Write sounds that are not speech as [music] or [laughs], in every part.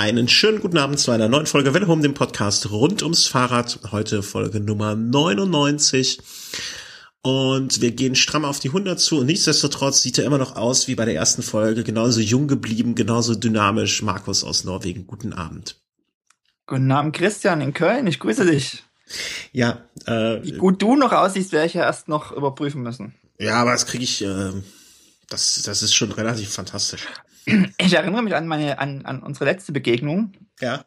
Einen schönen guten Abend zu einer neuen Folge Welle Home, dem Podcast rund ums Fahrrad. Heute Folge Nummer 99. Und wir gehen stramm auf die 100 zu und nichtsdestotrotz sieht er immer noch aus wie bei der ersten Folge, genauso jung geblieben, genauso dynamisch. Markus aus Norwegen, guten Abend. Guten Abend, Christian in Köln, ich grüße dich. Ja, äh, Wie gut du noch aussiehst, werde ich ja erst noch überprüfen müssen. Ja, aber das kriege ich, äh, das, das ist schon relativ fantastisch. [clears throat] Ich erinnere mich an meine, an, an unsere letzte Begegnung. Ja.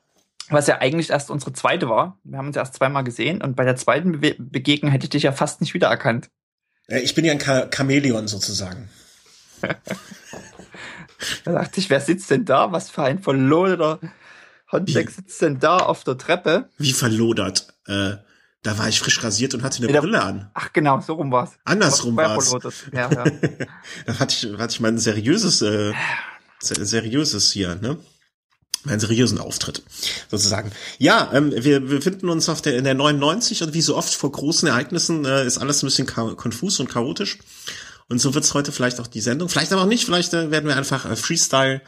Was ja eigentlich erst unsere zweite war. Wir haben uns erst zweimal gesehen und bei der zweiten Be Begegnung hätte ich dich ja fast nicht wiedererkannt. Ich bin ja ein Cha Chamäleon sozusagen. [laughs] da dachte ich, wer sitzt denn da? Was für ein verloderter Hotdeck sitzt denn da auf der Treppe? Wie verlodert? Äh, da war ich frisch rasiert und hatte eine Brille an. Ach genau, so rum war's. Andersrum war's. Ja, ja. [laughs] da hatte ich, hatte ich mein seriöses äh, [laughs] seriöses hier, ne? Einen seriösen Auftritt, sozusagen. Ja, ähm, wir, befinden uns auf der, in der 99 und wie so oft vor großen Ereignissen äh, ist alles ein bisschen konfus und chaotisch. Und so wird's heute vielleicht auch die Sendung. Vielleicht aber auch nicht, vielleicht äh, werden wir einfach äh, Freestyle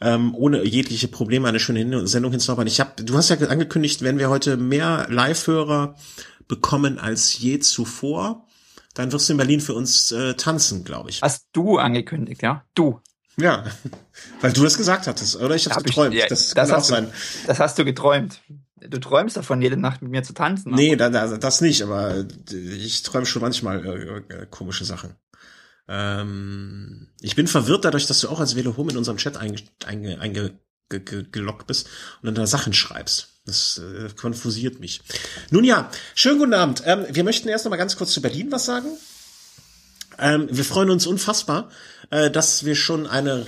ähm, ohne jegliche Probleme eine schöne Sendung hinzuarbeiten. Ich habe, du hast ja angekündigt, wenn wir heute mehr Live-Hörer bekommen als je zuvor, dann wirst du in Berlin für uns äh, tanzen, glaube ich. Hast du angekündigt, ja? Du. Ja, [laughs] weil du das gesagt hattest, oder? Ich habe hab geträumt. Ich, ja, das, das kann auch sein. Du, das hast du geträumt. Du träumst davon, jede Nacht mit mir zu tanzen. Nee, da, da, das nicht, aber ich träume schon manchmal äh, äh, komische Sachen. Ähm, ich bin verwirrt dadurch, dass du auch als Velo Home in unserem Chat eingeloggt einge, einge, bist und dann da Sachen schreibst. Das äh, konfusiert mich. Nun ja, schönen guten Abend. Ähm, wir möchten erst noch mal ganz kurz zu Berlin was sagen. Ähm, wir freuen uns unfassbar, äh, dass wir schon eine,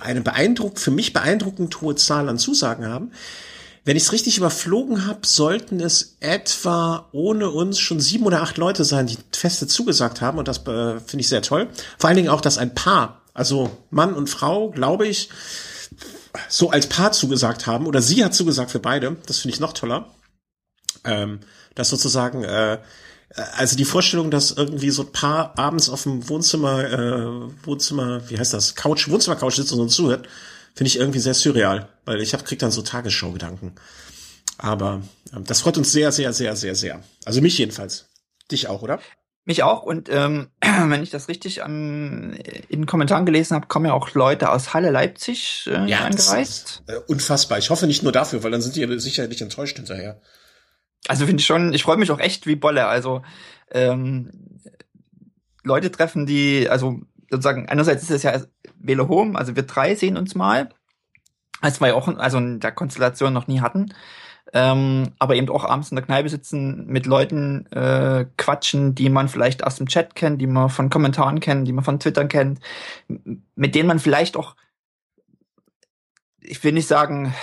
eine beeindruckend, für mich beeindruckend hohe Zahl an Zusagen haben. Wenn ich es richtig überflogen habe, sollten es etwa ohne uns schon sieben oder acht Leute sein, die feste zugesagt haben. Und das äh, finde ich sehr toll. Vor allen Dingen auch, dass ein Paar, also Mann und Frau, glaube ich, so als Paar zugesagt haben. Oder sie hat zugesagt für beide. Das finde ich noch toller. Ähm, dass sozusagen äh, also die Vorstellung, dass irgendwie so ein paar abends auf dem Wohnzimmer, äh, Wohnzimmer, wie heißt das, Couch, Wohnzimmer-Couch sitzt und uns zuhört, finde ich irgendwie sehr surreal, weil ich hab, krieg dann so Tagesschau-Gedanken. Aber ähm, das freut uns sehr, sehr, sehr, sehr, sehr. Also mich jedenfalls. Dich auch, oder? Mich auch. Und ähm, [clears throat] wenn ich das richtig ähm, in den Kommentaren gelesen habe, kommen ja auch Leute aus Halle Leipzig äh, ja, angereist. Ist, äh, unfassbar. Ich hoffe nicht nur dafür, weil dann sind die sicherlich enttäuscht hinterher. Also finde ich schon, ich freue mich auch echt wie Bolle. Also ähm, Leute treffen, die, also sozusagen, einerseits ist es ja Velo Home, also wir drei sehen uns mal, als wir auch, also in der Konstellation noch nie hatten. Ähm, aber eben auch abends in der Kneipe sitzen, mit Leuten äh, quatschen, die man vielleicht aus dem Chat kennt, die man von Kommentaren kennt, die man von Twitter kennt, mit denen man vielleicht auch, ich will nicht sagen,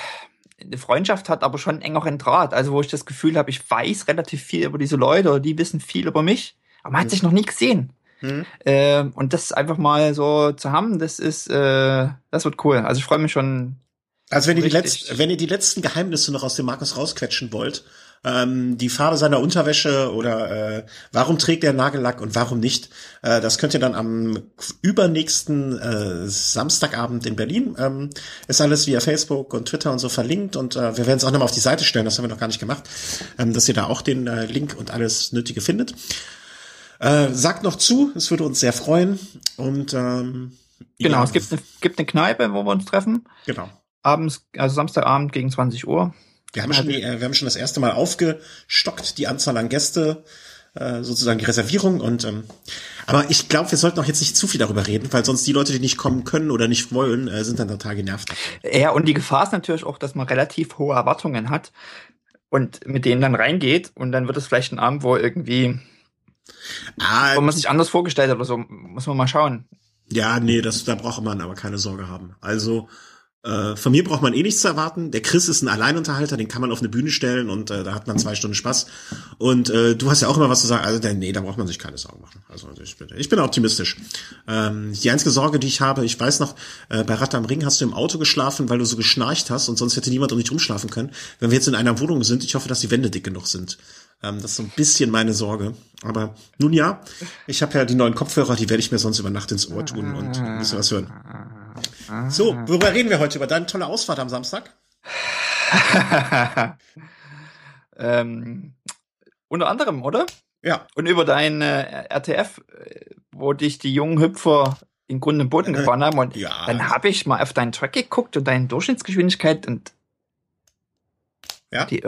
eine Freundschaft hat, aber schon engeren Draht. Also wo ich das Gefühl habe, ich weiß relativ viel über diese Leute oder die wissen viel über mich, aber man hat mhm. sich noch nie gesehen. Mhm. Äh, und das einfach mal so zu haben, das ist, äh, das wird cool. Also ich freue mich schon. Also wenn ihr, die letzten, wenn ihr die letzten Geheimnisse noch aus dem Markus rausquetschen wollt, ähm, die Farbe seiner Unterwäsche oder äh, warum trägt er Nagellack und warum nicht. Äh, das könnt ihr dann am übernächsten äh, Samstagabend in Berlin. Ähm, ist alles via Facebook und Twitter und so verlinkt und äh, wir werden es auch nochmal auf die Seite stellen, das haben wir noch gar nicht gemacht, ähm, dass ihr da auch den äh, Link und alles Nötige findet. Äh, sagt noch zu, es würde uns sehr freuen und ähm, Genau, ja. es gibt eine, gibt eine Kneipe, wo wir uns treffen. Genau. Abends, also Samstagabend gegen 20 Uhr. Wir haben, schon die, äh, wir haben schon das erste Mal aufgestockt, die Anzahl an Gäste, äh, sozusagen die Reservierung. Und ähm, aber ich glaube, wir sollten auch jetzt nicht zu viel darüber reden, weil sonst die Leute, die nicht kommen können oder nicht wollen, äh, sind dann total genervt. Ja, und die Gefahr ist natürlich auch, dass man relativ hohe Erwartungen hat und mit denen dann reingeht und dann wird es vielleicht ein Abend, wo irgendwie ah, wo man sich anders vorgestellt hat oder so, muss man mal schauen. Ja, nee, das, da braucht man aber keine Sorge haben. Also äh, von mir braucht man eh nichts zu erwarten. Der Chris ist ein Alleinunterhalter, den kann man auf eine Bühne stellen und äh, da hat man zwei Stunden Spaß. Und äh, du hast ja auch immer was zu sagen. Also nee, da braucht man sich keine Sorgen machen. Also ich bin, ich bin optimistisch. Ähm, die einzige Sorge, die ich habe, ich weiß noch, äh, bei Rad am Ring hast du im Auto geschlafen, weil du so geschnarcht hast und sonst hätte niemand um dich rumschlafen können. Wenn wir jetzt in einer Wohnung sind, ich hoffe, dass die Wände dick genug sind. Ähm, das ist so ein bisschen meine Sorge. Aber nun ja, ich habe ja die neuen Kopfhörer, die werde ich mir sonst über Nacht ins Ohr tun und ein bisschen was hören. Ah. So, worüber reden wir heute? Über deine tolle Ausfahrt am Samstag? [laughs] ähm, unter anderem, oder? Ja. Und über dein äh, RTF, äh, wo dich die jungen Hüpfer in Grund und Boden gefahren haben. Und ja. dann habe ich mal auf deinen Track geguckt und deine Durchschnittsgeschwindigkeit und ja. die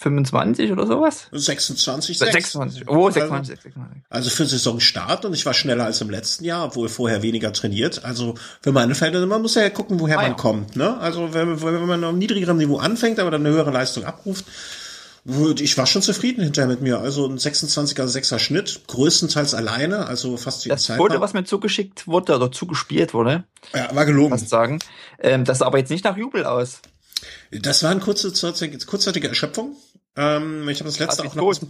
25 oder sowas? 26, 26. Oh, 26, also, 26. Also für Saisonstart und ich war schneller als im letzten Jahr, obwohl vorher weniger trainiert. Also für meine Fälle, man muss ja gucken, woher ah, man ja. kommt. Ne? Also wenn, wenn man auf niedrigerem Niveau anfängt, aber dann eine höhere Leistung abruft, ich war schon zufrieden hinterher mit mir. Also ein 26er, 6er Schnitt, größtenteils alleine, also fast die das Zeit. Das Foto, was mir zugeschickt wurde oder zugespielt wurde. Ja, war gelogen. Fast sagen. Ähm, das sah aber jetzt nicht nach Jubel aus. Das war eine kurze, kurzzeitige Erschöpfung. Ähm, ich habe das letzte auch noch. Aus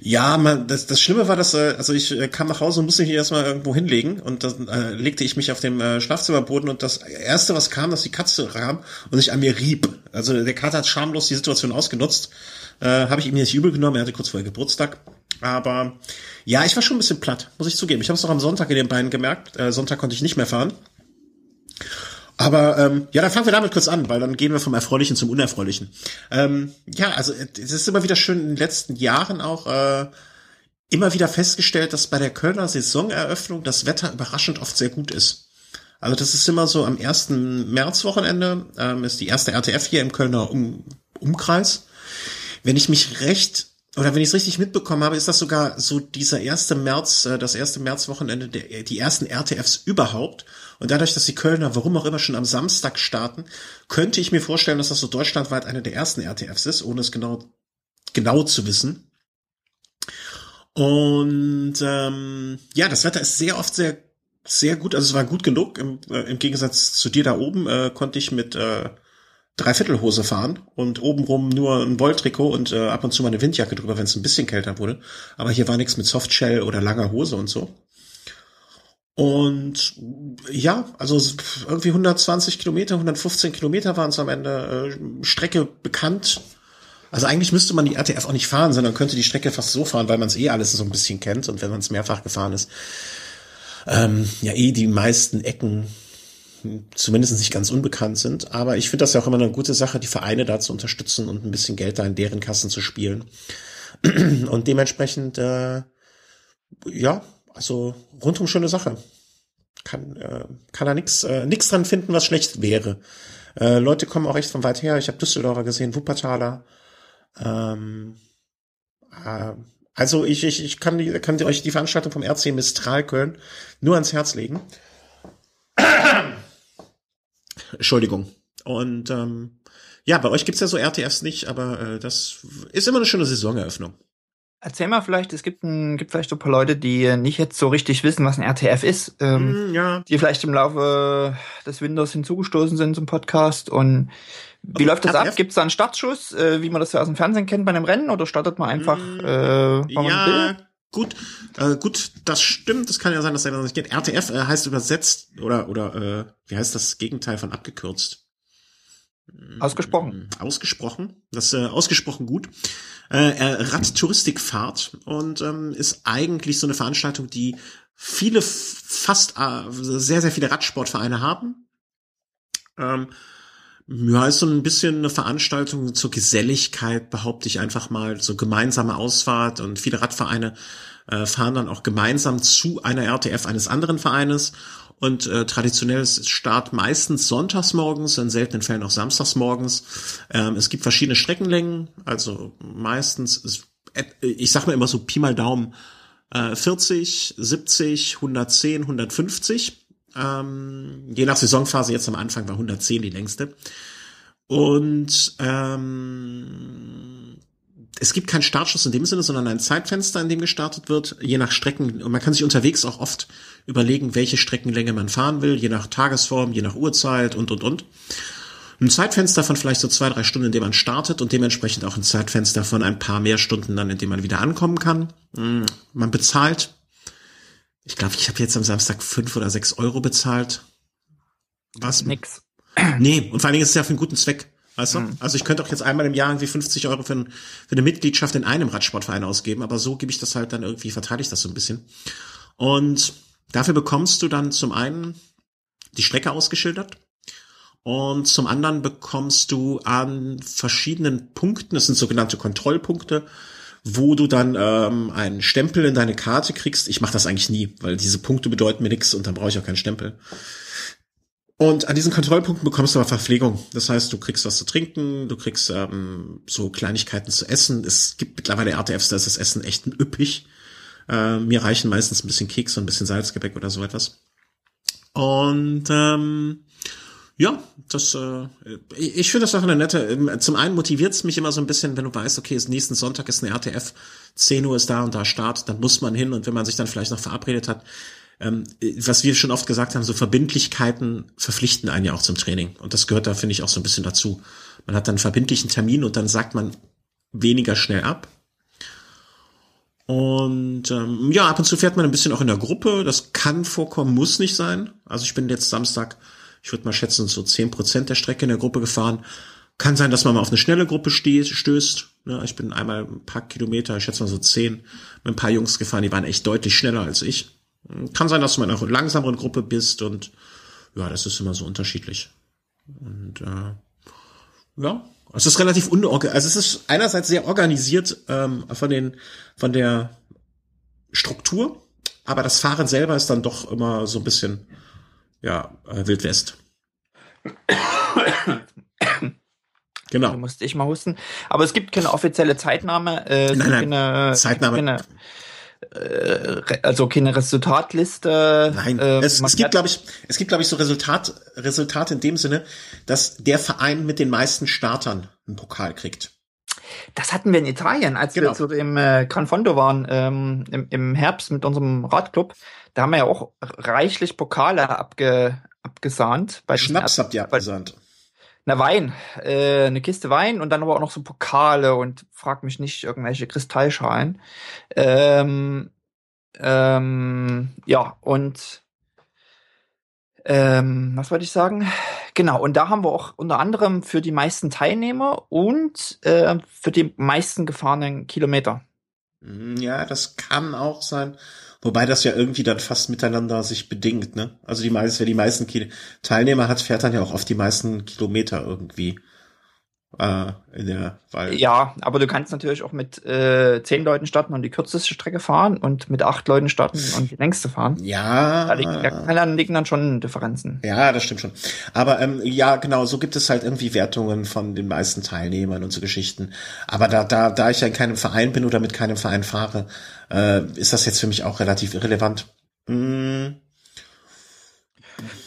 ja, man, das, das Schlimme war, dass äh, also ich äh, kam nach Hause und musste mich erstmal irgendwo hinlegen und dann äh, legte ich mich auf dem äh, Schlafzimmerboden und das erste, was kam, dass die Katze kam und sich an mir rieb. Also der Kater hat schamlos die Situation ausgenutzt. Äh, habe ich ihm nicht übel genommen. Er hatte kurz vorher Geburtstag. Aber ja, ich war schon ein bisschen platt, muss ich zugeben. Ich habe es noch am Sonntag in den Beinen gemerkt. Äh, Sonntag konnte ich nicht mehr fahren. Aber ähm, ja, dann fangen wir damit kurz an, weil dann gehen wir vom Erfreulichen zum Unerfreulichen. Ähm, ja, also es ist immer wieder schön in den letzten Jahren auch äh, immer wieder festgestellt, dass bei der Kölner Saisoneröffnung das Wetter überraschend oft sehr gut ist. Also das ist immer so am ersten Märzwochenende, ähm, ist die erste RTF hier im Kölner um Umkreis. Wenn ich mich recht oder wenn ich es richtig mitbekommen habe, ist das sogar so dieser erste März, äh, das erste Märzwochenende, der, die ersten RTFs überhaupt. Und dadurch, dass die Kölner, warum auch immer, schon am Samstag starten, könnte ich mir vorstellen, dass das so deutschlandweit eine der ersten RTFs ist, ohne es genau, genau zu wissen. Und ähm, ja, das Wetter ist sehr oft sehr, sehr gut. Also es war gut genug. Im, äh, im Gegensatz zu dir da oben äh, konnte ich mit äh, Dreiviertelhose fahren und obenrum nur ein Wolltrikot und äh, ab und zu mal eine Windjacke drüber, wenn es ein bisschen kälter wurde. Aber hier war nichts mit Softshell oder langer Hose und so. Und ja, also irgendwie 120 Kilometer, 115 Kilometer waren es am Ende. Äh, Strecke bekannt. Also eigentlich müsste man die RTF auch nicht fahren, sondern könnte die Strecke fast so fahren, weil man es eh alles so ein bisschen kennt und wenn man es mehrfach gefahren ist, ähm, ja eh die meisten Ecken zumindest nicht ganz unbekannt sind. Aber ich finde das ja auch immer eine gute Sache, die Vereine da zu unterstützen und ein bisschen Geld da in deren Kassen zu spielen. [clears throat] Und dementsprechend, äh, ja, also rundum schöne Sache. Kann, äh, kann da nix, äh, nix dran finden, was schlecht wäre. Äh, Leute kommen auch echt von weit her. Ich habe Düsseldorfer gesehen, Wuppertaler. Ähm, äh, also ich, ich, ich kann, die, kann euch die Veranstaltung vom RC Mistral Köln nur ans Herz legen. [coughs] Entschuldigung. Und ähm, ja, bei euch gibt's ja so RTFs nicht, aber äh, das ist immer eine schöne Saisoneröffnung. Erzähl mal vielleicht, es gibt, ein, gibt vielleicht ein paar Leute, die nicht jetzt so richtig wissen, was ein RTF ist, ähm, mm, ja. die vielleicht im Laufe des Winters hinzugestoßen sind zum Podcast. Und wie läuft das RTF? ab? Gibt es da einen Startschuss, äh, wie man das ja aus dem Fernsehen kennt bei einem Rennen, oder startet man einfach, mm, äh, ja, Gut, äh, gut, das stimmt. Das kann ja sein, dass er das nicht geht. RTF äh, heißt übersetzt oder oder äh, wie heißt das Gegenteil von abgekürzt? Ausgesprochen. Ausgesprochen. Das äh, ausgesprochen gut. Äh, Radtouristikfahrt und ähm, ist eigentlich so eine Veranstaltung, die viele, fast äh, sehr, sehr viele Radsportvereine haben. Ähm, ja, ist so ein bisschen eine Veranstaltung zur Geselligkeit, behaupte ich einfach mal, so gemeinsame Ausfahrt und viele Radvereine äh, fahren dann auch gemeinsam zu einer RTF eines anderen Vereines und äh, traditionell ist Start meistens sonntags morgens, in seltenen Fällen auch samstags morgens. Ähm, es gibt verschiedene Streckenlängen, also meistens, ist, ich sag mal immer so Pi mal Daumen, äh, 40, 70, 110, 150 ähm, je nach Saisonphase, jetzt am Anfang war 110 die längste. Und ähm, es gibt keinen Startschuss in dem Sinne, sondern ein Zeitfenster, in dem gestartet wird, je nach Strecken. Und man kann sich unterwegs auch oft überlegen, welche Streckenlänge man fahren will, je nach Tagesform, je nach Uhrzeit und, und, und. Ein Zeitfenster von vielleicht so zwei, drei Stunden, in dem man startet und dementsprechend auch ein Zeitfenster von ein paar mehr Stunden dann, in dem man wieder ankommen kann. Hm, man bezahlt ich glaube, ich habe jetzt am Samstag fünf oder sechs Euro bezahlt. Was? Nix. Nee, und vor allen Dingen ist es ja für einen guten Zweck. Weißt du? Mhm. Also ich könnte auch jetzt einmal im Jahr irgendwie 50 Euro für, ein, für eine Mitgliedschaft in einem Radsportverein ausgeben, aber so gebe ich das halt dann irgendwie, verteile ich das so ein bisschen. Und dafür bekommst du dann zum einen die Strecke ausgeschildert. Und zum anderen bekommst du an verschiedenen Punkten, das sind sogenannte Kontrollpunkte, wo du dann ähm, einen Stempel in deine Karte kriegst. Ich mache das eigentlich nie, weil diese Punkte bedeuten mir nichts und dann brauche ich auch keinen Stempel. Und an diesen Kontrollpunkten bekommst du aber Verpflegung. Das heißt, du kriegst was zu trinken, du kriegst ähm, so Kleinigkeiten zu essen. Es gibt mittlerweile RTFs, da ist das Essen echt üppig. Äh, mir reichen meistens ein bisschen Keks und ein bisschen Salzgebäck oder so etwas. Und ähm, ja, das äh, ich finde das auch eine nette. Ähm, zum einen motiviert es mich immer so ein bisschen, wenn du weißt, okay, nächsten Sonntag ist eine RTF, 10 Uhr ist da und da Start, dann muss man hin und wenn man sich dann vielleicht noch verabredet hat, ähm, was wir schon oft gesagt haben, so Verbindlichkeiten verpflichten einen ja auch zum Training. Und das gehört da, finde ich, auch so ein bisschen dazu. Man hat dann einen verbindlichen Termin und dann sagt man weniger schnell ab. Und ähm, ja, ab und zu fährt man ein bisschen auch in der Gruppe. Das kann vorkommen, muss nicht sein. Also ich bin jetzt Samstag, ich würde mal schätzen, so zehn Prozent der Strecke in der Gruppe gefahren. Kann sein, dass man mal auf eine schnelle Gruppe stößt. Ja, ich bin einmal ein paar Kilometer, ich schätze mal so zehn, mit ein paar Jungs gefahren, die waren echt deutlich schneller als ich. Kann sein, dass du mal in einer langsameren Gruppe bist und ja, das ist immer so unterschiedlich. Und äh, ja, es ist relativ unorganisiert. Also es ist einerseits sehr organisiert ähm, von den von der Struktur, aber das Fahren selber ist dann doch immer so ein bisschen ja äh, Wildwest. genau. Da musste ich mal husten. Aber es gibt keine offizielle Zeitnahme. Äh, nein, nein. Keine, Zeitnahme. Keine, äh, also keine Resultatliste. Nein, äh, es, es gibt glaube ich, es gibt glaube ich so Resultat Resultate in dem Sinne, dass der Verein mit den meisten Startern einen Pokal kriegt. Das hatten wir in Italien, als genau. wir zu dem äh, Gran Fondo waren ähm, im, im Herbst mit unserem Radclub. Da haben wir ja auch reichlich Pokale abge, abgesahnt. Bei Schnaps habt ihr abgesahnt. Bei, na Wein, äh, eine Kiste Wein und dann aber auch noch so Pokale und frag mich nicht irgendwelche Kristallschalen. Ähm, ähm, ja und ähm, was wollte ich sagen? Genau, und da haben wir auch unter anderem für die meisten Teilnehmer und äh, für die meisten gefahrenen Kilometer. Ja, das kann auch sein. Wobei das ja irgendwie dann fast miteinander sich bedingt, ne? Also die meisten, wer die meisten Teilnehmer hat, fährt dann ja auch oft die meisten Kilometer irgendwie äh, in der weil Ja, aber du kannst natürlich auch mit äh, zehn Leuten starten und die kürzeste Strecke fahren und mit acht Leuten starten und die längste fahren. Ja. Da liegen, da liegen dann schon Differenzen. Ja, das stimmt schon. Aber ähm, ja, genau, so gibt es halt irgendwie Wertungen von den meisten Teilnehmern und so Geschichten. Aber da, da, da ich ja in keinem Verein bin oder mit keinem Verein fahre, äh, ist das jetzt für mich auch relativ irrelevant. Mm.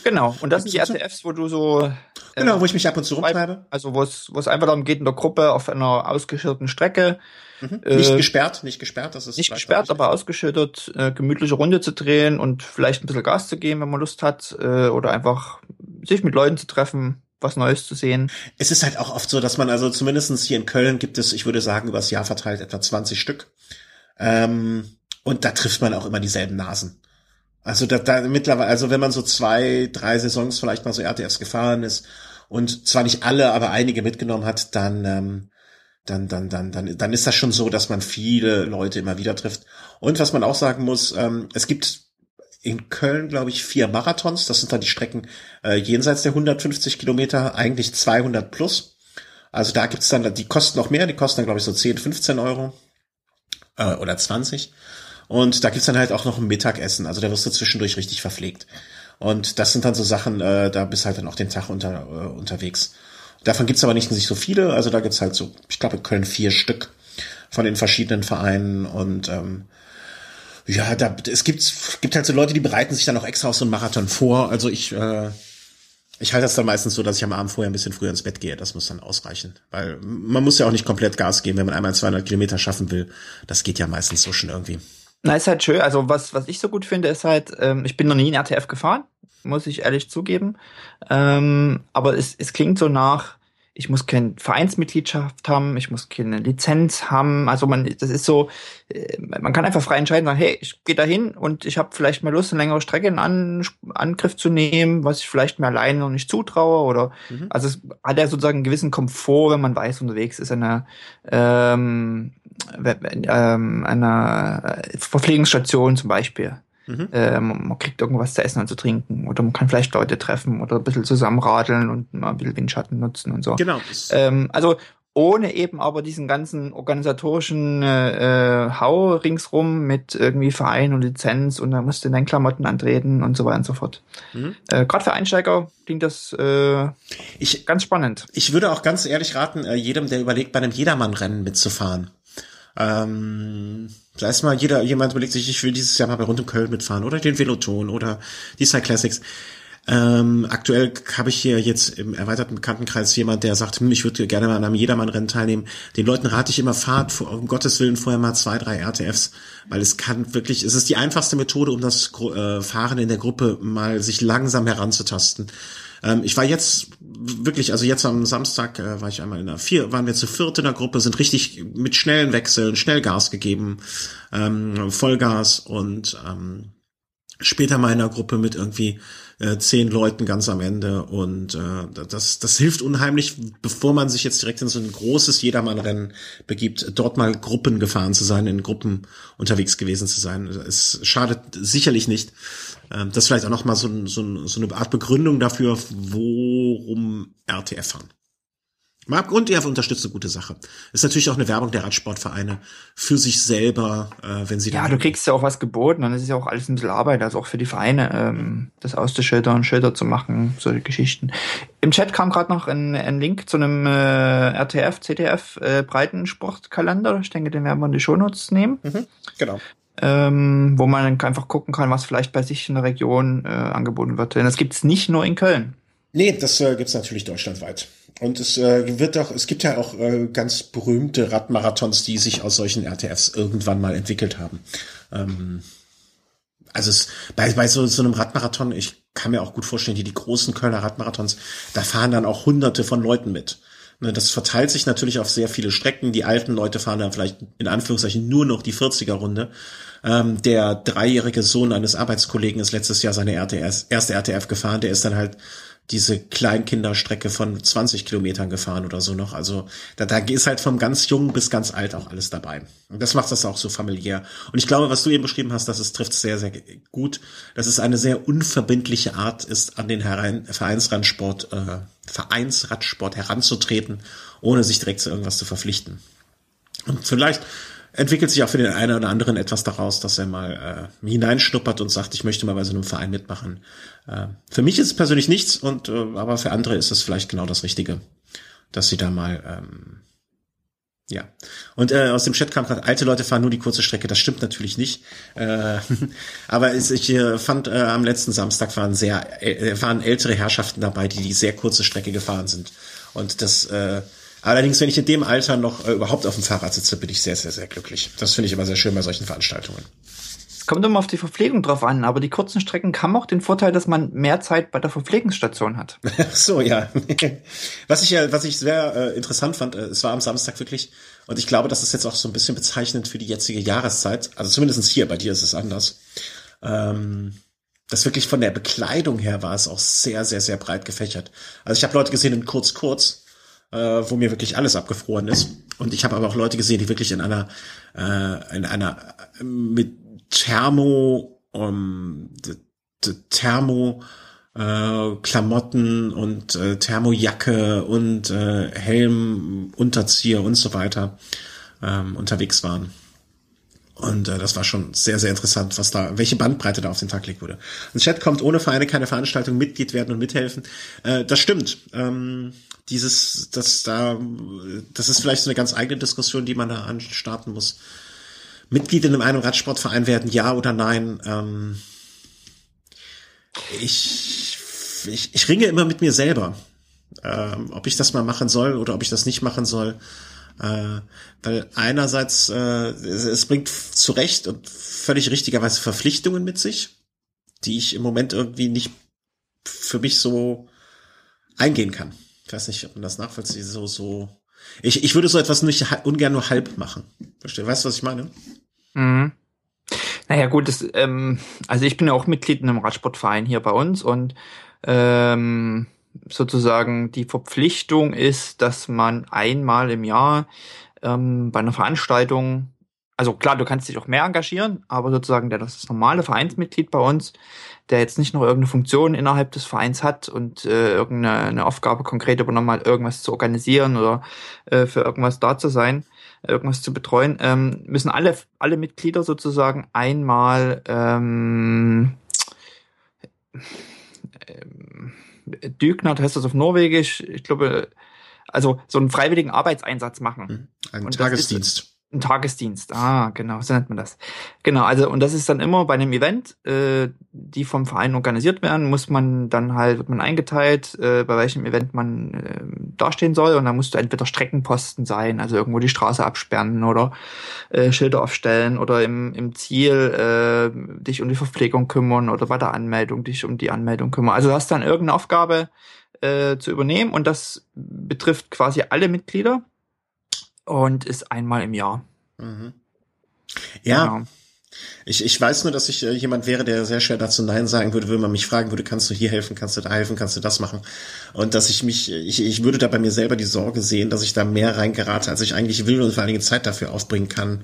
Genau, und das sind die RTFs, wo du so Genau, wo ich mich ab und zu rumtreibe. Also wo es, wo es einfach darum geht, in der Gruppe auf einer ausgeschilderten Strecke. Mhm. Nicht äh, gesperrt, nicht gesperrt, das ist nicht gesperrt, aber ausgeschildert, äh, gemütliche Runde zu drehen und vielleicht ein bisschen Gas zu geben, wenn man Lust hat, äh, oder einfach sich mit Leuten zu treffen, was Neues zu sehen. Es ist halt auch oft so, dass man also zumindestens hier in Köln gibt es, ich würde sagen, übers Jahr verteilt etwa 20 Stück. Ähm, und da trifft man auch immer dieselben Nasen. Also da, da mittlerweile, also wenn man so zwei, drei Saisons vielleicht mal so RTS gefahren ist und zwar nicht alle, aber einige mitgenommen hat, dann, ähm, dann, dann, dann, dann, dann ist das schon so, dass man viele Leute immer wieder trifft. Und was man auch sagen muss, ähm, es gibt in Köln, glaube ich, vier Marathons. Das sind dann die Strecken äh, jenseits der 150 Kilometer, eigentlich 200 plus. Also da gibt's dann, die kosten noch mehr, die kosten dann, glaube ich, so 10, 15 Euro äh, oder 20. Und da gibt's dann halt auch noch ein Mittagessen. Also da wirst du zwischendurch richtig verpflegt. Und das sind dann so Sachen, äh, da bist halt dann auch den Tag unter, äh, unterwegs. Davon gibt's aber nicht, nicht so viele. Also da gibt's halt so, ich glaube, in Köln vier Stück von den verschiedenen Vereinen. Und ähm, ja, da, es gibt, gibt halt so Leute, die bereiten sich dann auch extra auf so einen Marathon vor. Also ich, äh, ich halte das dann meistens so, dass ich am Abend vorher ein bisschen früher ins Bett gehe. Das muss dann ausreichen. Weil man muss ja auch nicht komplett Gas geben, wenn man einmal 200 Kilometer schaffen will. Das geht ja meistens so schon irgendwie. Na, ist halt schön. Also was, was ich so gut finde, ist halt, ähm, ich bin noch nie in RTF gefahren, muss ich ehrlich zugeben. Ähm, aber es, es klingt so nach, ich muss keine Vereinsmitgliedschaft haben, ich muss keine Lizenz haben. Also man, das ist so, äh, man kann einfach frei entscheiden, sagen, hey, ich gehe da hin und ich habe vielleicht mal Lust, eine längere Strecke in An Angriff zu nehmen, was ich vielleicht mir alleine noch nicht zutraue. Oder mhm. also es hat ja sozusagen einen gewissen Komfort, wenn man weiß, unterwegs ist eine ähm, ähm, einer Verpflegungsstation zum Beispiel. Mhm. Äh, man kriegt irgendwas zu essen und zu trinken oder man kann vielleicht Leute treffen oder ein bisschen zusammenradeln und mal ein bisschen Windschatten nutzen und so. Genau. Ähm, also ohne eben aber diesen ganzen organisatorischen äh, äh, Hau ringsrum mit irgendwie Verein und Lizenz und da musst du in deinen Klamotten antreten und so weiter und so fort. Mhm. Äh, Gerade für Einsteiger klingt das äh, ich, ganz spannend. Ich würde auch ganz ehrlich raten, äh, jedem, der überlegt, bei einem Jedermann-Rennen mitzufahren. Ähm, da ist mal jeder, jemand überlegt sich, ich will dieses Jahr mal bei Rund um Köln mitfahren oder den Veloton oder die Cyclassics. Ähm, aktuell habe ich hier jetzt im erweiterten Bekanntenkreis jemand, der sagt, hm, ich würde gerne mal an einem Jedermann-Rennen teilnehmen. Den Leuten rate ich immer, fahrt um Gottes Willen vorher mal zwei, drei RTFs, weil es kann wirklich, es ist die einfachste Methode, um das äh, Fahren in der Gruppe mal sich langsam heranzutasten. Ähm, ich war jetzt wirklich, also jetzt am Samstag äh, war ich einmal in der vier, waren wir zu viert in der Gruppe, sind richtig mit schnellen Wechseln, schnell Gas gegeben, ähm, Vollgas und ähm, später mal in der Gruppe mit irgendwie äh, zehn Leuten ganz am Ende und äh, das, das hilft unheimlich, bevor man sich jetzt direkt in so ein großes Jedermannrennen begibt, dort mal Gruppen gefahren zu sein, in Gruppen unterwegs gewesen zu sein. Es schadet sicherlich nicht. Äh, das ist vielleicht auch noch mal so, so, so eine Art Begründung dafür, worum RTF fahren. Marc und ihr unterstützt eine gute Sache. Ist natürlich auch eine Werbung der Radsportvereine für sich selber, äh, wenn sie Ja, du kriegst ja auch was geboten und es ist ja auch alles ein bisschen Arbeit, also auch für die Vereine, ähm, das auszuschildern, Schilder zu machen, solche Geschichten. Im Chat kam gerade noch ein, ein, Link zu einem äh, RTF, CTF äh, Breitensportkalender. Ich denke, den werden wir in die Shownotes nehmen. Mhm, genau. Ähm, wo man einfach gucken kann, was vielleicht bei sich in der Region äh, angeboten wird. Denn das gibt's nicht nur in Köln. Nee, das äh, gibt's natürlich deutschlandweit. Und es äh, wird auch, es gibt ja auch äh, ganz berühmte Radmarathons, die sich aus solchen RTFs irgendwann mal entwickelt haben. Ähm, also es, bei, bei so, so einem Radmarathon, ich kann mir auch gut vorstellen, die, die großen Kölner Radmarathons, da fahren dann auch hunderte von Leuten mit. Ne, das verteilt sich natürlich auf sehr viele Strecken. Die alten Leute fahren dann vielleicht in Anführungszeichen nur noch die 40er-Runde. Ähm, der dreijährige Sohn eines Arbeitskollegen ist letztes Jahr seine RTS, erste RTF gefahren. Der ist dann halt diese Kleinkinderstrecke von 20 Kilometern gefahren oder so noch. Also da, da ist halt vom ganz jung bis ganz alt auch alles dabei. Und das macht das auch so familiär. Und ich glaube, was du eben beschrieben hast, das ist, trifft sehr, sehr gut. Das ist eine sehr unverbindliche Art ist, an den Herein, Vereinsradsport, äh, Vereinsradsport heranzutreten, ohne sich direkt zu irgendwas zu verpflichten. Und vielleicht entwickelt sich auch für den einen oder anderen etwas daraus, dass er mal äh, hineinschnuppert und sagt, ich möchte mal bei so einem Verein mitmachen. Äh, für mich ist es persönlich nichts, und äh, aber für andere ist es vielleicht genau das Richtige, dass sie da mal ähm, ja. Und äh, aus dem Chat kam gerade, alte Leute fahren nur die kurze Strecke. Das stimmt natürlich nicht. Äh, [laughs] aber ich äh, fand, äh, am letzten Samstag waren sehr, äh, waren ältere Herrschaften dabei, die die sehr kurze Strecke gefahren sind. Und das äh, Allerdings, wenn ich in dem Alter noch äh, überhaupt auf dem Fahrrad sitze, bin ich sehr, sehr, sehr glücklich. Das finde ich immer sehr schön bei solchen Veranstaltungen. Es kommt immer auf die Verpflegung drauf an, aber die kurzen Strecken haben auch den Vorteil, dass man mehr Zeit bei der Verpflegungsstation hat. [laughs] so, ja. [laughs] was ich ja, was ich sehr äh, interessant fand, äh, es war am Samstag wirklich, und ich glaube, das ist jetzt auch so ein bisschen bezeichnend für die jetzige Jahreszeit, also zumindestens hier, bei dir ist es anders. Ähm, das wirklich von der Bekleidung her war es auch sehr, sehr, sehr breit gefächert. Also ich habe Leute gesehen in kurz, kurz, äh, wo mir wirklich alles abgefroren ist. Und ich habe aber auch Leute gesehen, die wirklich in einer, äh, in einer mit Thermo, um, Thermo äh, Klamotten und äh, Thermojacke und äh, Helm, Unterzieher und so weiter ähm, unterwegs waren. Und äh, das war schon sehr, sehr interessant, was da, welche Bandbreite da auf den Tag gelegt wurde. Und Chat kommt ohne Vereine keine Veranstaltung, Mitglied werden und mithelfen. Äh, das stimmt. Ähm, dieses, das da, das ist vielleicht so eine ganz eigene Diskussion, die man da anstarten muss. Mitglied in einem Radsportverein werden, ja oder nein? Ähm, ich, ich, ich ringe immer mit mir selber, ähm, ob ich das mal machen soll oder ob ich das nicht machen soll. Äh, weil einerseits, äh, es, es bringt zu Recht und völlig richtigerweise Verpflichtungen mit sich, die ich im Moment irgendwie nicht für mich so eingehen kann. Ich weiß nicht, ob man das nachvollzieht, so, so. Ich, ich würde so etwas nicht ungern nur halb machen. Verstehe, weißt du, was ich meine? Mhm. Naja, gut, das, ähm, also ich bin ja auch Mitglied in einem Radsportverein hier bei uns und ähm, sozusagen die Verpflichtung ist, dass man einmal im Jahr ähm, bei einer Veranstaltung also klar, du kannst dich auch mehr engagieren, aber sozusagen der das normale Vereinsmitglied bei uns, der jetzt nicht noch irgendeine Funktion innerhalb des Vereins hat und äh, irgendeine Aufgabe konkret übernommen hat, irgendwas zu organisieren oder äh, für irgendwas da zu sein, irgendwas zu betreuen, ähm, müssen alle alle Mitglieder sozusagen einmal ähm, ähm, Dügnat heißt das auf Norwegisch, ich glaube, also so einen freiwilligen Arbeitseinsatz machen. Hm, ein und Tagesdienst. Ein Tagesdienst, ah, genau, so nennt man das. Genau, also und das ist dann immer bei einem Event, äh, die vom Verein organisiert werden, muss man dann halt, wird man eingeteilt, äh, bei welchem Event man äh, dastehen soll und dann musst du entweder Streckenposten sein, also irgendwo die Straße absperren oder äh, Schilder aufstellen oder im, im Ziel äh, dich um die Verpflegung kümmern oder bei der Anmeldung dich um die Anmeldung kümmern. Also du hast dann irgendeine Aufgabe äh, zu übernehmen und das betrifft quasi alle Mitglieder und ist einmal im Jahr. Mhm. Ja. Genau. Ich, ich weiß nur, dass ich äh, jemand wäre, der sehr schwer dazu Nein sagen würde, wenn man mich fragen würde, kannst du hier helfen, kannst du da helfen, kannst du das machen? Und dass ich mich, ich, ich würde da bei mir selber die Sorge sehen, dass ich da mehr reingerate, als ich eigentlich will und vor allen Dingen Zeit dafür aufbringen kann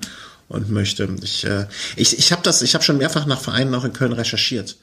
und möchte. Ich, äh, ich, ich habe das, ich habe schon mehrfach nach Vereinen auch in Köln recherchiert.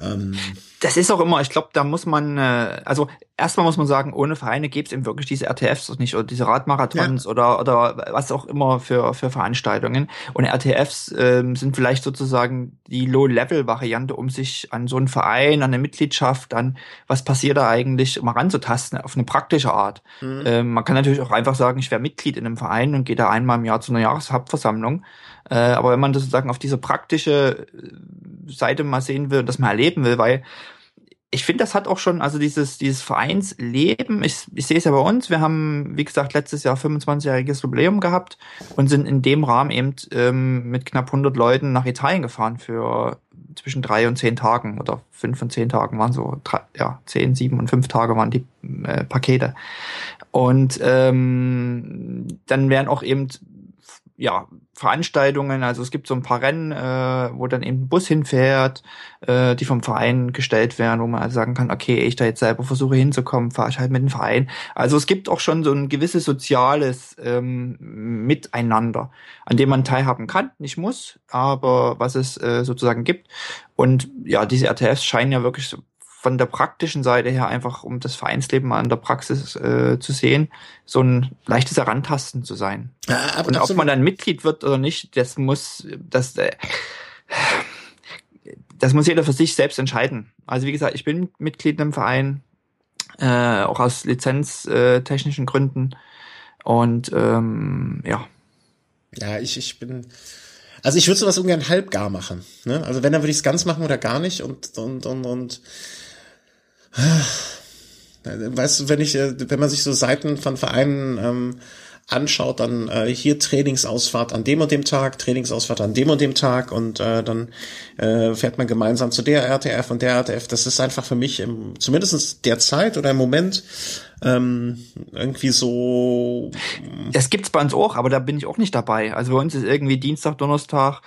Ähm, das ist auch immer, ich glaube, da muss man, äh, also erstmal muss man sagen, ohne Vereine gäbe es eben wirklich diese RTFs nicht oder diese Radmarathons ja. oder oder was auch immer für für Veranstaltungen. Und RTFs ähm, sind vielleicht sozusagen die Low-Level-Variante, um sich an so einen Verein, an eine Mitgliedschaft, an was passiert da eigentlich, mal ranzutasten auf eine praktische Art. Mhm. Ähm, man kann natürlich auch einfach sagen, ich wäre Mitglied in einem Verein und gehe da einmal im Jahr zu einer Jahreshauptversammlung. Äh, aber wenn man das sozusagen auf diese praktische äh, Seite mal sehen will, das mal erleben will, weil ich finde, das hat auch schon, also dieses, dieses Vereinsleben, ich, ich sehe es ja bei uns, wir haben, wie gesagt, letztes Jahr 25-jähriges Jubiläum gehabt und sind in dem Rahmen eben ähm, mit knapp 100 Leuten nach Italien gefahren für zwischen drei und zehn Tagen oder fünf und zehn Tagen waren so, drei, ja, zehn, sieben und fünf Tage waren die äh, Pakete. Und ähm, dann werden auch eben ja, Veranstaltungen, also es gibt so ein paar Rennen, äh, wo dann eben ein Bus hinfährt, äh, die vom Verein gestellt werden, wo man also sagen kann, okay, ich da jetzt selber versuche hinzukommen, fahre ich halt mit dem Verein. Also es gibt auch schon so ein gewisses soziales ähm, Miteinander, an dem man teilhaben kann, nicht muss, aber was es äh, sozusagen gibt. Und ja, diese RTFs scheinen ja wirklich so von der praktischen Seite her einfach, um das Vereinsleben mal in der Praxis äh, zu sehen, so ein leichtes Herantasten zu sein. Ja, und ob man dann Mitglied wird oder nicht, das muss, das, äh, das muss jeder für sich selbst entscheiden. Also wie gesagt, ich bin Mitglied im Verein, äh, auch aus lizenztechnischen Gründen. Und ähm, ja. Ja, ich, ich bin. Also ich würde sowas ungern halbgar machen. Ne? Also wenn, dann würde ich es ganz machen oder gar nicht und, und, und, und Weißt du, wenn ich, äh, wenn man sich so Seiten von Vereinen ähm, anschaut, dann äh, hier Trainingsausfahrt an dem und dem Tag, Trainingsausfahrt an dem und dem Tag und äh, dann äh, fährt man gemeinsam zu der RTF und der RTF. Das ist einfach für mich im, zumindest der Zeit oder im Moment ähm, irgendwie so. Das gibt's bei uns auch, aber da bin ich auch nicht dabei. Also bei uns ist irgendwie Dienstag, Donnerstag,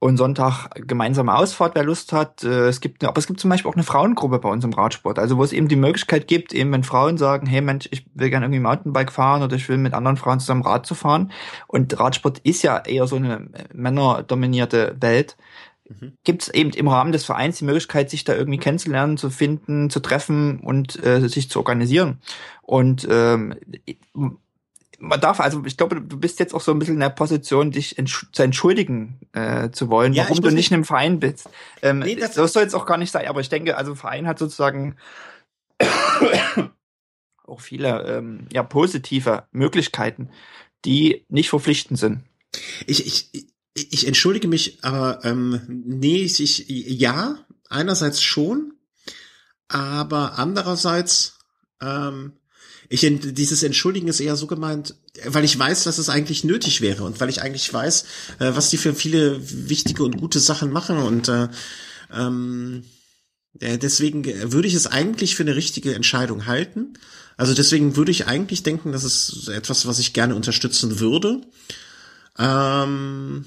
und Sonntag gemeinsame Ausfahrt, wer Lust hat. Äh, es gibt, aber es gibt zum Beispiel auch eine Frauengruppe bei uns im Radsport, also wo es eben die Möglichkeit gibt, eben wenn Frauen sagen, hey Mensch, ich will gerne irgendwie Mountainbike fahren oder ich will mit anderen Frauen zusammen Rad zu fahren. Und Radsport ist ja eher so eine männerdominierte Welt. Mhm. Gibt es eben im Rahmen des Vereins die Möglichkeit, sich da irgendwie kennenzulernen, zu finden, zu treffen und äh, sich zu organisieren. Und ähm, man darf, also ich glaube, du bist jetzt auch so ein bisschen in der Position, dich entsch zu entschuldigen äh, zu wollen, ja, warum du nicht in einem Verein bist. Ähm, nee, das, das soll jetzt auch gar nicht sein, aber ich denke, also Verein hat sozusagen [coughs] auch viele ähm, ja, positive Möglichkeiten, die nicht verpflichtend sind. Ich, ich, ich entschuldige mich, aber ähm, nee, ich, ja, einerseits schon, aber andererseits ähm, ich, dieses Entschuldigen ist eher so gemeint, weil ich weiß, dass es eigentlich nötig wäre und weil ich eigentlich weiß, äh, was die für viele wichtige und gute Sachen machen und äh, ähm, äh, deswegen würde ich es eigentlich für eine richtige Entscheidung halten. Also deswegen würde ich eigentlich denken, das ist etwas, was ich gerne unterstützen würde. Ähm,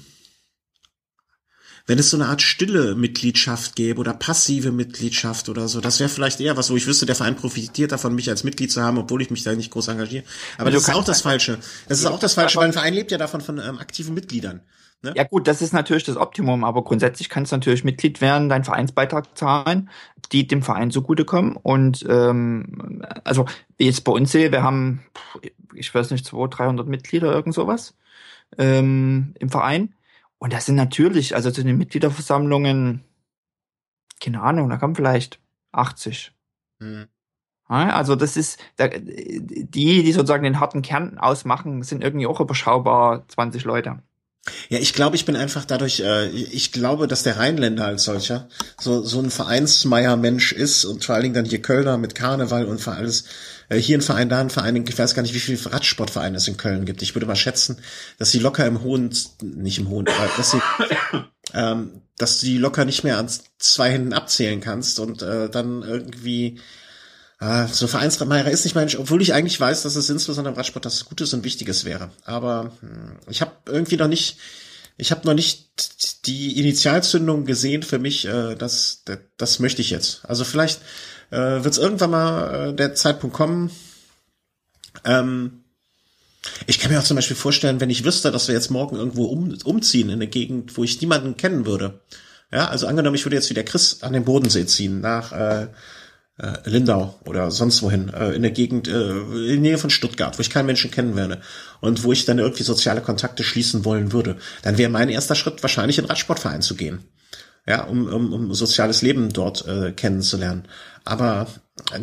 wenn es so eine Art stille Mitgliedschaft gäbe oder passive Mitgliedschaft oder so, das wäre vielleicht eher was, wo ich wüsste, der Verein profitiert davon, mich als Mitglied zu haben, obwohl ich mich da nicht groß engagiere. Aber das ist auch das Falsche. Das ist auch das Falsche, weil ein Verein lebt ja davon von ähm, aktiven Mitgliedern. Ne? Ja gut, das ist natürlich das Optimum, aber grundsätzlich kannst du natürlich Mitglied werden, deinen Vereinsbeitrag zahlen, die dem Verein zugutekommen. Und ähm, also wie jetzt bei uns sehe, wir haben, ich weiß nicht, 200, 300 Mitglieder, irgend sowas ähm, im Verein. Und das sind natürlich, also zu den Mitgliederversammlungen, keine Ahnung, da kommen vielleicht 80. Hm. Also das ist, die, die sozusagen den harten Kern ausmachen, sind irgendwie auch überschaubar 20 Leute. Ja, ich glaube, ich bin einfach dadurch, äh, ich glaube, dass der Rheinländer als solcher so, so ein Vereinsmeier-Mensch ist und vor allen Dingen dann hier Kölner mit Karneval und für alles, äh, hier ein Verein, da ein Verein, ich weiß gar nicht, wie viele Radsportvereine es in Köln gibt. Ich würde mal schätzen, dass sie locker im hohen, nicht im hohen, dass sie, ähm, dass du die locker nicht mehr an zwei Händen abzählen kannst und äh, dann irgendwie Ah, so Vereinsradmeier ist nicht mein, obwohl ich eigentlich weiß, dass es insbesondere im Radsport das Gutes und Wichtiges wäre. Aber hm, ich habe irgendwie noch nicht, ich habe noch nicht die Initialzündung gesehen für mich, äh, das, das, das möchte ich jetzt. Also vielleicht äh, wird es irgendwann mal äh, der Zeitpunkt kommen. Ähm, ich kann mir auch zum Beispiel vorstellen, wenn ich wüsste, dass wir jetzt morgen irgendwo um, umziehen in eine Gegend, wo ich niemanden kennen würde. Ja, also angenommen, ich würde jetzt wieder Chris an den Bodensee ziehen, nach äh, äh, Lindau oder sonst wohin, äh, in der Gegend, äh, in der Nähe von Stuttgart, wo ich keinen Menschen kennen werde und wo ich dann irgendwie soziale Kontakte schließen wollen würde, dann wäre mein erster Schritt wahrscheinlich in Radsportverein zu gehen. Ja, um, um, um soziales Leben dort äh, kennenzulernen. Aber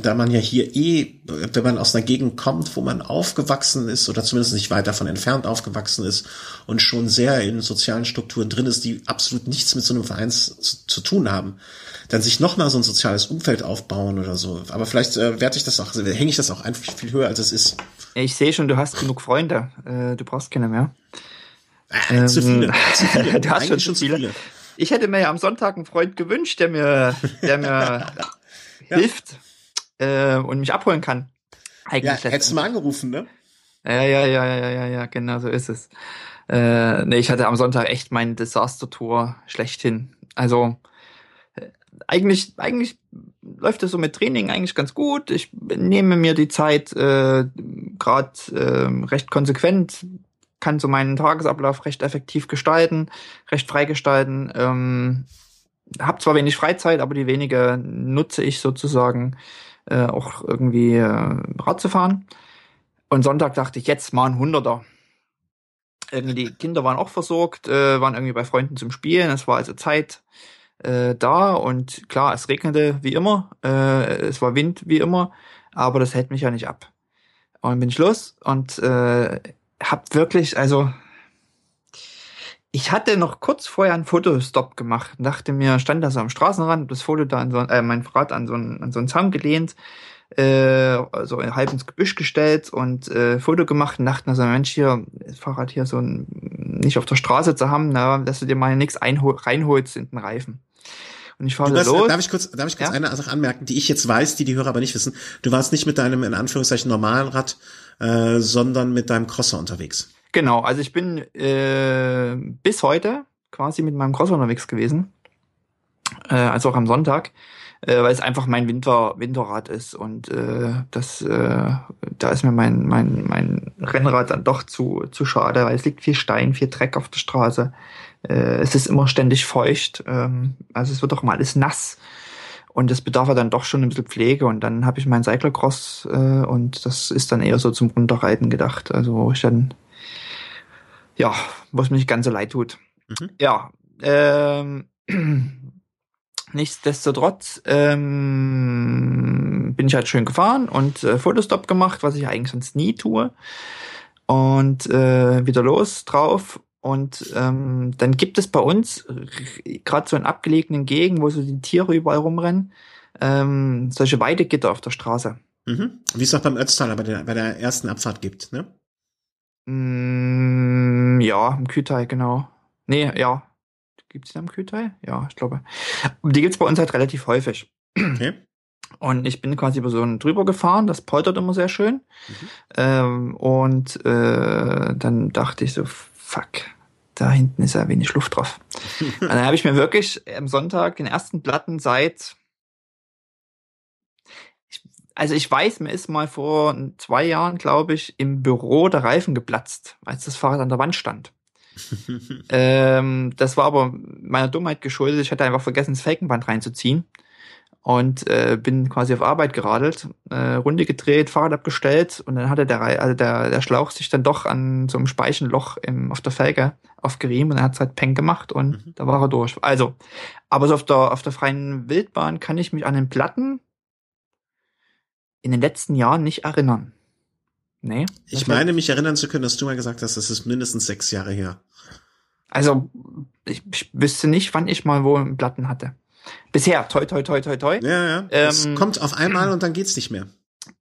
da man ja hier eh, wenn man aus einer Gegend kommt, wo man aufgewachsen ist oder zumindest nicht weit davon entfernt aufgewachsen ist und schon sehr in sozialen Strukturen drin ist, die absolut nichts mit so einem Verein zu, zu tun haben, dann sich nochmal so ein soziales Umfeld aufbauen oder so. Aber vielleicht äh, werte ich das auch, hänge ich das auch einfach viel höher, als es ist. Ich sehe schon, du hast genug Freunde. Äh, du brauchst keine mehr. Äh, ähm, zu viele. [laughs] Zu viele. du hast schon, schon zu viele. viele. Ich hätte mir ja am Sonntag einen Freund gewünscht, der mir, der mir ja. [laughs] [laughs] hilft äh, und mich abholen kann. Eigentlich ja, hättest du mal angerufen, ne? Ja, ja, ja, ja, ja, ja, genau so ist es. Äh, nee, ich hatte am Sonntag echt mein Desaster-Tour schlechthin. Also eigentlich, eigentlich läuft es so mit Training eigentlich ganz gut. Ich nehme mir die Zeit äh, gerade äh, recht konsequent, kann so meinen Tagesablauf recht effektiv gestalten, recht frei gestalten. Ähm, hab zwar wenig Freizeit, aber die wenige nutze ich sozusagen äh, auch irgendwie äh, Rad zu fahren. Und Sonntag dachte ich, jetzt mal ein Hunderter. Irgendwie die Kinder waren auch versorgt, äh, waren irgendwie bei Freunden zum Spielen. Es war also Zeit, äh, da und klar, es regnete wie immer, äh, es war Wind wie immer, aber das hält mich ja nicht ab. Und bin ich los und äh, hab wirklich, also ich hatte noch kurz vorher einen Fotostop gemacht dachte mir, stand da so am Straßenrand, das Foto da an so, äh, mein Rad an so, einen, an so einen Zaun gelehnt, äh, so halb ins Gebüsch gestellt und äh, Foto gemacht und dachte mir so, Mensch, hier, Fahrrad hier so ein, nicht auf der Straße zu haben, na, dass du dir mal nichts reinholst in den Reifen. Und ich fahre los. Darf ich kurz, darf ich kurz ja? eine Sache anmerken, die ich jetzt weiß, die die Hörer aber nicht wissen. Du warst nicht mit deinem, in Anführungszeichen, normalen Rad, äh, sondern mit deinem Crosser unterwegs. Genau, also ich bin äh, bis heute quasi mit meinem Crosser unterwegs gewesen. Äh, also auch am Sonntag äh, weil es einfach mein Winter Winterrad ist und äh, das äh, da ist mir mein mein mein Rennrad dann doch zu zu schade, weil es liegt viel Stein, viel Dreck auf der Straße. Äh, es ist immer ständig feucht, ähm, also es wird auch mal alles nass. Und das bedarf ja dann doch schon ein bisschen Pflege. Und dann habe ich mein Cyclocross äh, und das ist dann eher so zum Runterreiten gedacht. Also wo ich dann, ja, wo es mir nicht ganz so leid tut. Mhm. Ja, ähm, nichtsdestotrotz ähm, bin ich halt schön gefahren und äh, Fotostop gemacht, was ich eigentlich sonst nie tue. Und äh, wieder los drauf und ähm, dann gibt es bei uns, gerade so in abgelegenen Gegenden, wo so die Tiere überall rumrennen, ähm, solche Weidegitter auf der Straße. Mhm. Wie es auch beim Ötztaler bei der, bei der ersten Abfahrt gibt, ne? Mm, ja, im Kühlteil, genau. Nee, ja. Gibt's die am Kühlteil? Ja, ich glaube. Die gibt's bei uns halt relativ häufig. Okay. Und ich bin quasi über so einen drüber gefahren, das poltert immer sehr schön. Mhm. Ähm, und äh, dann dachte ich so, fuck, da hinten ist ja wenig Luft drauf. [laughs] und dann habe ich mir wirklich am Sonntag den ersten Platten seit also ich weiß, mir ist mal vor zwei Jahren, glaube ich, im Büro der Reifen geplatzt, als das Fahrrad an der Wand stand. [laughs] ähm, das war aber meiner Dummheit geschuldet. Ich hatte einfach vergessen, das Felgenband reinzuziehen und äh, bin quasi auf Arbeit geradelt, äh, Runde gedreht, Fahrrad abgestellt und dann hatte der, also der, der Schlauch sich dann doch an so einem Speichenloch im, auf der Felge aufgerieben und dann hat es halt Peng gemacht und mhm. da war er durch. Also, aber so auf der, auf der freien Wildbahn kann ich mich an den Platten in den letzten Jahren nicht erinnern. Nee. Ich meine, mich erinnern zu können, dass du mal gesagt hast, das ist mindestens sechs Jahre her. Also, ich, ich wüsste nicht, wann ich mal wo einen Platten hatte. Bisher, toi, toi, toi, toi, toi. Ja, ja. Ähm, es kommt auf einmal und dann geht's nicht mehr.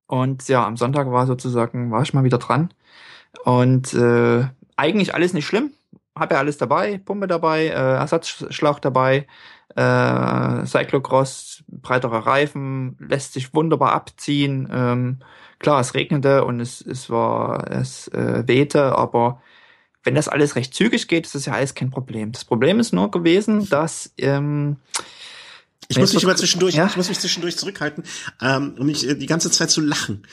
Und ja, am Sonntag war sozusagen, war ich mal wieder dran. Und äh, eigentlich alles nicht schlimm. Hab ja alles dabei, Pumpe dabei, äh, Ersatzschlauch dabei, äh, Cyclocross, breiterer Reifen, lässt sich wunderbar abziehen. Ähm, klar, es regnete und es, es war, es äh, wehte, aber wenn das alles recht zügig geht, ist das ja alles kein Problem. Das Problem ist nur gewesen, dass ähm, ich muss mich immer zwischendurch, ja? ich muss mich zwischendurch zurückhalten, ähm, um mich äh, die ganze Zeit zu lachen.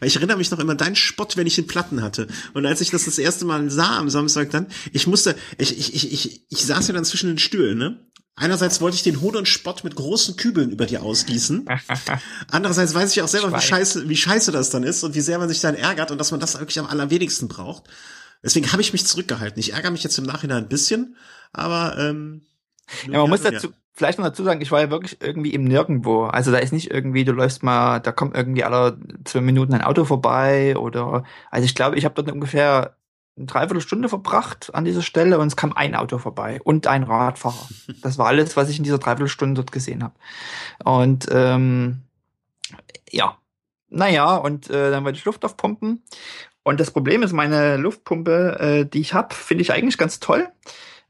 Weil ich erinnere mich noch immer deinen Spott, wenn ich den Platten hatte. Und als ich das das erste Mal sah am Samstag dann, ich musste, ich, ich, ich, ich, ich saß ja dann zwischen den Stühlen, ne? Einerseits wollte ich den Hohn und Spott mit großen Kübeln über dir ausgießen. [laughs] Andererseits weiß ich auch selber, wie scheiße, wie scheiße das dann ist und wie sehr man sich dann ärgert und dass man das wirklich am allerwenigsten braucht. Deswegen habe ich mich zurückgehalten. Ich ärgere mich jetzt im Nachhinein ein bisschen, aber ähm, ja, man muss dazu, vielleicht noch dazu sagen, ich war ja wirklich irgendwie im Nirgendwo. Also da ist nicht irgendwie, du läufst mal, da kommt irgendwie alle zwei Minuten ein Auto vorbei oder, also ich glaube, ich habe dort ungefähr eine Dreiviertelstunde verbracht an dieser Stelle und es kam ein Auto vorbei und ein Radfahrer. [laughs] Das war alles, was ich in dieser Dreiviertelstunde dort gesehen habe. Und ähm, ja, naja, und äh, dann wollte ich Luft aufpumpen. Und das Problem ist, meine Luftpumpe, äh, die ich habe, finde ich eigentlich ganz toll.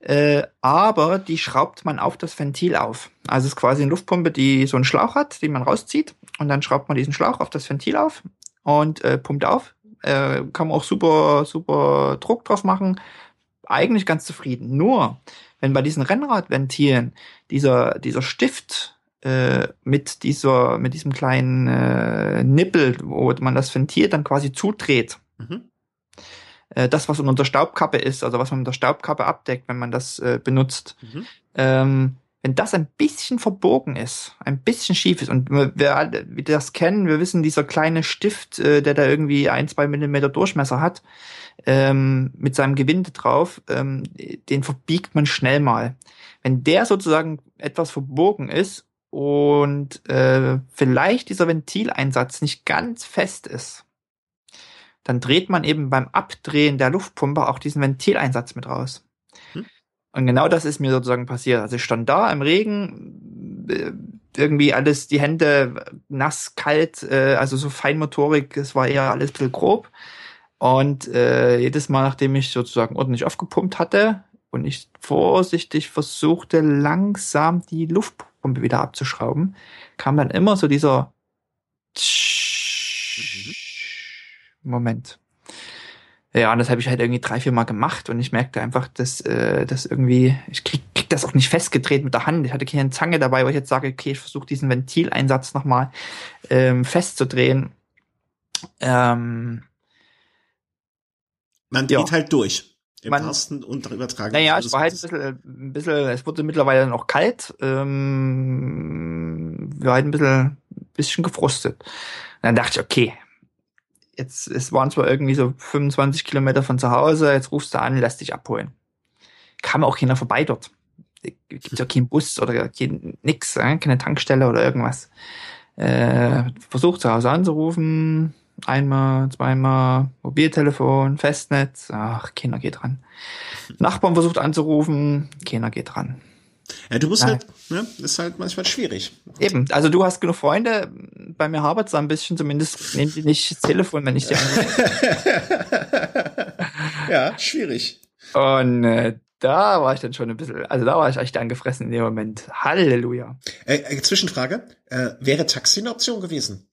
Äh, aber die schraubt man auf das Ventil auf. Also es ist quasi eine Luftpumpe, die so einen Schlauch hat, den man rauszieht und dann schraubt man diesen Schlauch auf das Ventil auf und äh, pumpt auf. Äh, kann man auch super, super Druck drauf machen. Eigentlich ganz zufrieden. Nur, wenn bei diesen Rennradventilen dieser, dieser Stift äh, mit dieser, mit diesem kleinen äh, Nippel, wo man das Ventil dann quasi zudreht, mhm äh, das, was unter der Staubkappe ist, also was man mit der Staubkappe abdeckt, wenn man das äh, benutzt, mhm. ähm, wenn das ein bisschen verbogen ist, ein bisschen schief ist und wir alle, wir das kennen, wir wissen, dieser kleine Stift, äh, der da irgendwie ein, zwei Millimeter Durchmesser hat, ähm, mit seinem Gewinde drauf, ähm, den verbiegt man schnell mal. Wenn der sozusagen etwas verbogen ist und äh, vielleicht dieser Ventileinsatz nicht ganz fest ist, dann dreht man eben beim Abdrehen der Luftpumpe auch diesen Ventileinsatz mit raus. Hm. Und genau das ist mir sozusagen passiert. Also ich stand da im Regen, äh, irgendwie alles, die Hände nass, kalt, äh, also so Feinmotorik, es war eher alles ein bisschen grob. Und äh, jedes Mal, nachdem ich sozusagen ordentlich aufgepumpt hatte und ich vorsichtig versuchte, langsam die Luftpumpe wieder abzuschrauben, kam dann immer so dieser mhm. Moment. Ja, und das habe ich halt irgendwie drei, vier Mal gemacht und ich merkte einfach, dass, äh, dass irgendwie, ich krieg, krieg das auch nicht festgedreht mit der Hand. Ich hatte keine Zange dabei, wo ich jetzt sage, okay, ich versuche diesen Ventileinsatz nochmal ähm, festzudrehen. Ähm, Man geht ja. halt durch. Im man, wahrsten und übertragen. Naja, es war halt ein bisschen, ein bisschen, es wurde mittlerweile dann auch kalt. Ähm, wir halt ein bisschen, bisschen gefrustet. Und dann dachte ich, okay, jetzt, es waren zwar irgendwie so 25 Kilometer von zu Hause, jetzt rufst du an, lass dich abholen. Kam auch keiner vorbei dort. Gibt ja keinen Bus oder kein, nix, äh, keine Tankstelle oder irgendwas. Äh, versucht zu Hause anzurufen, einmal, zweimal, Mobiltelefon, Festnetz, ach, keiner geht ran. Nachbarn versucht anzurufen, keiner geht ran. Ja, du musst ja. halt, ne, ist halt manchmal schwierig. Eben, also du hast genug Freunde, bei mir hapert es ein bisschen, zumindest nehmen die nicht das Telefon, wenn ich dir [laughs] Ja, schwierig. Und äh, da war ich dann schon ein bisschen, also da war ich echt angefressen in dem Moment. Halleluja. Äh, äh, Zwischenfrage, äh, wäre Taxi eine Option gewesen?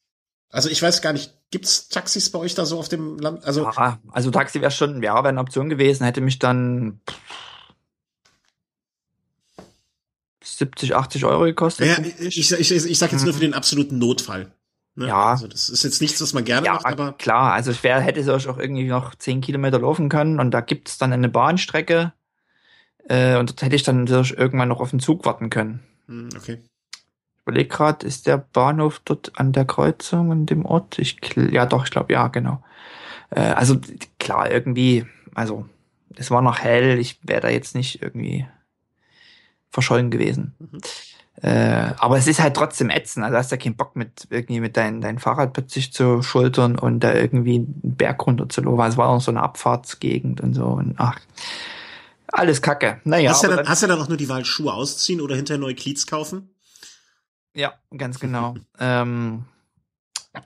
Also ich weiß gar nicht, gibt's Taxis bei euch da so auf dem Land? Also, ja, also Taxi wäre schon, ja, wäre eine Option gewesen, hätte mich dann pff, 70, 80 Euro gekostet. Ja, ich, ich, ich, sag jetzt nur für den absoluten Notfall. Ne? Ja. Also das ist jetzt nichts, was man gerne Ja, macht, aber klar, also ich wär, hätte sonst auch irgendwie noch zehn Kilometer laufen können und da gibt's dann eine Bahnstrecke äh, und dort hätte ich dann irgendwann noch auf den Zug warten können. hm, okay. Ich überlege gerade, ist der Bahnhof dort an der Kreuzung in dem Ort? Ich, ja doch, ich glaube, ja, genau. Äh, also klar, irgendwie, also es war noch hell, ich wäre da jetzt nicht irgendwie verschollen gewesen. Mhm. Äh, aber es ist halt trotzdem ätzend. Also hast ja keinen Bock mit irgendwie mit dein, dein Fahrrad plötzlich zu schultern und da irgendwie einen Berg runter zu laufen. Es war auch so eine Abfahrtsgegend und so. Und ach, alles Kacke. Naja, hast, du dann, dann- hast du dann auch nur die Wahl, Schuhe ausziehen oder hinterher neue Cleats kaufen? Ja, ganz genau. [laughs] ähm,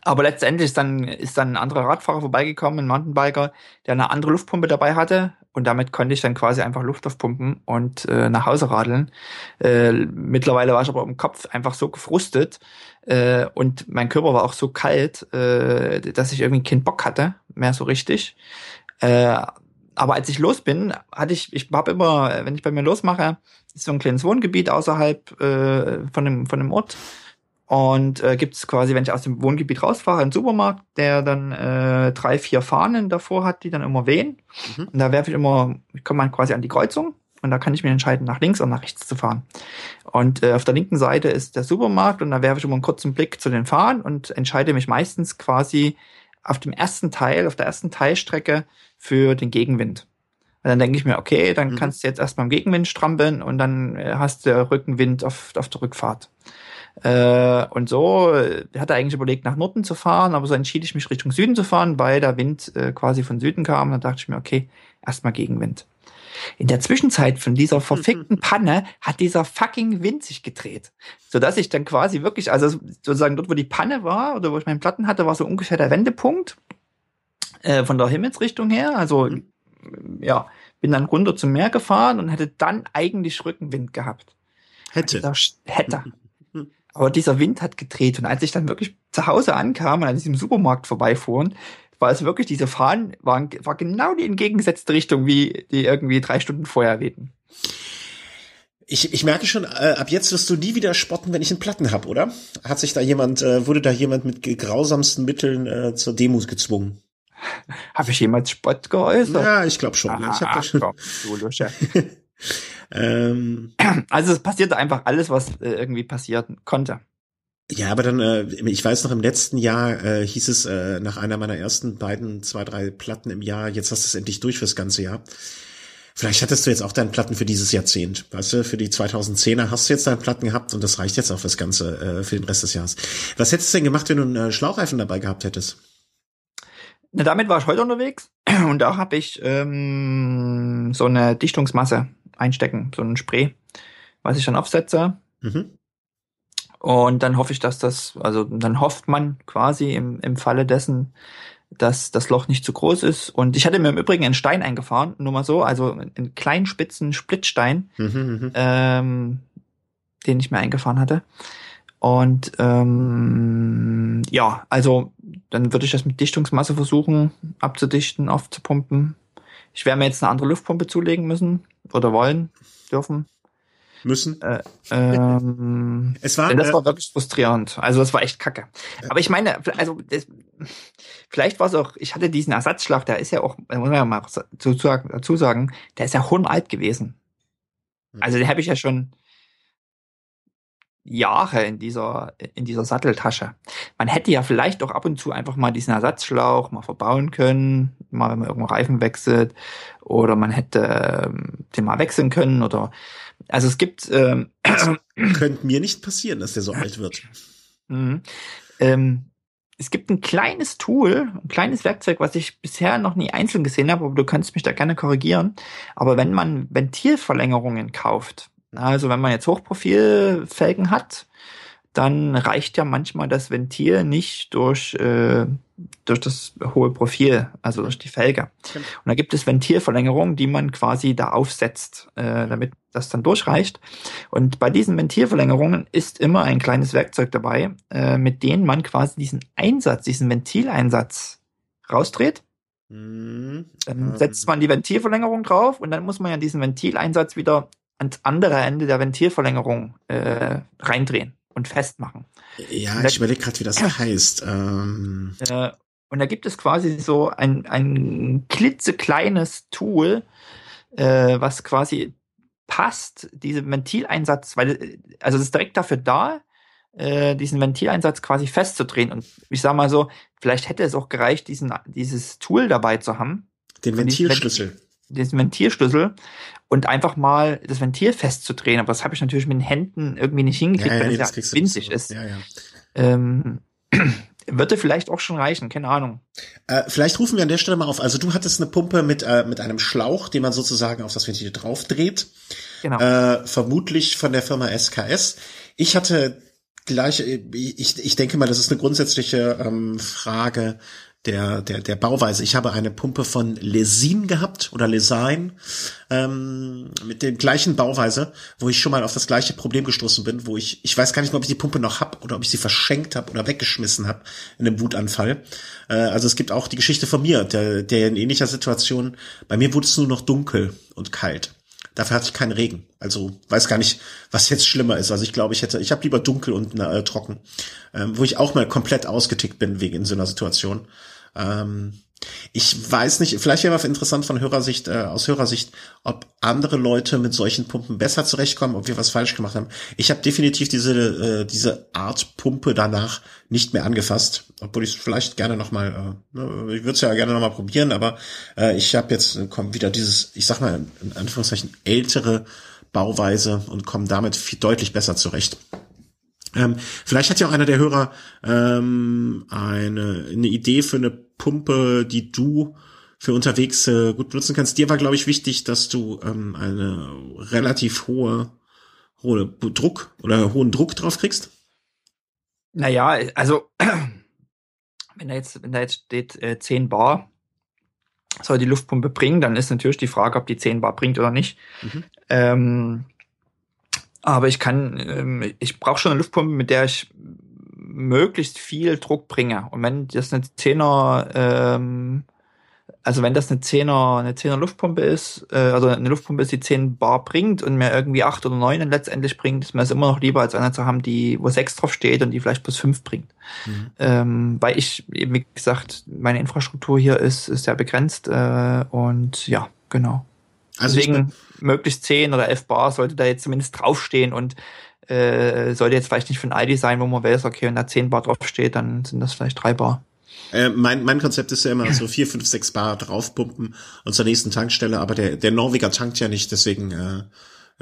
aber letztendlich ist dann, ist dann ein anderer Radfahrer vorbeigekommen, ein Mountainbiker, der eine andere Luftpumpe dabei hatte. Und damit konnte ich dann quasi einfach Luft aufpumpen und äh, nach Hause radeln. Äh, mittlerweile war ich aber im Kopf einfach so gefrustet äh, und mein Körper war auch so kalt, äh, dass ich irgendwie keinen Bock hatte, mehr so richtig. Äh, aber als ich los bin, hatte ich, ich habe immer, wenn ich bei mir losmache, ist so ein kleines Wohngebiet außerhalb äh, von dem von dem Ort und äh, gibt es quasi, wenn ich aus dem Wohngebiet rausfahre, einen Supermarkt, der dann äh, drei, vier Fahnen davor hat, die dann immer wehen. Mhm. Und da werfe ich immer, ich komme dann quasi an die Kreuzung und da kann ich mir entscheiden, nach links oder nach rechts zu fahren. Und äh, auf der linken Seite ist der Supermarkt und da werfe ich immer einen kurzen Blick zu den Fahnen und entscheide mich meistens quasi auf dem ersten Teil, auf der ersten Teilstrecke für den Gegenwind. Und dann denke ich mir, okay, dann Mhm. kannst du jetzt erstmal im Gegenwind strampeln und dann äh, hast du Rückenwind auf, auf der Rückfahrt. Äh, und so äh, hatte eigentlich überlegt, nach Norden zu fahren, aber so entschied ich mich Richtung Süden zu fahren, weil der Wind äh, quasi von Süden kam. Und dann dachte ich mir, okay, erstmal Gegenwind. In der Zwischenzeit von dieser verfickten [laughs] Panne hat dieser fucking Wind sich gedreht. Sodass ich dann quasi wirklich, also sozusagen dort, wo die Panne war oder wo ich meinen Platten hatte, war so ungefähr der Wendepunkt äh, von der Himmelsrichtung her. Also Mhm. ja, bin dann runter zum Meer gefahren und hätte dann eigentlich Rückenwind gehabt. Hätte. Sch- hätte. Aber dieser Wind hat gedreht und als ich dann wirklich zu Hause ankam und an diesem Supermarkt vorbeifuhren, war es wirklich, diese Fahnen waren, war genau die entgegengesetzte Richtung, wie die irgendwie drei Stunden vorher wehten. Ich, ich merke schon, äh, ab jetzt wirst du nie wieder spotten, wenn ich einen Platten hab, oder? Hat sich da jemand, äh, wurde da jemand mit grausamsten Mitteln äh, zur Demo gezwungen? Habe ich jemals Spott geäußert? Ja, ich glaube schon. ja. Ich hab da schon komm, du Lusche. [laughs] ähm, Also es passierte einfach alles, was äh, irgendwie passieren konnte. Ja, aber dann, äh, ich weiß noch, im letzten Jahr äh, hieß es äh, nach einer meiner ersten beiden, zwei, drei Platten im Jahr, jetzt hast du es endlich durch fürs ganze Jahr. Vielleicht hattest du jetzt auch deinen Platten für dieses Jahrzehnt. Weißt du, für die 2010er hast du jetzt deinen Platten gehabt und das reicht jetzt auch fürs Ganze, äh, für den Rest des Jahres. Was hättest du denn gemacht, wenn du einen äh, Schlauchreifen dabei gehabt hättest? Na, damit war ich heute unterwegs [clears throat] und da habe ich ähm, so eine Dichtungsmasse einstecken, so ein Spray, was ich dann aufsetze. Mhm. Und dann hoffe ich, dass das, also dann hofft man quasi im, im Falle dessen, dass das Loch nicht zu groß ist. Und ich hatte mir im Übrigen einen Stein eingefahren, nur mal so, also einen kleinen spitzen Splitstein, Mhm, mhm. ähm, den ich mir eingefahren hatte. Und ähm, ja, also dann würde ich das mit Dichtungsmasse versuchen abzudichten, aufzupumpen. Ich werde mir jetzt eine andere Luftpumpe zulegen müssen oder wollen, dürfen. Müssen. Äh, ähm, [laughs] Es war, das äh, war wirklich frustrierend. Also das war echt kacke. Aber ich meine, also das, vielleicht war es auch, ich hatte diesen Ersatzschlag, der ist ja auch, muss man ja mal dazu sagen, dazu sagen der ist ja hornalt gewesen. Also den habe ich ja schon Jahre in dieser, in dieser Satteltasche. Man hätte ja vielleicht auch ab und zu einfach mal diesen Ersatzschlauch mal verbauen können, mal wenn man irgendwo Reifen wechselt, oder man hätte ähm, den mal wechseln können, oder also es gibt ähm, [clears throat] könnte mir nicht passieren, dass der so alt wird. Mhm. Ähm, es gibt ein kleines Tool, ein kleines Werkzeug, was ich bisher noch nie einzeln gesehen habe, aber du kannst mich da gerne korrigieren. Aber wenn man Ventilverlängerungen kauft, also wenn man jetzt Hochprofilfelgen hat, dann reicht ja manchmal das Ventil nicht durch, äh, durch das hohe Profil, also durch die Felge. Und da gibt es Ventilverlängerungen, die man quasi da aufsetzt, äh, damit das dann durchreicht. Und bei diesen Ventilverlängerungen ist immer ein kleines Werkzeug dabei, äh, mit dem man quasi diesen Einsatz, diesen Ventileinsatz rausdreht. Mhm. Dann setzt man die Ventilverlängerung drauf und dann muss man ja diesen Ventileinsatz wieder ans andere Ende der Ventilverlängerung äh, reindrehen. und festmachen. Ja, da, ich überlege gerade, wie das [clears throat] heißt. Ähm. Äh, und da gibt es quasi so ein, ein klitzekleines Tool, äh, was quasi passt, diese Ventileinsatz, weil, also es ist direkt dafür da, äh, diesen Ventileinsatz quasi festzudrehen. Und ich sag mal so, vielleicht hätte es auch gereicht, diesen, dieses Tool dabei zu haben. Den Ventilschlüssel. Diesen Ventilschlüssel und einfach mal das Ventil festzudrehen. Aber das habe ich natürlich mit den Händen irgendwie nicht hingekriegt, ja, ja, weil es ja winzig ist. Ja, ja. Ähm, [clears throat] würde vielleicht auch schon reichen, keine Ahnung. Äh, vielleicht rufen wir an der Stelle mal auf. Also du hattest eine Pumpe mit, äh, mit einem Schlauch, den man sozusagen auf das Ventil draufdreht. Genau. Äh, vermutlich von der Firma SKS. Ich hatte gleich, ich, ich denke mal, das ist eine grundsätzliche ähm, Frage der, der, der Bauweise. Ich habe eine Pumpe von Lesin gehabt oder Lesign ähm, mit dem gleichen Bauweise, wo ich schon mal auf das gleiche Problem gestoßen bin, wo ich, ich weiß gar nicht mehr, ob ich die Pumpe noch hab oder ob ich sie verschenkt habe oder weggeschmissen habe in einem Wutanfall. Äh, also es gibt auch die Geschichte von mir, der, der in ähnlicher Situation, bei mir wurde es nur noch dunkel und kalt. Dafür hatte ich keinen Regen. Also weiß gar nicht, was jetzt schlimmer ist. Also ich glaube, ich hätte, ich habe lieber dunkel und äh, trocken, ähm, wo ich auch mal komplett ausgetickt bin wegen in so einer Situation. Ähm, ich weiß nicht, vielleicht wäre interessant von Hörersicht, äh, aus Hörersicht, ob andere Leute mit solchen Pumpen besser zurechtkommen, ob wir was falsch gemacht haben. Ich habe definitiv diese, äh, diese Art Pumpe danach nicht mehr angefasst, obwohl ich es vielleicht gerne nochmal, äh, ne, ich würde es ja gerne nochmal probieren, aber äh, ich habe jetzt äh, kommt wieder dieses, ich sag mal in Anführungszeichen, ältere Bauweise und komme damit viel deutlich besser zurecht. Ähm, vielleicht hat ja auch einer der Hörer ähm, eine, eine Idee für eine Pumpe, die du für unterwegs äh, gut benutzen kannst. Dir war, glaube ich, wichtig, dass du ähm, eine relativ hohe, hohe Druck oder hohen Druck drauf kriegst. Naja, also [clears throat] wenn da jetzt, wenn da jetzt steht äh, 10 Bar, soll die Luftpumpe bringen, dann ist natürlich die Frage, ob die 10 Bar bringt oder nicht. Mhm. Ähm, aber ich kann, ähm, ich brauche schon eine Luftpumpe, mit der ich möglichst viel Druck bringe. Und wenn das eine Zehner, ähm, also wenn das eine Zehner, eine Zehner Luftpumpe ist, äh, also eine Luftpumpe ist, die 10 Bar bringt und mir irgendwie acht oder neun letztendlich bringt, ist mir das immer noch lieber, als eine zu haben, die, wo sechs drauf steht und die vielleicht plus fünf bringt. Mhm. Ähm, weil ich, wie gesagt, meine Infrastruktur hier ist, ist sehr begrenzt äh, und ja, genau. Also Deswegen möglichst 10 oder 11 Bar sollte da jetzt zumindest draufstehen und äh, sollte jetzt vielleicht nicht von Aldi sein, wo man weiß, okay, wenn da 10 Bar draufsteht, dann sind das vielleicht 3 Bar. Äh, mein, mein Konzept ist ja immer so 4, 5, 6 Bar draufpumpen und zur nächsten Tankstelle, aber der, der Norweger tankt ja nicht, deswegen äh,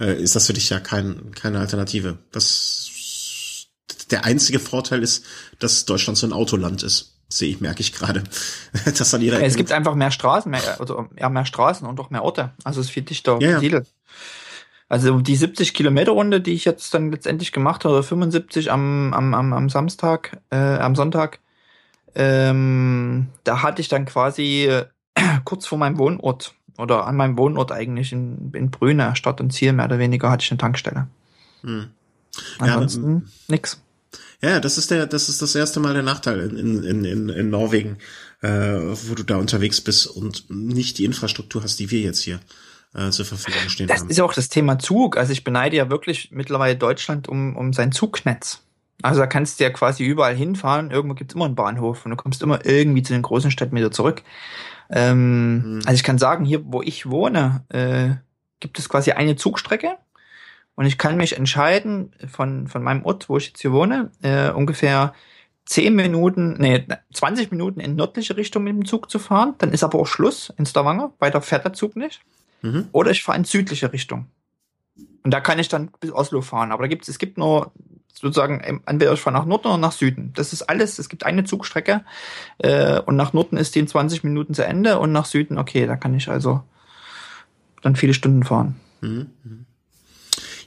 äh, ist das für dich ja kein, keine Alternative. Das, der einzige Vorteil ist, dass Deutschland so ein Autoland ist sehe ich, merke ich gerade. [laughs] dass dann jeder es gibt einfach mehr Straßen, mehr, also ja, mehr Straßen und auch mehr Orte. Also es ist viel dichter ja, besiedelt. Ja. Also die 70 Kilometer Runde, die ich jetzt dann letztendlich gemacht habe, oder 75 am, am, am, am Samstag, äh, am Sonntag, ähm, da hatte ich dann quasi äh, [clears throat] kurz vor meinem Wohnort oder an meinem Wohnort eigentlich in, in Brüne, Stadt und Ziel mehr oder weniger, hatte ich eine Tankstelle. Hm. Ansonsten ja, nix. Ja, das ist der, das ist das erste Mal der Nachteil in, in, in, in Norwegen, äh, wo du da unterwegs bist und nicht die Infrastruktur hast, die wir jetzt hier äh, zur Verfügung stehen das haben. Das ist ja auch das Thema Zug. Also ich beneide ja wirklich mittlerweile Deutschland um, um sein Zugnetz. Also da kannst du ja quasi überall hinfahren. Irgendwo gibt's immer einen Bahnhof und du kommst immer irgendwie zu den großen Städten wieder zurück. Ähm, hm. Also ich kann sagen, hier, wo ich wohne, äh, gibt es quasi eine Zugstrecke und ich kann mich entscheiden, von, von meinem Ort, wo ich jetzt hier wohne, äh, ungefähr 10 Minuten, nee, 20 Minuten in nördliche Richtung mit dem Zug zu fahren. Dann ist aber auch Schluss in Stavanger. Weiter fährt der Zug nicht. Mhm. Oder ich fahre in südliche Richtung. Und da kann ich dann bis Oslo fahren. Aber da gibt es, es gibt nur sozusagen, entweder ich fahre nach Norden oder nach Süden. Das ist alles, es gibt eine Zugstrecke. Äh, und nach Norden ist die in 20 Minuten zu Ende und nach Süden, okay, da kann ich also dann viele Stunden fahren. Mhm.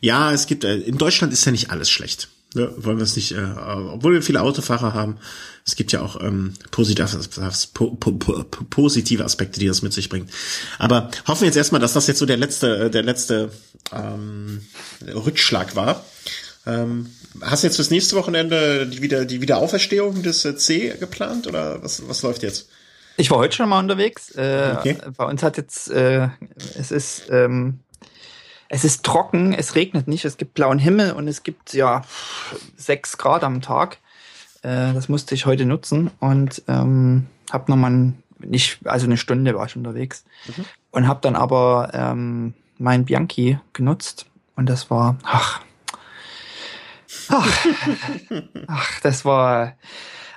Ja, es gibt, äh, in Deutschland ist ja nicht alles schlecht. Ne? Wollen wir es nicht, äh, obwohl wir viele Autofahrer haben, es gibt ja auch ähm, positive, po, po, po, positive Aspekte, die das mit sich bringt. Aber hoffen wir jetzt erstmal, dass das jetzt so der letzte, äh, der letzte ähm, Rückschlag war. Ähm, hast du jetzt fürs nächste Wochenende die, wieder, die Wiederauferstehung des äh, C geplant oder was, was läuft jetzt? Ich war heute schon mal unterwegs. Äh, okay. Bei uns hat jetzt, äh, es ist ähm, es ist trocken, es regnet nicht, es gibt blauen Himmel und es gibt ja sechs Grad am Tag. Äh, das musste ich heute nutzen und ähm, habe nochmal nicht, also eine Stunde war ich unterwegs mhm. und habe dann aber ähm, mein Bianchi genutzt und das war, ach, ach, [laughs] ach das war,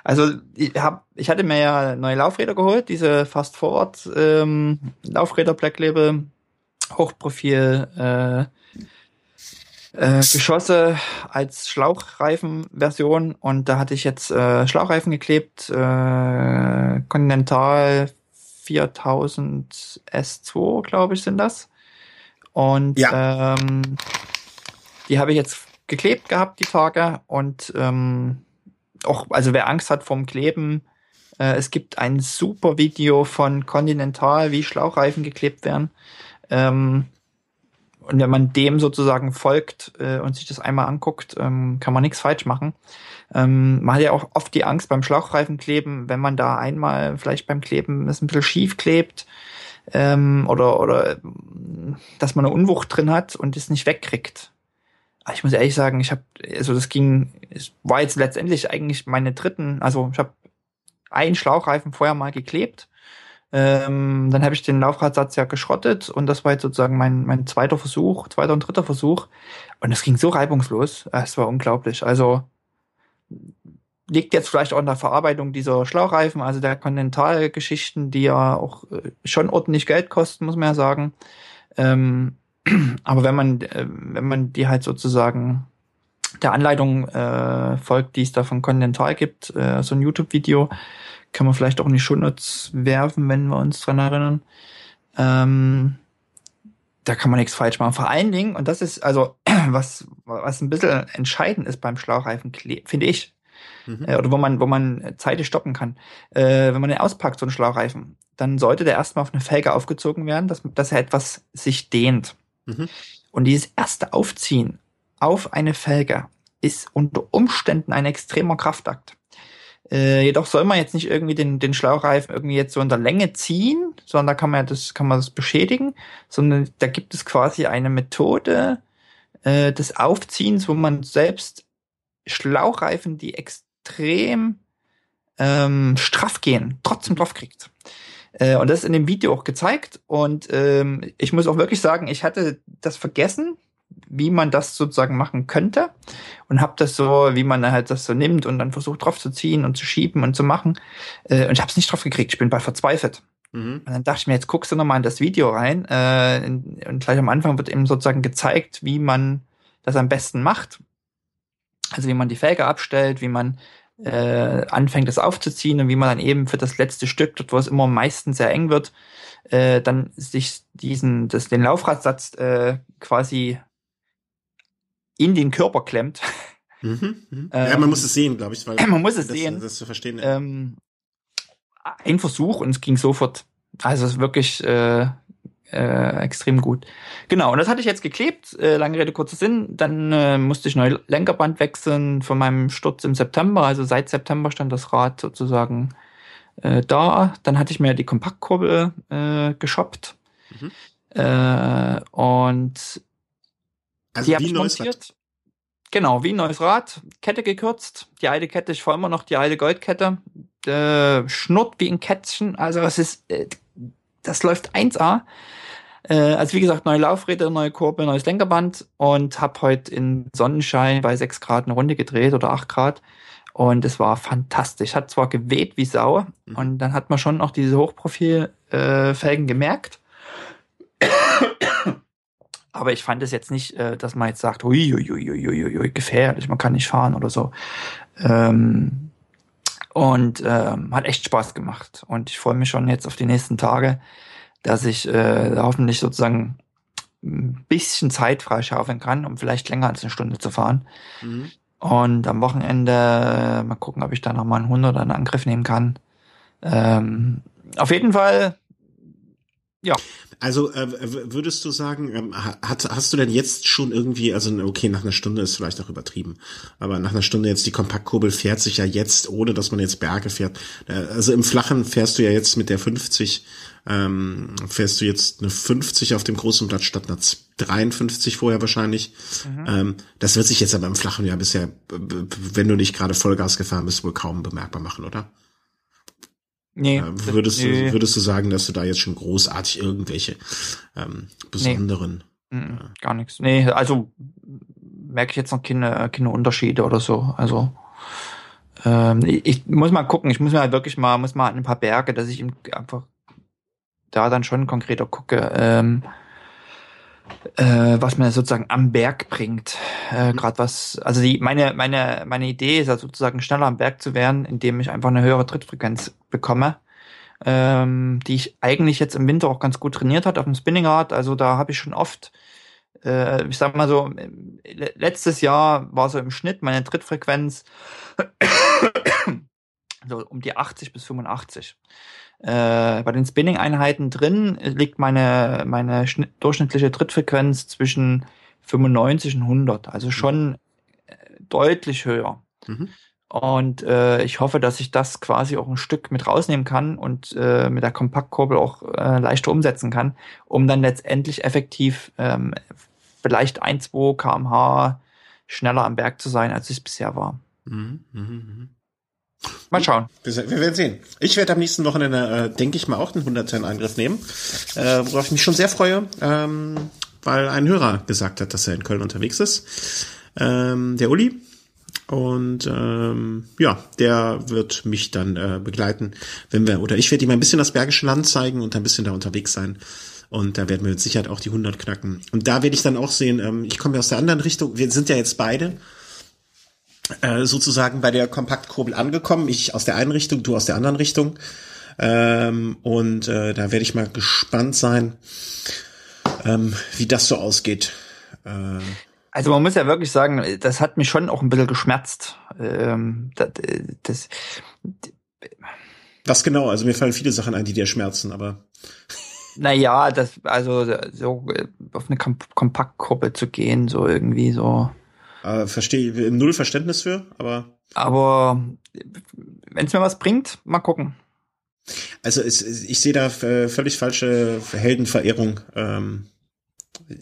also ich, hab, ich hatte mir ja neue Laufräder geholt, diese Fast Forward ähm, Laufräder Black Label, Hochprofil, äh, äh, Geschosse als Schlauchreifen-Version und da hatte ich jetzt äh, Schlauchreifen geklebt, äh, Continental 4000 S2, glaube ich, sind das. Und ja. ähm, die habe ich jetzt geklebt gehabt, die Tage. Und ähm, auch, also wer Angst hat vom Kleben, äh, es gibt ein super Video von Continental, wie Schlauchreifen geklebt werden. Ähm, und wenn man dem sozusagen folgt äh, und sich das einmal anguckt, ähm, kann man nichts falsch machen. Ähm, man hat ja auch oft die Angst beim Schlauchreifen kleben, wenn man da einmal vielleicht beim Kleben es ein bisschen schief klebt ähm, oder, oder dass man eine Unwucht drin hat und es nicht wegkriegt. Aber ich muss ehrlich sagen, ich habe, also das ging, es war jetzt letztendlich eigentlich meine dritten, also ich habe einen Schlauchreifen vorher mal geklebt ähm, dann habe ich den Laufradsatz ja geschrottet und das war jetzt sozusagen mein, mein zweiter Versuch, zweiter und dritter Versuch. Und es ging so reibungslos. Es war unglaublich. Also liegt jetzt vielleicht auch in der Verarbeitung dieser Schlauchreifen, also der Continental-Geschichten, die ja auch äh, schon ordentlich Geld kosten, muss man ja sagen. Ähm, [clears throat] aber wenn man, äh, wenn man die halt sozusagen der Anleitung äh, folgt, die es da von Continental gibt, äh, so ein YouTube-Video, kann man vielleicht auch in die Shownotes werfen, wenn wir uns dran erinnern. Ähm, da kann man nichts falsch machen. Vor allen Dingen, und das ist also, [clears throat] was, was ein bisschen entscheidend ist beim Schlauchreifen, finde ich, mhm. äh, oder wo man, wo man Zeit stoppen kann. Äh, wenn man den auspackt, so einen Schlauchreifen, dann sollte der erstmal auf eine Felge aufgezogen werden, dass, dass er etwas sich dehnt. Mhm. Und dieses erste Aufziehen auf eine Felge ist unter Umständen ein extremer Kraftakt. Äh, jedoch soll man jetzt nicht irgendwie den, den Schlauchreifen irgendwie jetzt so in der Länge ziehen, sondern da kann man das, kann man das beschädigen, sondern da gibt es quasi eine Methode äh, des Aufziehens, wo man selbst Schlauchreifen, die extrem ähm, straff gehen, trotzdem drauf kriegt. Äh, und das ist in dem Video auch gezeigt. Und ähm, ich muss auch wirklich sagen, ich hatte das vergessen, wie man das sozusagen machen könnte und habe das so, wie man halt das so nimmt und dann versucht drauf zu ziehen und zu schieben und zu machen. Äh, und ich habe es nicht drauf gekriegt. Ich bin bei verzweifelt. Mhm. Und dann dachte ich mir, jetzt guckst du noch mal in das Video rein äh, in, und gleich am Anfang wird eben sozusagen gezeigt, wie man das am besten macht. Also wie man die Felge abstellt, wie man äh, anfängt, das aufzuziehen und wie man dann eben für das letzte Stück, dort wo es immer meistens sehr eng wird, äh, dann sich diesen, das, den Laufradsatz äh, quasi in den Körper klemmt. Mhm, mh. [laughs] ja, man muss es sehen, glaube ich. Weil man muss es das, sehen. Das zu verstehen. Ähm, ein Versuch und es ging sofort. Also es ist wirklich äh, äh, extrem gut. Genau, und das hatte ich jetzt geklebt. Äh, lange Rede, kurzer Sinn. Dann äh, musste ich neu Lenkerband wechseln von meinem Sturz im September. Also seit September stand das Rad sozusagen äh, da. Dann hatte ich mir die Kompaktkurbel äh, geshoppt. Mhm. Äh, und also die wie neues montiert. Rad. Genau, wie ein neues Rad. Kette gekürzt. Die alte Kette, ich fahre immer noch die alte Goldkette. Äh, schnurrt wie ein Kätzchen. Also es ist, äh, das läuft 1A. Äh, also wie gesagt, neue Laufräder, neue Kurbel, neues Lenkerband und habe heute in Sonnenschein bei 6 Grad eine Runde gedreht oder 8 Grad. Und es war fantastisch. Hat zwar geweht wie Sau mhm. und dann hat man schon auch diese Hochprofilfelgen äh, gemerkt. Aber ich fand es jetzt nicht, äh, dass man jetzt sagt, ui, ui, ui, ui, ui, gefährlich, man kann nicht fahren oder so. Ähm, und ähm, hat echt Spaß gemacht. Und ich freue mich schon jetzt auf die nächsten Tage, dass ich äh, hoffentlich sozusagen ein bisschen Zeit freischaufeln kann, um vielleicht länger als eine Stunde zu fahren. Mhm. Und am Wochenende äh, mal gucken, ob ich da nochmal einen Hund oder einen Angriff nehmen kann. Ähm, auf jeden Fall, ja. Also äh, würdest du sagen, ähm, hat, hast du denn jetzt schon irgendwie, also okay, nach einer Stunde ist vielleicht auch übertrieben, aber nach einer Stunde jetzt die Kompaktkurbel fährt sich ja jetzt, ohne dass man jetzt Berge fährt. Äh, also im Flachen fährst du ja jetzt mit der 50, ähm, fährst du jetzt eine 50 auf dem großen Blatt statt einer 53 vorher wahrscheinlich. Mhm. Ähm, das wird sich jetzt aber im Flachen ja bisher, wenn du nicht gerade Vollgas gefahren bist, wohl kaum bemerkbar machen, oder? Nee, würdest, nee. Du, würdest du sagen, dass du da jetzt schon großartig irgendwelche ähm, besonderen. Nee. Äh, Gar nichts. Nee, also merke ich jetzt noch keine, keine Unterschiede oder so. Also ähm, ich, ich muss mal gucken, ich muss mal wirklich mal, muss mal ein paar Berge, dass ich einfach da dann schon konkreter gucke. Ähm, äh, was man sozusagen am Berg bringt. Äh, mhm. Gerade was, also die, meine, meine, meine Idee ist ja sozusagen schneller am Berg zu werden, indem ich einfach eine höhere Trittfrequenz bekomme, ähm, die ich eigentlich jetzt im Winter auch ganz gut trainiert hat auf dem Spinningrad. Also da habe ich schon oft, äh, ich sag mal so, letztes Jahr war so im Schnitt meine Trittfrequenz [coughs] so um die 80 bis 85. Äh, bei den Spinning-Einheiten drin liegt meine, meine durchschnittliche Trittfrequenz zwischen 95 und 100, also schon äh, deutlich höher. Mhm. Und äh, ich hoffe, dass ich das quasi auch ein Stück mit rausnehmen kann und äh, mit der Kompaktkurbel auch äh, leichter umsetzen kann, um dann letztendlich effektiv ähm, vielleicht ein, zwei kmh schneller am Berg zu sein, als es bisher war. Mhm, mh, mh. Mal schauen. Wir, werden sehen. Ich werde am nächsten Wochenende, äh, denke ich mal, auch den 100 in Angriff nehmen, äh, worauf ich mich schon sehr freue, ähm, weil ein Hörer gesagt hat, dass er in Köln unterwegs ist. Ähm, der Uli. Und ähm, ja, der wird mich dann äh, begleiten, wenn wir, oder ich werde ihm ein bisschen das Bergische Land zeigen und ein bisschen da unterwegs sein. Und da werden wir mit Sicherheit auch die 100 knacken. Und da werde ich dann auch sehen, ähm, ich komme ja aus der anderen Richtung, wir sind ja jetzt beide äh, sozusagen bei der Kompaktkurbel angekommen. Ich aus der einen Richtung, du aus der anderen Richtung. Ähm, und äh, da werde ich mal gespannt sein, ähm, wie das so ausgeht. Äh, also man muss ja wirklich sagen, das hat mich schon auch ein bisschen geschmerzt. Ähm, das, das, Was genau? Also mir fallen viele Sachen ein, die dir schmerzen, aber. Naja, das, also so auf eine Kompaktkurbel zu gehen, so irgendwie so. Äh, verstehe null Verständnis für, aber. Aber wenn es mir was bringt, mal gucken. Also es, ich sehe da äh, völlig falsche Heldenverehrung. Ähm,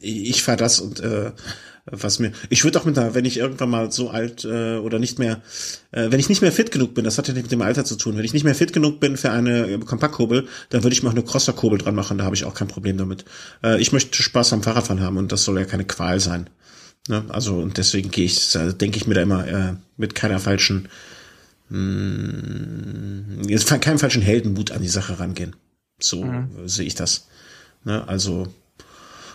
ich fahre das und äh, was mir. Ich würde auch mit einer, wenn ich irgendwann mal so alt äh, oder nicht mehr, äh, wenn ich nicht mehr fit genug bin, das hat ja nicht mit dem Alter zu tun. Wenn ich nicht mehr fit genug bin für eine Kompaktkurbel, dann würde ich mir auch eine Crosserkurbel dran machen. Da habe ich auch kein Problem damit. Äh, ich möchte Spaß am Fahrradfahren haben und das soll ja keine Qual sein. Ne? Also und deswegen gehe ich, denke ich mir da immer äh, mit keiner falschen, mh, hm, jetzt keinem falschen Heldenmut an die Sache rangehen. So mhm. sehe ich das. Ne? Also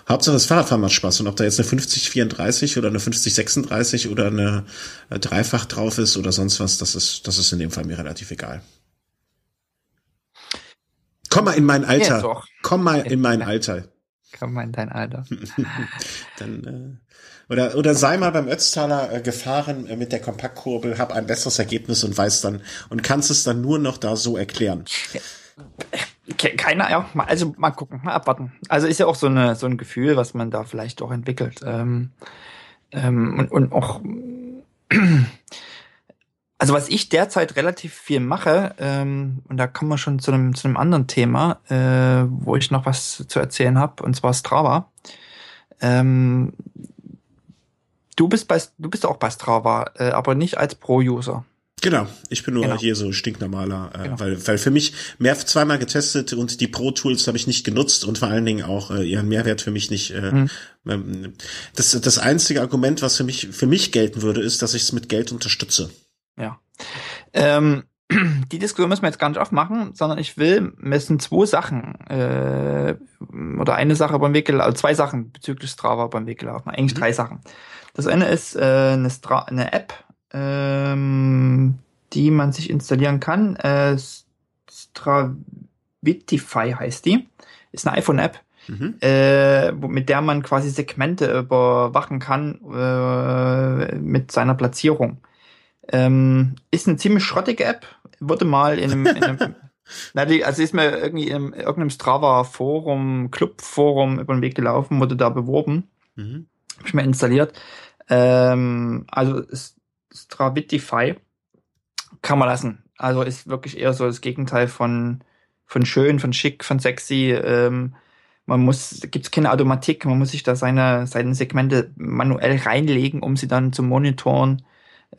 Hauptsache das Fahrradfahren macht Spaß und ob da jetzt eine 5034 oder eine 5036 oder eine äh, Dreifach drauf ist oder sonst was, das ist, das ist in dem Fall mir relativ egal. Komm mal in mein Alter. Ja, Komm mal in mein Alter. Komm mal in dein Alter. [laughs] [laughs] Dann äh, oder, oder sei mal beim Ötztaler äh, gefahren äh, mit der Kompaktkurbel, hab ein besseres Ergebnis und weiß dann und kannst es dann nur noch da so erklären. Keiner, ja, also mal gucken, mal abwarten. Also ist ja auch so eine so ein Gefühl, was man da vielleicht auch entwickelt. Ähm, ähm, und, und auch [clears throat] also was ich derzeit relativ viel mache, ähm, und da kommen wir schon zu einem, zu einem anderen Thema, äh, wo ich noch was zu erzählen habe, und zwar Strava. Ähm, Du bist bei, du bist auch bei Strava, äh, aber nicht als Pro-User. Genau, ich bin nur genau. hier so stinknormaler, äh, genau. weil, weil für mich mehr zweimal getestet und die Pro-Tools habe ich nicht genutzt und vor allen Dingen auch äh, ihren Mehrwert für mich nicht. Äh, mhm. Ähm, das, das einzige Argument, was für mich für mich gelten würde, ist, dass ich es mit Geld unterstütze. Ja. Ähm, [clears throat] die Diskussion müssen wir jetzt gar nicht aufmachen, sondern ich will, müssen zwei Sachen äh, oder eine Sache beim Weg gelaufen, also zwei Sachen bezüglich Strava beim Weg gelaufen, eigentlich mhm. drei Sachen. Das eine ist äh, eine, Stra eine App, ähm, die man sich installieren kann. Äh, Stravitify heißt die. Ist eine iPhone-App, mhm. äh, mit der man quasi Segmente überwachen kann äh, mit seiner Platzierung. Ähm, ist eine ziemlich schrottige App. Wurde mal in einem, in einem [laughs] Na, die, also ist mir irgendwie in irgendeinem Strava-Forum, Club-Forum über den Weg gelaufen, wurde da beworben. Mhm. Hab ich mir installiert. Ähm, also Stravitify kann man lassen. Also ist wirklich eher so das Gegenteil von, von schön, von schick, von sexy. Ähm, man muss, gibt es keine Automatik, man muss sich da seine, seine Segmente manuell reinlegen, um sie dann zu monitoren.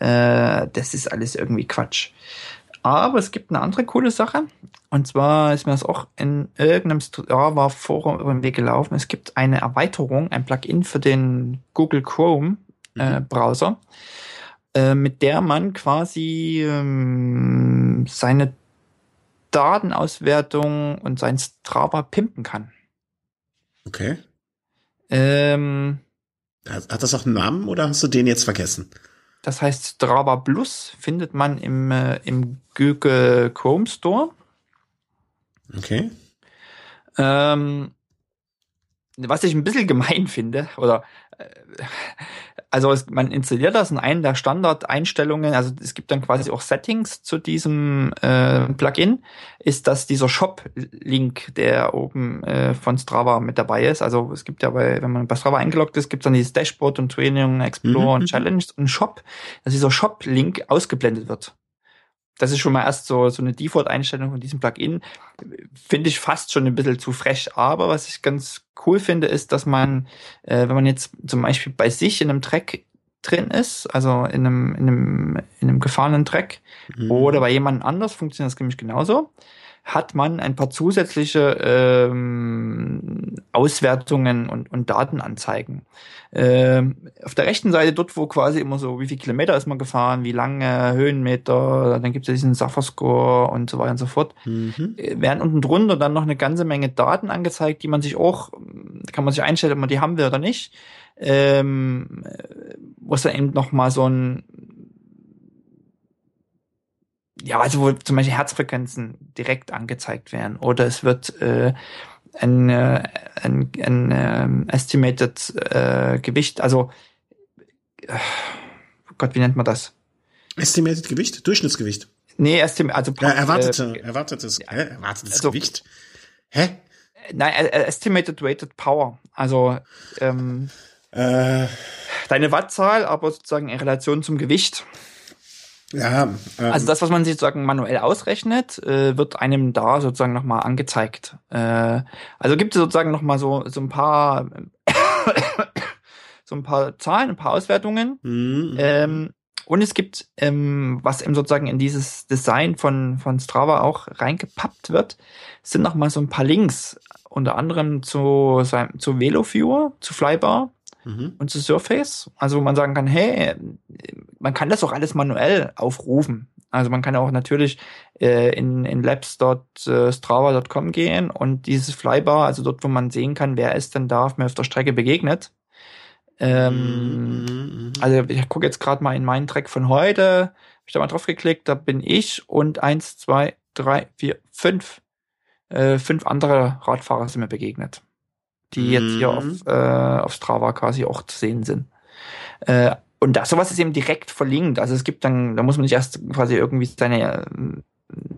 Äh, das ist alles irgendwie Quatsch. Aber es gibt eine andere coole Sache. Und zwar ist mir das auch in irgendeinem Strava Forum über den Weg gelaufen. Es gibt eine Erweiterung, ein Plugin für den Google Chrome äh, mhm. Browser, äh, mit der man quasi ähm, seine Datenauswertung und sein Strava pimpen kann. Okay. Ähm, hat, hat das auch einen Namen oder hast du den jetzt vergessen? Das heißt Strava Plus findet man im, äh, im Google Chrome Store. Okay. Ähm, was ich ein bisschen gemein finde, oder äh, also es, man installiert das in einen der Standardeinstellungen, also es gibt dann quasi auch Settings zu diesem äh, Plugin, ist dass dieser Shop-Link, der oben äh, von Strava mit dabei ist. Also es gibt ja bei, wenn man bei Strava eingeloggt ist, gibt es dann dieses Dashboard und Training, Explore mhm. und Challenge und Shop, dass dieser Shop-Link ausgeblendet wird das ist schon mal erst so, so eine Default-Einstellung von diesem Plugin. Finde ich fast schon ein bisschen zu frech. Aber was ich ganz cool finde, ist, dass man, äh, wenn man jetzt zum Beispiel bei sich in einem Track drin ist, also in einem, in einem, in einem gefahrenen Track mhm. oder bei jemand anders funktioniert das nämlich genauso hat man ein paar zusätzliche ähm, Auswertungen und, und Datenanzeigen. Ähm, auf der rechten Seite dort, wo quasi immer so, wie viel Kilometer ist man gefahren, wie lange, Höhenmeter, dann gibt es ja diesen Suffer-Score und so weiter und so fort, mhm. Äh, werden unten drunter dann noch eine ganze Menge Daten angezeigt, die man sich auch, kann man sich einstellen, ob man die haben will oder nicht. Ähm, wo es dann eben noch mal so ein ja, also wo zum Beispiel Herzfrequenzen direkt angezeigt werden oder es wird äh, ein, äh, ein, ein ähm, estimated äh, Gewicht, also äh, Gott, wie nennt man das? Estimated Gewicht? Durchschnittsgewicht? Nee, estim also ja, erwartete, äh, erwartetes, hä? erwartetes also, Gewicht. Hä? Nein, äh, äh, estimated weighted power. Also ähm, äh. deine Wattzahl, aber sozusagen in Relation zum Gewicht. Ja. Ähm, also das, was man sich sozusagen manuell ausrechnet, äh, wird einem da sozusagen nochmal angezeigt. Äh, also gibt es sozusagen nochmal so, so ein paar [coughs] so ein paar Zahlen, ein paar Auswertungen. Mhm. Ähm, und es gibt, ähm, was eben sozusagen in dieses Design von, von Strava auch reingepappt wird, sind nochmal so ein paar Links, unter anderem zu, zu VeloViewer, zu Flybar, mhm. und zu Surface. Also wo man sagen kann, hey, man kann das auch alles manuell aufrufen. Also man kann auch natürlich äh, in, in labs.strava.com gehen und dieses Flybar, also dort, wo man sehen kann, wer ist denn da mir auf der Strecke begegnet. Ähm, mhm. Also ich gucke jetzt gerade mal in meinen Track von heute, hab ich da mal drauf geklickt, da bin ich und eins, zwei, drei, vier, fünf, äh, fünf andere Radfahrer sind mir begegnet die jetzt hier auf, mhm. äh, auf Strava quasi auch zu sehen sind. Äh, und das, sowas ist eben direkt verlinkt. Also es gibt dann, da muss man nicht erst quasi irgendwie seine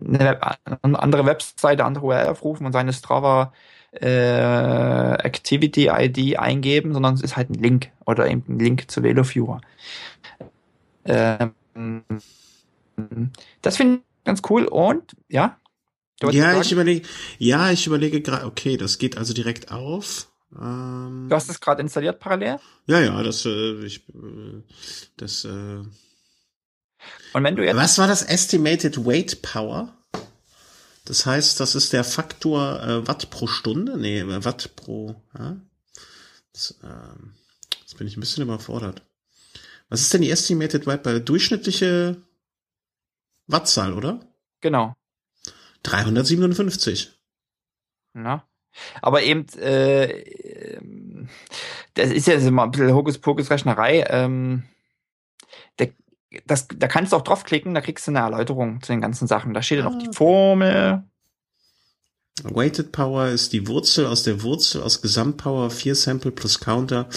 eine, eine andere Webseite, andere URL aufrufen und seine Strava äh, Activity ID eingeben, sondern es ist halt ein Link oder eben ein Link zu VeloViewer. Ähm, das finde ich ganz cool und ja, ja, ich überlege, ja, ich überlege gerade, okay, das geht also direkt auf. Ähm, du hast es gerade installiert parallel? Ja, ja, das, äh, ich, äh, das, äh, Und wenn du jetzt. Was war das Estimated Weight Power? Das heißt, das ist der Faktor äh, Watt pro Stunde? Nee, äh, Watt pro, ja? Das, äh, jetzt bin ich ein bisschen überfordert. Was ist denn die Estimated Weight bei durchschnittliche Wattzahl, oder? Genau. 357. Na. Aber eben, äh, das ist ja immer ein bisschen Hokuspokus-Rechnerei. Ähm, der, das, da kannst du auch draufklicken, da kriegst du eine Erläuterung zu den ganzen Sachen. Da steht ja ah, noch die Formel. Weighted Power ist die Wurzel aus der Wurzel aus Gesamtpower 4 Sample plus Counter.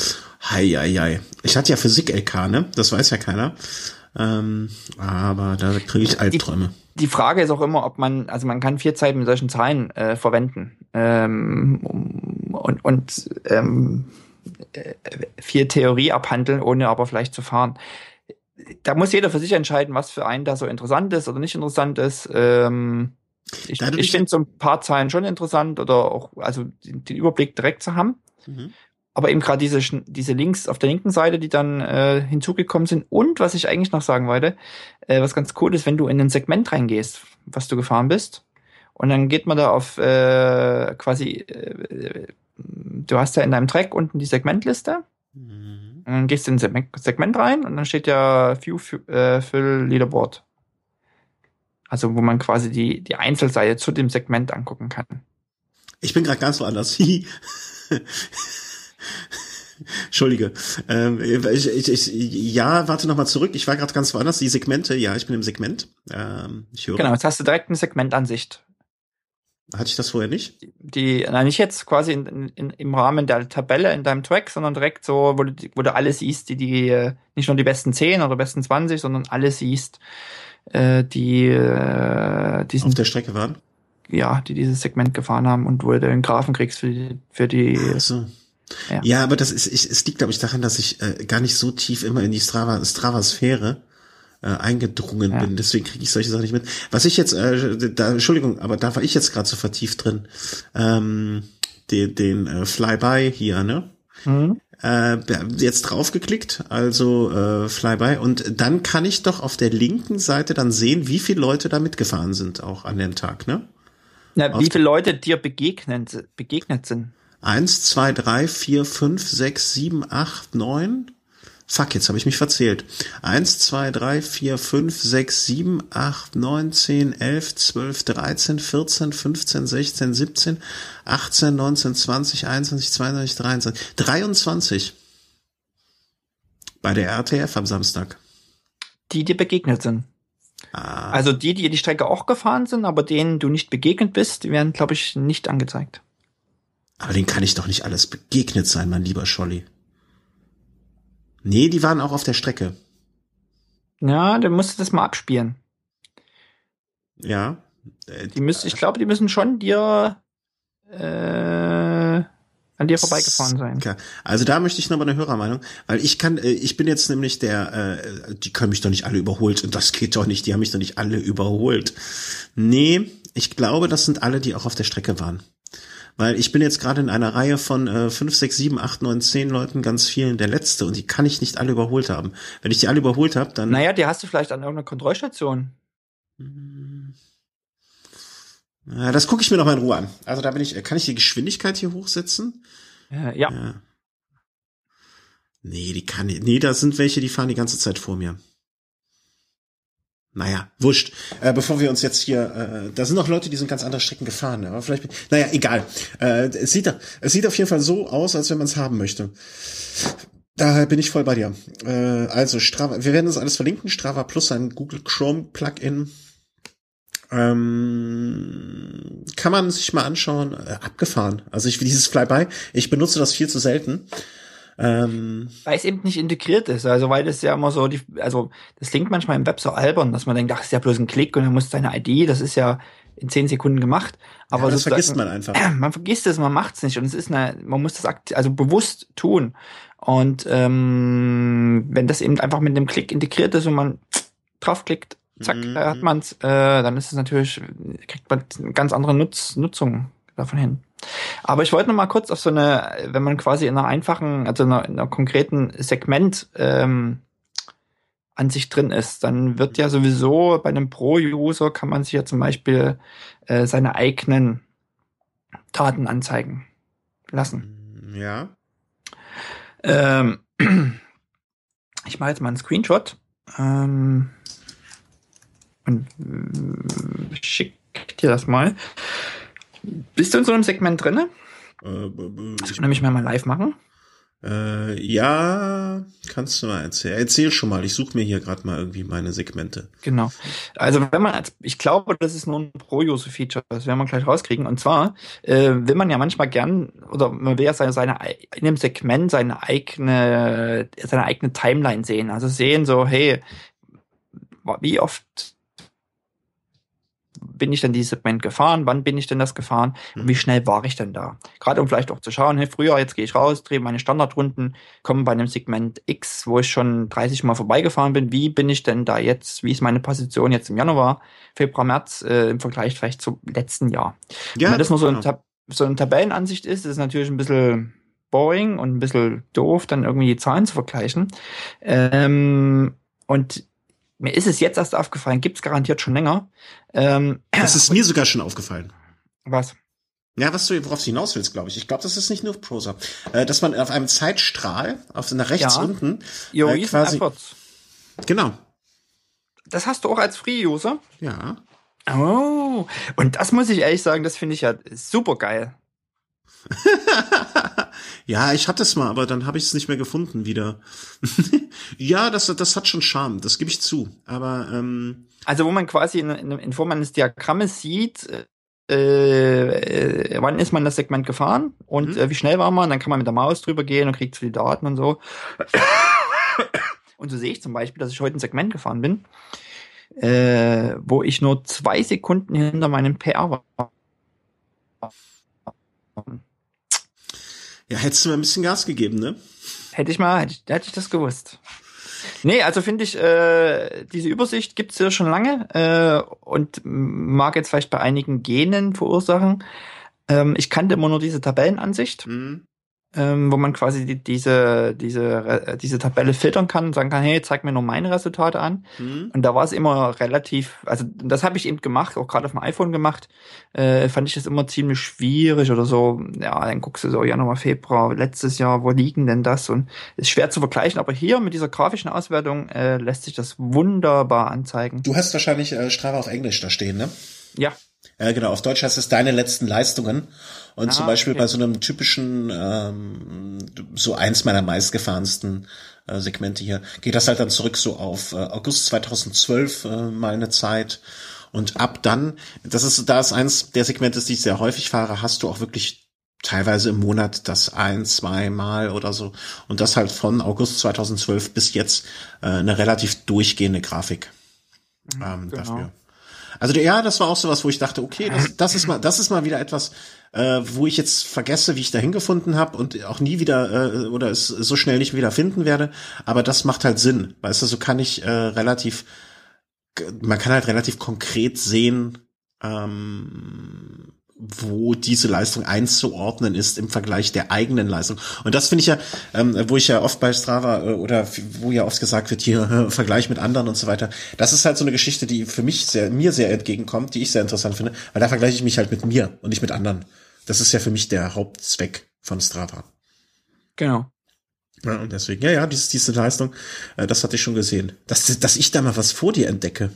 Hei, hei, hei. Ich hatte ja Physik LK, ne? Das weiß ja keiner. Ähm, aber da kriege ich Albträume. die Frage ist auch immer, ob man, also man kann vier Zeiten mit solchen Zahlen äh, verwenden ähm, und, und ähm, äh, viel Theorie abhandeln, ohne aber vielleicht zu fahren. Da muss jeder für sich entscheiden, was für einen da so interessant ist oder nicht interessant ist. Ähm, ich ich finde so ein paar Zahlen schon interessant oder auch, also den, den Überblick direkt zu haben. Mhm aber eben gerade diese, diese Links auf der linken Seite, die dann äh, hinzugekommen sind. Und was ich eigentlich noch sagen wollte, äh, was ganz cool ist, wenn du in ein Segment reingehst, was du gefahren bist, und dann geht man da auf äh, quasi, äh, du hast ja in deinem Track unten die Segmentliste. Mhm. Und dann gehst du in ein Segment rein und dann steht ja View äh, Fill Leaderboard. Also wo man quasi die, die Einzelseite zu dem Segment angucken kann. Ich bin gerade ganz woanders. [laughs] [laughs] Entschuldige. Ähm, ich, ich, ich, ja, warte nochmal zurück. Ich war gerade ganz woanders. Die Segmente, ja, ich bin im Segment. Ähm, ich höre. Genau, jetzt hast du direkt eine Segmentansicht. Hatte ich das vorher nicht? Die, nein, nicht jetzt quasi in, in, im Rahmen der Tabelle in deinem Track, sondern direkt so, wo du, wo du alles siehst, die, die, äh, nicht nur die besten 10 oder besten 20, sondern alles siehst, äh, die, äh, diesen, auf der Strecke waren? Ja, die dieses Segment gefahren haben und wo du den Graphen kriegst für die, für die, so. Ja. ja, aber das ist, ich, es liegt, glaube ich, daran, dass ich äh, gar nicht so tief immer in die Strava, Strava-Sphäre äh, eingedrungen ja. bin. Deswegen kriege ich solche Sachen nicht mit. Was ich jetzt, äh, da, Entschuldigung, aber da war ich jetzt gerade so vertieft drin. Ähm, den, den äh, Flyby hier, ne? Mhm. Äh, jetzt draufgeklickt, also äh, Flyby, und dann kann ich doch auf der linken Seite dann sehen, wie viele Leute da mitgefahren sind, auch an dem Tag, ne? Na, wie viele Leute dir begegnet, begegnet sind. Eins, zwei, drei, vier, fünf, sechs, sieben, acht, neun. Fuck, jetzt habe ich mich verzählt. Eins, zwei, drei, vier, fünf, sechs, sieben, acht, neun, zehn, elf, zwölf, dreizehn, vierzehn, fünfzehn, sechzehn, siebzehn, achtzehn, neunzehn, zwanzig, einundzwanzig, zweiundzwanzig, dreiundzwanzig. Dreiundzwanzig. Bei der RTF am Samstag. Die dir begegnet sind. Ah. Also die, die die Strecke auch gefahren sind, aber denen du nicht begegnet bist, die werden, glaube ich, nicht angezeigt. Aber den kann ich doch nicht alles begegnet sein, mein lieber Scholli. Nee, die waren auch auf der Strecke. Ja, dann musst du das mal abspielen. Ja. Äh, die müssen, ich glaube, die müssen schon dir äh, an dir vorbeigefahren sein. Also da möchte ich nochmal eine Hörermeinung, weil ich kann, äh, ich bin jetzt nämlich der, äh, die können mich doch nicht alle überholt und das geht doch nicht, die haben mich doch nicht alle überholt. Nee, ich glaube, das sind alle, die auch auf der Strecke waren. Weil ich bin jetzt gerade in einer Reihe von äh, 5, 6, 7, 8, 9, 10 Leuten ganz vielen der Letzte und die kann ich nicht alle überholt haben. Wenn ich die alle überholt habe, dann. Naja, die hast du vielleicht an irgendeiner Kontrollstation. Ja, das gucke ich mir noch mal in Ruhe an. Also da bin ich, kann ich die Geschwindigkeit hier hochsetzen? Äh, ja. ja. Nee, die kann. Nee, da sind welche, die fahren die ganze Zeit vor mir. Naja, wurscht. Äh, bevor wir uns jetzt hier, äh, da sind noch Leute, die sind ganz andere Strecken gefahren, aber vielleicht, naja, egal. Äh, es sieht, es sieht auf jeden Fall so aus, als wenn man es haben möchte. Daher bin ich voll bei dir. Äh, also Strava, wir werden das alles verlinken. Strava Plus, ein Google Chrome Plugin. Ähm, kann man sich mal anschauen. Äh, abgefahren. Also ich dieses Flyby, ich benutze das viel zu selten. Ähm, weil es eben nicht integriert ist, also weil das ja immer so, die, also das klingt manchmal im Web so albern, dass man denkt, ach, ist ja bloß ein Klick und dann muss deine ID, das ist ja in zehn Sekunden gemacht. Aber ja, das vergisst man einfach. [clears throat] Man vergisst es, man macht es nicht und es ist eine, man muss das also bewusst tun. Und ähm, wenn das eben einfach mit einem Klick integriert ist und man draufklickt, zack, mhm. hat man's, äh, dann ist es natürlich, kriegt man eine ganz andere Nutz, Nutzung davon hin. Aber ich wollte noch mal kurz auf so eine, wenn man quasi in einer einfachen, also in einer, in einer konkreten Segment ähm, an sich drin ist, dann wird ja sowieso bei einem Pro-User kann man sich ja zum Beispiel äh, seine eigenen Daten anzeigen lassen. Ja. Ähm, [clears throat] ich mache jetzt mal einen Screenshot ähm, und äh, schick dir das mal. Bist du in so einem Segment drinne? Äh, das ich nämlich mal, mal live machen. Äh, ja, kannst du mal erzählen. Erzähl schon mal. Ich suche mir hier gerade mal irgendwie meine Segmente. Genau. Also wenn man, als, ich glaube, das ist nur ein Pro-User-Feature. Das werden wir gleich rauskriegen. Und zwar äh, will man ja manchmal gern oder man will ja seine, seine in dem Segment seine eigene seine eigene Timeline sehen. Also sehen so, hey, wie oft bin ich denn dieses Segment gefahren, wann bin ich denn das gefahren und Mhm. wie schnell war ich denn da? Gerade um vielleicht auch zu schauen, hey, früher, jetzt gehe ich raus, drehe meine Standardrunden, komme bei einem Segment X, wo ich schon 30 Mal vorbeigefahren bin, wie bin ich denn da jetzt, wie ist meine Position jetzt im Januar, Februar, März äh, im Vergleich vielleicht zum letzten Jahr? Ja, Wenn das nur so, genau. ein Tab so eine Tabellenansicht ist, ist es natürlich ein bisschen boring und ein bisschen doof, dann irgendwie die Zahlen zu vergleichen. Ähm, und mir ist es jetzt erst aufgefallen, gibt's garantiert schon länger. Ähm, [clears throat] Das ist mir sogar schon aufgefallen. was? Ja, was du, worauf du hinaus willst, glaube ich. Ich glaube, das ist nicht nur Prosa. Äh, dass man auf einem Zeitstrahl, auf nach rechts Ja. unten, Your Äh, quasi- efforts. genau. Das hast du auch als Free-User? Ja. Oh, und das muss ich ehrlich sagen, das finde ich ja super geil. [laughs] ja, ich hatte es mal, aber dann habe ich es nicht mehr gefunden wieder. [laughs] ja, das, das hat schon Charme, das gebe ich zu. Aber ähm, Also wo man quasi in, in, in Form eines Diagrammes sieht, äh, äh, wann ist man das Segment gefahren und Mhm. äh, wie schnell war man, dann kann man mit der Maus drüber gehen und kriegt so die Daten und so. Und so sehe ich zum Beispiel, dass ich heute ein Segment gefahren bin, äh, wo ich nur zwei Sekunden hinter meinem PR war. Ja, hättest du mir ein bisschen Gas gegeben, ne? Hätte ich mal, hätte ich, hätte ich das gewusst. Nee, also finde ich, äh, diese Übersicht gibt's ja schon lange äh, und mag jetzt vielleicht bei einigen Genen verursachen. Ähm, ich kannte immer nur diese Tabellenansicht, Mhm. Ähm, wo man quasi die, diese, diese, äh, diese Tabelle filtern kann und sagen kann, hey, zeig mir nur meine Resultate an. Mhm. Und da war es immer relativ, also das habe ich eben gemacht, auch gerade auf dem iPhone gemacht, äh, fand ich das immer ziemlich schwierig oder so. Ja, dann guckst du so Januar, Februar, letztes Jahr, wo liegen denn das? Und ist schwer zu vergleichen, aber hier mit dieser grafischen Auswertung äh, lässt sich das wunderbar anzeigen. Du hast wahrscheinlich äh, Strava auf Englisch da stehen, ne? Ja, Ja, genau. Auf Deutsch heißt es deine letzten Leistungen. Und Ah, zum Beispiel okay. bei so einem typischen, ähm, so eins meiner meistgefahrensten äh, Segmente hier, geht das halt dann zurück so auf äh, August 2012 äh, mal eine Zeit. Und ab dann, das ist, da ist eins der Segmente, die ich sehr häufig fahre, hast du auch wirklich teilweise im Monat das ein, zwei Mal oder so. Und das halt von August 2012 bis jetzt äh, eine relativ durchgehende Grafik ähm, genau. dafür. Also ja, das war auch sowas, wo ich dachte, okay, das, das ist mal, das ist mal wieder etwas, äh, wo ich jetzt vergesse, wie ich da hingefunden habe und auch nie wieder äh, oder es so schnell nicht wieder finden werde. Aber das macht halt Sinn, weißt du, so kann ich äh, relativ, man kann halt relativ konkret sehen, ähm, wo diese Leistung einzuordnen ist im Vergleich der eigenen Leistung. Und das finde ich ja, ähm, wo ich ja oft bei Strava äh, oder wo ja oft gesagt wird, hier äh, [laughs] Vergleich mit anderen und so weiter. Das ist halt so eine Geschichte, die für mich sehr, mir sehr entgegenkommt, die ich sehr interessant finde, weil da vergleiche ich mich halt mit mir und nicht mit anderen. Das ist ja für mich der Hauptzweck von Strava. genau. Ja, und deswegen, ja, ja, diese, diese Leistung, äh, das hatte ich schon gesehen. Dass, dass ich da mal was vor dir entdecke.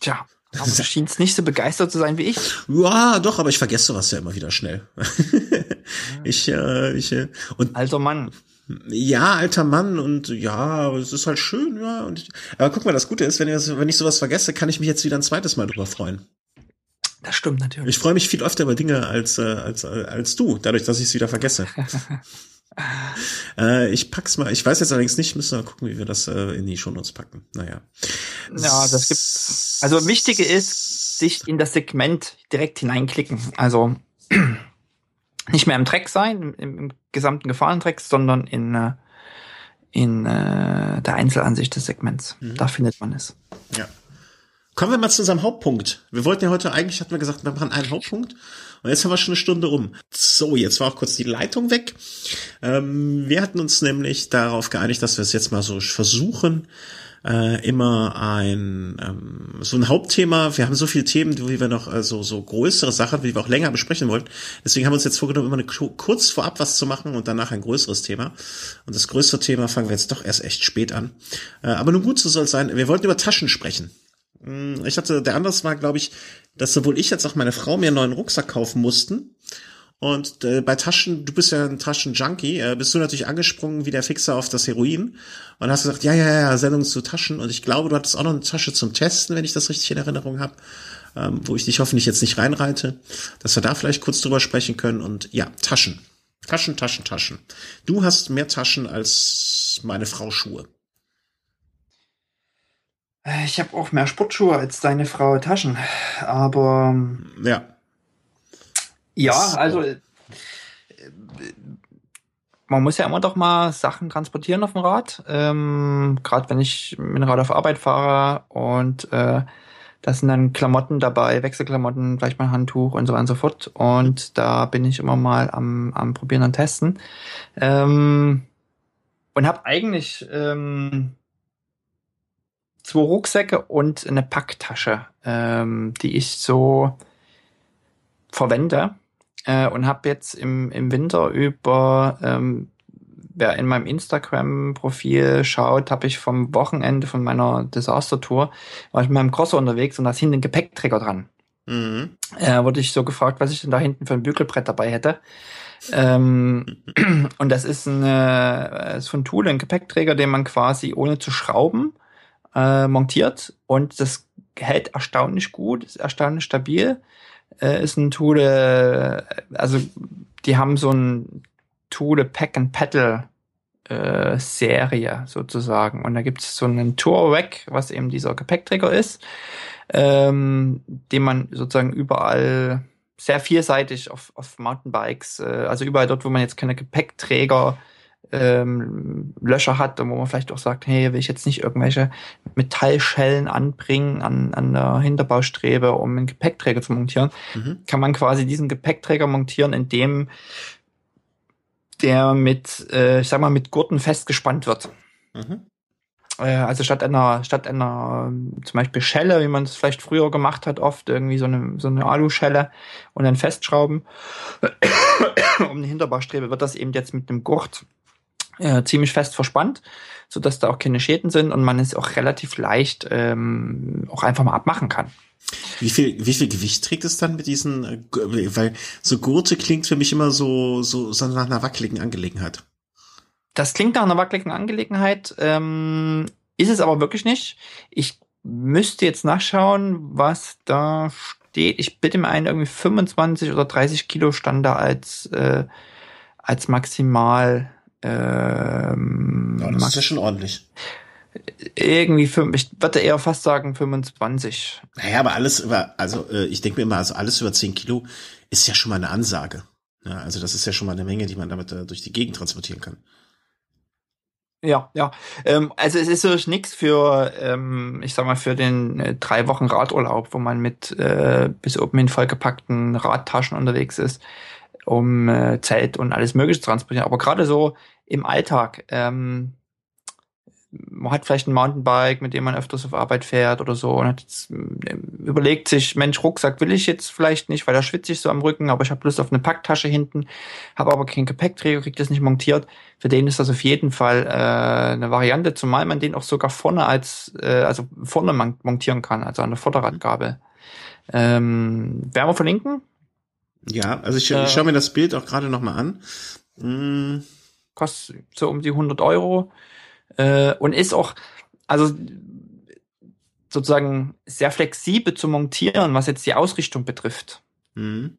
Tja, aber [laughs] du schienst nicht so begeistert zu sein wie ich. Ja, doch, aber ich vergesse sowas ja immer wieder schnell. [laughs] ich, äh, ich, äh, und Alter Mann. ja, alter Mann und ja, es ist halt schön, ja. Und ich, aber guck mal, das Gute ist, wenn ich, wenn ich sowas vergesse, kann ich mich jetzt wieder ein zweites Mal drüber freuen. Das stimmt natürlich. Ich freue mich viel öfter über Dinge als, äh, als, äh, als du, dadurch, dass ich es wieder vergesse. [laughs] [laughs] äh, ich pack's mal, ich weiß jetzt allerdings nicht, müssen wir mal gucken, wie wir das äh, in die Shownotes packen. Naja. Ja, das gibt's. Also wichtige ist, sich in das Segment direkt hineinklicken. Also [clears throat] nicht mehr im Track sein, im, im gesamten Gefahrentrack, sondern in, äh, in äh, der Einzelansicht des Segments. Da findet man es. Ja. Kommen wir mal zu unserem Hauptpunkt. Wir wollten ja heute, eigentlich hatten wir gesagt, wir machen einen Hauptpunkt. Und jetzt haben wir schon eine Stunde rum. So, jetzt war auch kurz die Leitung weg. Ähm, wir hatten uns nämlich darauf geeinigt, dass wir es jetzt mal so versuchen, äh, immer ein ähm, so ein Hauptthema. Wir haben so viele Themen, wie wir noch also so größere Sachen, wie wir auch länger besprechen wollten. Deswegen haben wir uns jetzt vorgenommen, immer eine, kurz vorab was zu machen und danach ein größeres Thema. Und das größere Thema fangen wir jetzt doch erst echt spät an. Äh, aber nun gut, so soll es sein. Wir wollten über Taschen sprechen. Ich hatte, der Anlass war, glaube ich, dass sowohl ich als auch meine Frau mir einen neuen Rucksack kaufen mussten. Und äh, bei Taschen, du bist ja ein Taschenjunkie, äh, bist du natürlich angesprungen wie der Fixer auf das Heroin und hast gesagt, ja, ja, ja, Sendung zu Taschen. Und ich glaube, du hattest auch noch eine Tasche zum Testen, wenn ich das richtig in Erinnerung habe, ähm, wo ich dich hoffentlich jetzt nicht reinreite, dass wir da vielleicht kurz drüber sprechen können. Und ja, Taschen. Taschen, Taschen, Taschen. Du hast mehr Taschen als meine Frau Schuhe. Äh, ich habe auch mehr Sportschuhe als deine Frau Taschen, aber ja. Ja, also äh, man muss ja immer doch mal Sachen transportieren auf dem Rad. Ähm, Gerade wenn ich mit dem Rad auf Arbeit fahre und äh, da sind dann Klamotten dabei, Wechselklamotten, vielleicht mal ein Handtuch und so weiter und so fort. Und da bin ich immer mal am, am Probieren und Testen. Ähm, und habe eigentlich ähm, zwei Rucksäcke und eine Packtasche, ähm, die ich so verwende äh, und habe jetzt im, im Winter über, ähm, wer in meinem Instagram-Profil schaut, habe ich vom Wochenende von meiner Disaster-Tour, war ich mit meinem Crosser unterwegs und da ist hinten ein Gepäckträger dran. Mhm. Äh, wurde ich so gefragt, was ich denn da hinten für ein Bügelbrett dabei hätte. Ähm, und das ist, eine, ist von Thule ein Gepäckträger, den man quasi ohne zu schrauben äh, montiert und das hält erstaunlich gut, ist erstaunlich stabil äh, ist ein Thule, also die haben so ein Thule Pack and Pedal äh, Serie sozusagen. Und da gibt es so einen Tour-Rack, was eben dieser Gepäckträger ist, ähm, den man sozusagen überall sehr vielseitig auf, auf Mountainbikes, äh, also überall dort, wo man jetzt keine Gepäckträger ähm, Löcher hat und wo man vielleicht auch sagt, hey, will ich jetzt nicht irgendwelche Metallschellen anbringen an, an der Hinterbaustrebe, um einen Gepäckträger zu montieren, mhm. kann man quasi diesen Gepäckträger montieren, indem der mit, äh, ich sag mal, mit Gurten festgespannt wird. Mhm. Äh, also statt einer, statt einer zum Beispiel Schelle, wie man es vielleicht früher gemacht hat, oft irgendwie so eine, so eine Aluschelle und dann festschrauben [coughs] um die Hinterbaustrebe, wird das eben jetzt mit einem Gurt äh, ziemlich fest verspannt, so dass da auch keine Schäden sind und man es auch relativ leicht ähm, auch einfach mal abmachen kann. Wie viel, wie viel Gewicht trägt es dann mit diesen, äh, weil so Gurte klingt für mich immer so, so, so nach einer wackeligen Angelegenheit. Das klingt nach einer wackeligen Angelegenheit, ähm, ist es aber wirklich nicht. Ich müsste jetzt nachschauen, was da steht. Ich bitte mir ein, irgendwie 25 oder 30 Kilo stand da als, äh, als maximal ähm, ja, das ist ja schon ordentlich. Irgendwie, für, ich würde eher fast sagen 25. Naja, aber alles über, also äh, ich denke mir immer, also alles über 10 Kilo ist ja schon mal eine Ansage. Ja, also das ist ja schon mal eine Menge, die man damit äh, durch die Gegend transportieren kann. Ja, ja. Ähm, also es ist so nichts für, ähm, ich sag mal, für den äh, drei Wochen Radurlaub, wo man mit äh, bis oben hin vollgepackten Radtaschen unterwegs ist um äh, Zelt und alles Mögliche zu transportieren. Aber gerade so im Alltag, ähm, man hat vielleicht ein Mountainbike, mit dem man öfters auf Arbeit fährt oder so und hat jetzt, äh, überlegt sich, Mensch, Rucksack will ich jetzt vielleicht nicht, weil da schwitze ich so am Rücken, aber ich habe Lust auf eine Packtasche hinten, habe aber keinen Gepäckträger, krieg das nicht montiert. Für den ist das auf jeden Fall äh, eine Variante, zumal man den auch sogar vorne als, äh, also vorne montieren kann, also an der Vorderradgabel. Ähm, werden wir verlinken? Ja, also ich, äh, ich schaue mir das Bild auch gerade nochmal an. Mm. Kostet so um die 100 Euro äh, und ist auch, also sozusagen sehr flexibel zu montieren, was jetzt die Ausrichtung betrifft. Mhm.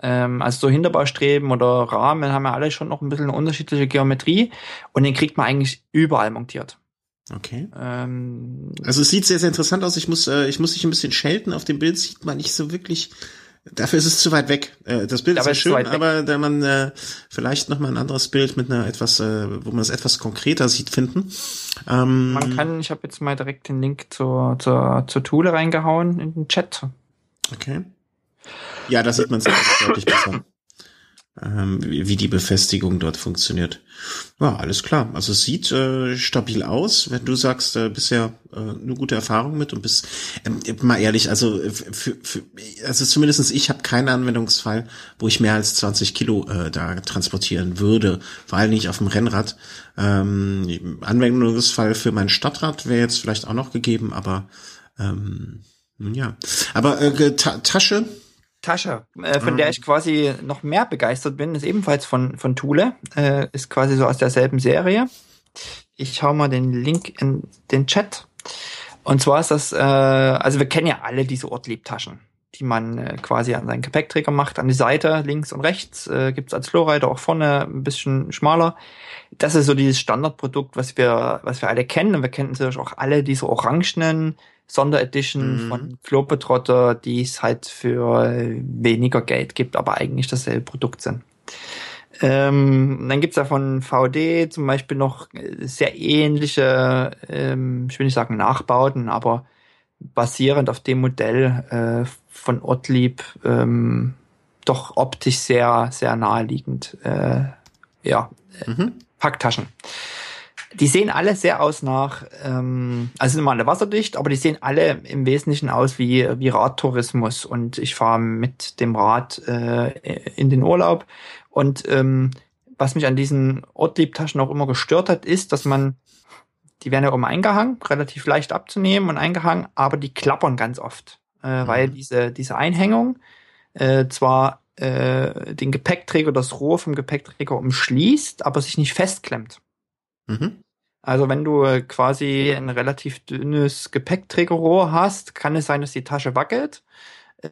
Ähm, also so Hinterbaustreben oder Rahmen haben ja alle schon noch ein bisschen eine unterschiedliche Geometrie und den kriegt man eigentlich überall montiert. Okay. Ähm, also es sieht sehr, sehr interessant aus. Ich muss, äh, ich muss dich ein bisschen schelten. Auf dem Bild sieht man nicht so wirklich Dafür ist es zu weit weg. Äh, das Bild aber ist ja schön, aber da man äh, vielleicht noch mal ein anderes Bild mit einer etwas, äh, wo man es etwas konkreter sieht, finden. Ähm, man kann, ich habe jetzt mal direkt den Link zur, zur, zur Tool reingehauen in den Chat. Okay. Ja, da sieht man es deutlich besser [coughs] ähm, wie die Befestigung dort funktioniert. Ja, alles klar. Also es sieht äh, stabil aus. Wenn du sagst, äh, bisher äh, eine gute Erfahrung mit und bist, ähm, mal ehrlich, also äh, für, für, also zumindestens ich habe keinen Anwendungsfall, wo ich mehr als 20 Kilo äh, da transportieren würde, vor allem nicht auf dem Rennrad. Ähm, Anwendungsfall für mein Stadtrad wäre jetzt vielleicht auch noch gegeben, aber ähm, nun ja. Aber äh, Ta Tasche, Tasche, äh, von mhm. der ich quasi noch mehr begeistert bin, ist ebenfalls von, von Thule, äh, ist quasi so aus derselben Serie. Ich hau mal den Link in den Chat. Und zwar ist das, äh, also wir kennen ja alle diese Ortliebtaschen. die man äh, quasi an seinen Gepäckträger macht. An die Seite, links und rechts, äh, gibt es als Flowrider auch vorne ein bisschen schmaler. Das ist so dieses Standardprodukt, was wir, was wir alle kennen. Und wir kennen natürlich auch alle diese orangenen Sonderedition mhm. von Globetrotter, die es halt für weniger Geld gibt, aber eigentlich dasselbe Produkt sind. Ähm, dann gibt's ja von VD zum Beispiel noch sehr ähnliche, ähm, ich will nicht sagen Nachbauten, aber basierend auf dem Modell äh, von Ortlieb ähm, doch optisch sehr, sehr naheliegend. Äh, ja, mhm. Packtaschen. Die sehen alle sehr aus nach, ähm, also sind immer alle wasserdicht, aber die sehen alle im Wesentlichen aus wie, wie Radtourismus. Und ich fahre mit dem Rad äh, in den Urlaub. Und ähm, was mich an diesen Ortliebtaschen auch immer gestört hat, ist, dass man, die werden ja immer eingehangen, relativ leicht abzunehmen und eingehangen, aber die klappern ganz oft, äh, mhm. weil diese, diese Einhängung äh, zwar äh, den Gepäckträger, das Rohr vom Gepäckträger umschließt, aber sich nicht festklemmt. Mhm. Also wenn du äh, quasi ein relativ dünnes Gepäckträgerrohr hast, kann es sein, dass die Tasche wackelt.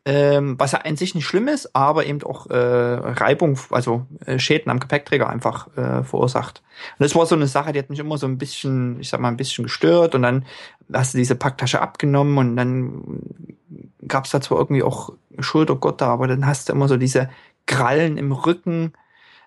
Ähm, was ja an sich nicht schlimm ist, aber eben auch äh, Reibung, also äh, Schäden am Gepäckträger einfach äh, verursacht. Und das war so eine Sache, die hat mich immer so ein bisschen, ich sag mal, ein bisschen gestört und dann hast du diese Packtasche abgenommen und dann gab es da zwar irgendwie auch Schultergotter, aber dann hast du immer so diese Krallen im Rücken,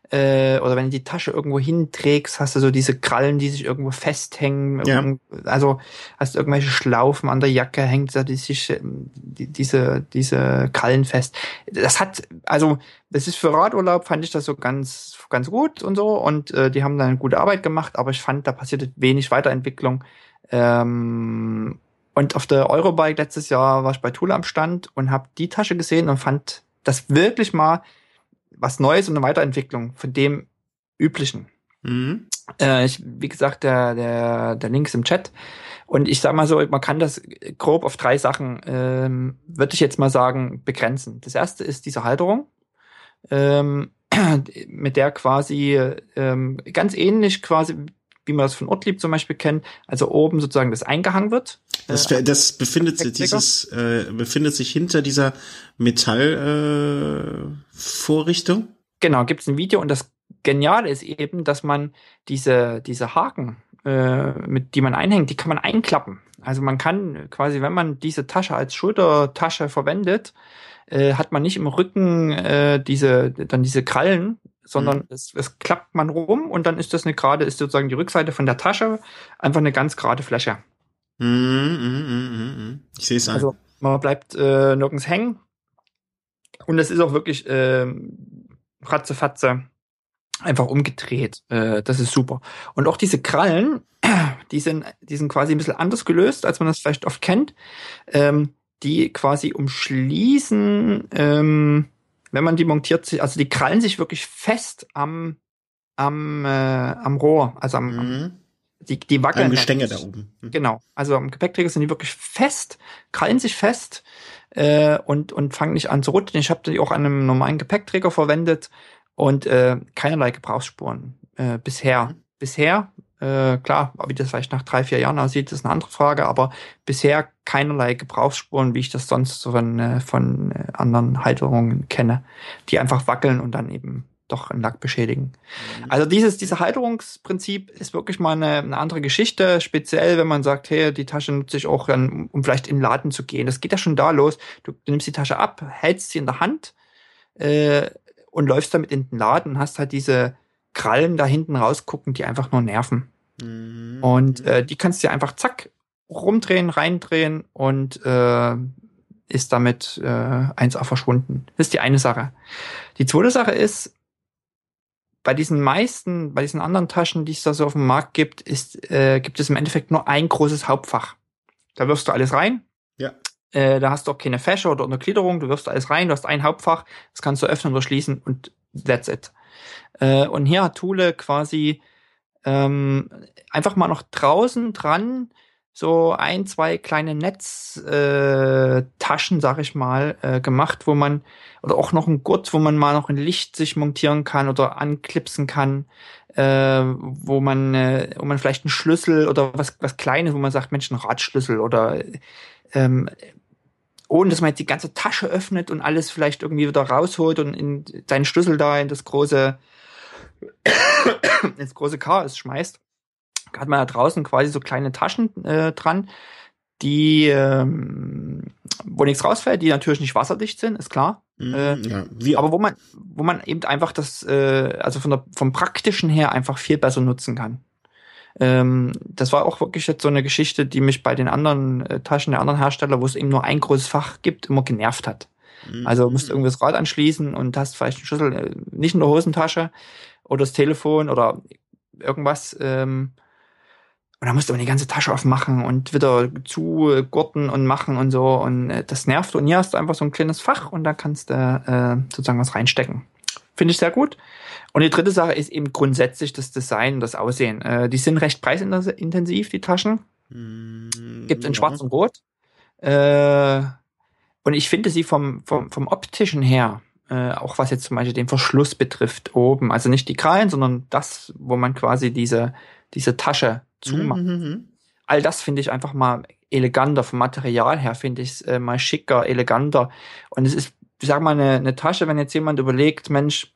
äh, oder wenn du die Tasche irgendwo hinträgst, hast du so diese Krallen, die sich irgendwo festhängen. Ja. Also hast du irgendwelche Schlaufen an der Jacke, hängt da die sich, die, diese, diese Krallen fest. Das hat, also das ist für Radurlaub, fand ich das so ganz, ganz gut und so. Und äh, die haben dann eine gute Arbeit gemacht, aber ich fand, da passierte wenig Weiterentwicklung. Ähm, und auf der Eurobike letztes Jahr war ich bei Thule am Stand und habe die Tasche gesehen und fand das wirklich mal was Neues und eine Weiterentwicklung von dem üblichen. Mhm. Äh, ich, wie gesagt, der, der, der Link ist im Chat. Und ich sag mal so, man kann das grob auf drei Sachen, ähm, würde ich jetzt mal sagen, begrenzen. Das erste ist diese Halterung, ähm, [clears throat] mit der quasi ähm, ganz ähnlich quasi wie man das von Ortlieb zum Beispiel kennt, also oben sozusagen das eingehangen wird. Das, das befindet sich, dieses äh, befindet sich hinter dieser Metallvorrichtung. Äh, genau, gibt es ein Video und das Geniale ist eben, dass man diese diese Haken, äh, mit die man einhängt, die kann man einklappen. Also man kann quasi, wenn man diese Tasche als Schultertasche verwendet, äh, hat man nicht im Rücken äh, diese dann diese Krallen, sondern mhm. es, es klappt man rum und dann ist das eine gerade, ist sozusagen die Rückseite von der Tasche einfach eine ganz gerade Fläche. Mh, mh, mh. Ich sehe es Also man bleibt äh, nirgends hängen und es ist auch wirklich äh, ratzefatze einfach umgedreht. Äh, das ist super. Und auch diese Krallen, [clears throat] die sind, die sind quasi ein bisschen anders gelöst, als man das vielleicht oft kennt. Ähm, die quasi umschließen ähm, wenn man die montiert, also die krallen sich wirklich fest am, am, äh, am Rohr, also am, mhm. Die, die wackeln. Am Gestänge da oben. Mhm. Genau. Also am Gepäckträger sind die wirklich fest, krallen sich fest äh, und, und fangen nicht an zu rutschen. Ich habe die auch an einem normalen Gepäckträger verwendet und äh, keinerlei Gebrauchsspuren äh, bisher. Mhm. Bisher äh, klar, wie das vielleicht nach drei, vier Jahren aussieht, ist eine andere Frage, aber bisher keinerlei Gebrauchsspuren, wie ich das sonst von, äh, von äh, anderen Halterungen kenne, die einfach wackeln und dann eben doch einen Lack beschädigen. Mhm. Also dieses, dieses Halterungsprinzip ist wirklich mal eine, eine andere Geschichte, speziell wenn man sagt, hey, die Tasche nutze ich auch, um, um vielleicht in den Laden zu gehen. Das geht ja schon da los. Du, du nimmst die Tasche ab, hältst sie in der Hand äh, und läufst damit in den Laden und hast halt diese Krallen da hinten rausgucken, die einfach nur nerven. Mhm. Und äh, die kannst du einfach zack rumdrehen, reindrehen und äh, ist damit äh, 1A verschwunden. Das ist die eine Sache. Die zweite Sache ist, bei diesen meisten, bei diesen anderen Taschen, die es da so auf dem Markt gibt, ist, äh, gibt es im Endeffekt nur ein großes Hauptfach. Da wirfst du alles rein. Ja. Äh, da hast du auch keine Fächer oder eine Gliederung, du wirfst alles rein, du hast ein Hauptfach, das kannst du öffnen oder schließen und that's it. Äh, und hier hat Thule quasi ähm, einfach mal noch draußen dran so ein, zwei kleine Netztaschen, äh, sag ich mal, äh, gemacht, wo man, oder auch noch ein Gurt, wo man mal noch ein Licht sich montieren kann oder anklipsen kann, äh, wo man, äh, wo man vielleicht einen Schlüssel oder was, was Kleines, wo man sagt, Mensch, ein Radschlüssel oder ähm, ohne dass man jetzt die ganze Tasche öffnet und alles vielleicht irgendwie wieder rausholt und in seinen Schlüssel da in das große, [coughs] ins große Chaos schmeißt, hat man da draußen quasi so kleine Taschen äh, dran, die, ähm, wo nichts rausfällt, die natürlich nicht wasserdicht sind, ist klar. Mhm, Äh, ja, wie aber wo man, wo man eben einfach das, äh, also von der, vom praktischen her einfach viel besser nutzen kann. Ähm, das war auch wirklich jetzt so eine Geschichte, die mich bei den anderen äh, Taschen der anderen Hersteller, wo es eben nur ein großes Fach gibt, immer genervt hat. Mhm. Also musst irgendwie das Rad anschließen und hast vielleicht einen Schlüssel äh, nicht in der Hosentasche oder das Telefon oder irgendwas. Ähm, und dann musst du aber die ganze Tasche aufmachen und wieder zugurten und machen und so. Und äh, das nervt. Und hier hast du einfach so ein kleines Fach und da kannst du äh, sozusagen was reinstecken. Finde ich sehr gut. Und die dritte Sache ist eben grundsätzlich das Design und das Aussehen. Äh, die sind recht preisintensiv, die Taschen. Mhm, Gibt in ja. Schwarz und Rot. Äh, und ich finde sie vom, vom, vom optischen her, äh, auch was jetzt zum Beispiel den Verschluss betrifft, oben, also nicht die Krallen, sondern das, wo man quasi diese, diese Tasche zumacht. Mhm, mhm, All das finde ich einfach mal eleganter. Vom Material her finde ich es äh, mal schicker, eleganter. Und es ist, ich sag mal, eine, eine Tasche, wenn jetzt jemand überlegt, Mensch,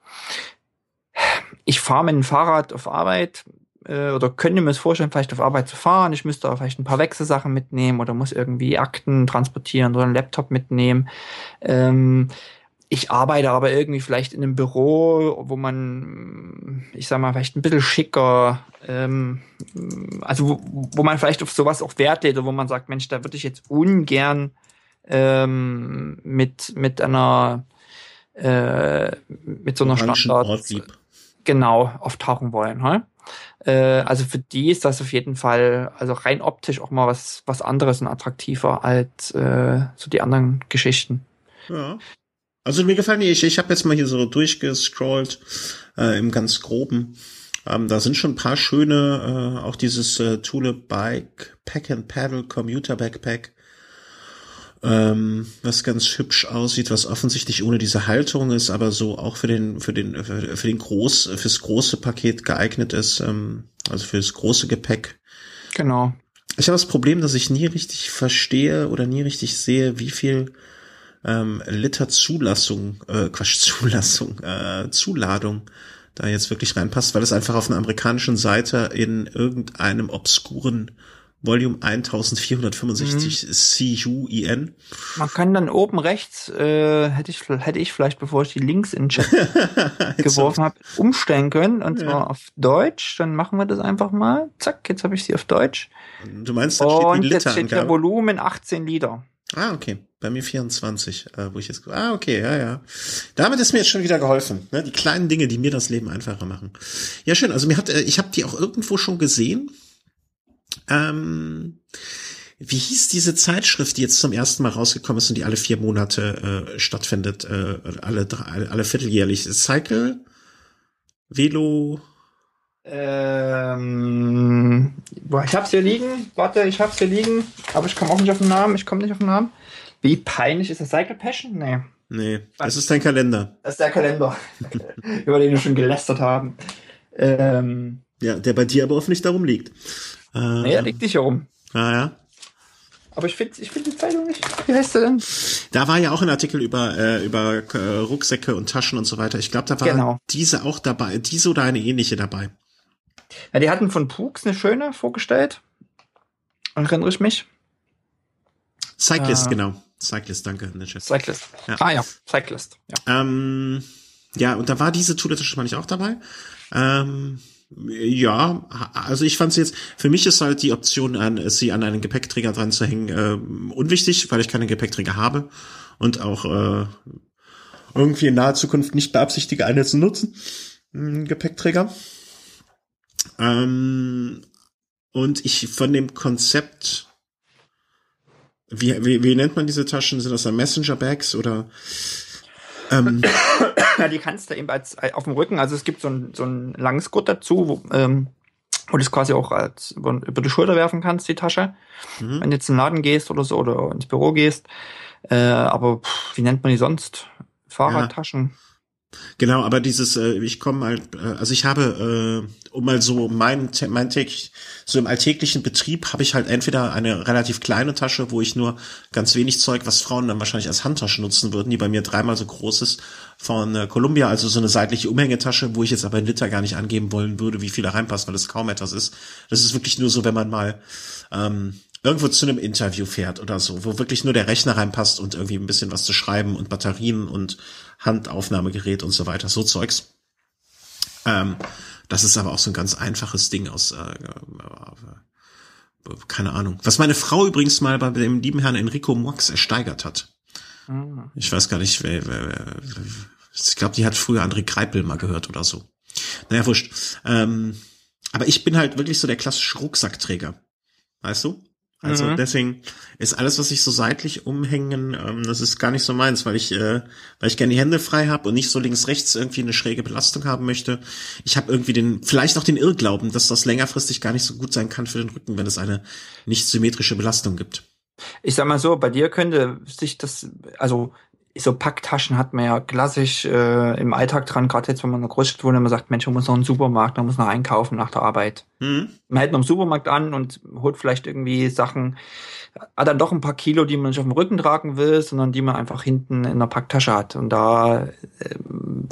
ich fahre mit dem Fahrrad auf Arbeit äh, oder könnte mir es vorstellen, vielleicht auf Arbeit zu fahren. Ich müsste auch vielleicht ein paar Wechselsachen mitnehmen oder muss irgendwie Akten transportieren oder einen Laptop mitnehmen. Ähm, ich arbeite aber irgendwie vielleicht in einem Büro, wo man, ich sag mal, vielleicht ein bisschen schicker, ähm, also wo, wo man vielleicht auf sowas auch Wert oder wo man sagt, Mensch, da würde ich jetzt ungern ähm, mit mit einer äh, mit so einer Standard Ortlieb. genau auftauchen wollen. He? Äh, also für die ist das auf jeden Fall, also rein optisch auch mal was was anderes und attraktiver als äh, so die anderen Geschichten. Ja. Also mir gefallen die, ich, ich habe jetzt mal hier so durchgescrollt äh, im ganz groben. Ähm, da sind schon ein paar schöne, äh, auch dieses äh, Thule Bike Pack and Paddle Commuter Backpack, ähm, was ganz hübsch aussieht, was offensichtlich ohne diese Halterung ist, aber so auch für den für den für, den groß fürs große Paket geeignet ist, ähm, also fürs große Gepäck. Genau. Ich habe das Problem, dass ich nie richtig verstehe oder nie richtig sehe, wie viel ähm, Liter Zulassung, äh, Quatsch, [laughs] Zulassung, äh, Zuladung da jetzt wirklich reinpasst, weil es einfach auf einer amerikanischen Seite in irgendeinem obskuren Volume 1465 CUIN. Man kann dann oben rechts, äh, hätte ich hätte ich vielleicht, bevor ich die Links in den Chat [laughs] geworfen habe, umstellen können und Ja. zwar auf Deutsch. Dann machen wir das einfach mal. Zack, jetzt habe ich sie auf Deutsch. Du meinst, da steht Und die jetzt steht hier? Volumen 18 Liter. Ah, okay. Bei mir 24, äh, wo ich jetzt. Ah, okay, ja, ja. Damit ist mir jetzt schon wieder geholfen. Ne? Die kleinen Dinge, die mir das Leben einfacher machen. Ja, schön. Also mir hat, äh, ich habe die auch irgendwo schon gesehen. Ähm, wie hieß diese Zeitschrift, die jetzt zum ersten Mal rausgekommen ist und die alle vier Monate äh, stattfindet, äh, alle, drei, alle, alle vierteljährlich? Cycle, Velo. Ähm, boah, ich hab's hier liegen. Warte, ich hab's hier liegen. Aber ich komme auch nicht auf den Namen. Ich komme nicht auf den Namen. Wie peinlich ist das Cycle Passion? Nee. Nee, das ist dein Kalender. Das ist der Kalender, [laughs] über den wir schon gelästert haben. Ähm, Ja, der bei dir aber offensichtlich darum liegt. Äh, nee, er liegt nicht hier rum. Ah, ja. Aber ich finde ich find die Zeitung nicht. Wie heißt der denn? Da war ja auch ein Artikel über äh, über äh, Rucksäcke und Taschen und so weiter. Ich glaube, da war Genau. diese auch dabei, diese oder eine ähnliche dabei. Ja, die hatten von Pux eine schöne vorgestellt. Erinnere ich mich. Cyclist, Ah. genau. Cyclist, danke, Chat. Cyclist. Ja. Ah ja, Cyclist. Ja. Ähm, ja, und da war diese Toolette meine ich auch dabei. Ähm, ja, also ich fand sie jetzt, für mich ist halt die Option, an, sie an einen Gepäckträger dran zu hängen, ähm, unwichtig, weil ich keine Gepäckträger habe und auch äh, irgendwie in naher Zukunft nicht beabsichtige, eine zu nutzen. Einen Gepäckträger. Ähm, und ich von dem Konzept, wie, wie, wie nennt man diese Taschen? Sind das dann Messenger-Bags oder ähm, ja, [coughs] die kannst du eben als äh, auf dem Rücken, also es gibt so ein, so ein langes Gurt dazu, wo, ähm, wo du es quasi auch als über, über die Schulter werfen kannst, die Tasche. Mhm. Wenn du jetzt in den Laden gehst oder so oder ins Büro gehst. Äh, aber pff, wie nennt man die sonst? Fahrradtaschen. Genau, aber dieses, äh, ich komme halt, äh, also ich habe, äh, um mal so mein, mein täglich, so im alltäglichen Betrieb habe ich halt entweder eine relativ kleine Tasche, wo ich nur ganz wenig Zeug, was Frauen dann wahrscheinlich als Handtasche nutzen würden, die bei mir dreimal so groß ist, von äh, Columbia, also so eine seitliche Umhängetasche, wo ich jetzt aber in Liter gar nicht angeben wollen würde, wie viel da reinpasst, weil es kaum etwas ist. Das ist wirklich nur so, wenn man mal ähm, irgendwo zu einem Interview fährt oder so, wo wirklich nur der Rechner reinpasst und irgendwie ein bisschen was zu schreiben und Batterien und Handaufnahmegerät und so weiter, so Zeugs. Ähm, das ist aber auch so ein ganz einfaches Ding aus, äh, äh, keine Ahnung. Was meine Frau übrigens mal bei dem lieben Herrn Enrico Mox ersteigert hat. Mhm. Ich weiß gar nicht, wer, wer, wer ich glaube, die hat früher André Kreipel mal gehört oder so. Naja, wurscht. Ähm, aber ich bin halt wirklich so der klassische Rucksackträger. Weißt du? Also mhm. deswegen ist alles, was ich so seitlich umhängen, ähm, das ist gar nicht so meins, weil ich, äh, weil ich gerne die Hände frei habe und nicht so links rechts irgendwie eine schräge Belastung haben möchte. Ich habe irgendwie den, vielleicht auch den Irrglauben, dass das längerfristig gar nicht so gut sein kann für den Rücken, wenn es eine nicht symmetrische Belastung gibt. Ich sag mal so, bei dir könnte sich das, also so Packtaschen hat man ja klassisch äh, im Alltag dran, gerade jetzt, wenn man in der Großstadt wohnt, man sagt, Mensch, man muss noch einen Supermarkt, man muss noch einkaufen nach der Arbeit. Mhm. Man hält noch einen Supermarkt an und holt vielleicht irgendwie Sachen, hat dann doch ein paar Kilo, die man nicht auf dem Rücken tragen will, sondern die man einfach hinten in der Packtasche hat. Und da äh,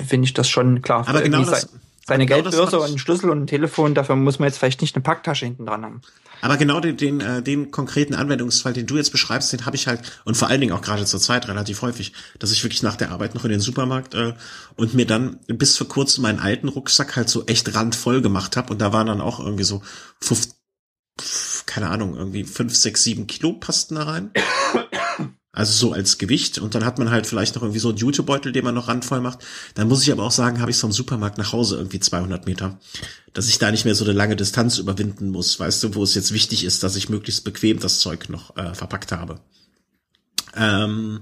finde ich das schon klar. Aber genau das, seine genau Geldbörse und einen Schlüssel und ein Telefon, dafür muss man jetzt vielleicht nicht eine Packtasche hinten dran haben. Aber genau den, den, äh, den konkreten Anwendungsfall, den du jetzt beschreibst, den habe ich halt und vor allen Dingen auch gerade zur Zeit relativ häufig, dass ich wirklich nach der Arbeit noch in den Supermarkt äh, und mir dann bis vor kurzem meinen alten Rucksack halt so echt randvoll gemacht habe und da waren dann auch irgendwie so fünf, keine Ahnung, irgendwie fünf, sechs, sieben Kilo passten da rein. Also so als Gewicht. Und dann hat man halt vielleicht noch irgendwie so einen Jutebeutel, den man noch randvoll macht. Dann muss ich aber auch sagen, habe ich vom Supermarkt nach Hause irgendwie 200 Meter. Dass ich da nicht mehr so eine lange Distanz überwinden muss, weißt du, wo es jetzt wichtig ist, dass ich möglichst bequem das Zeug noch äh, verpackt habe. Ähm,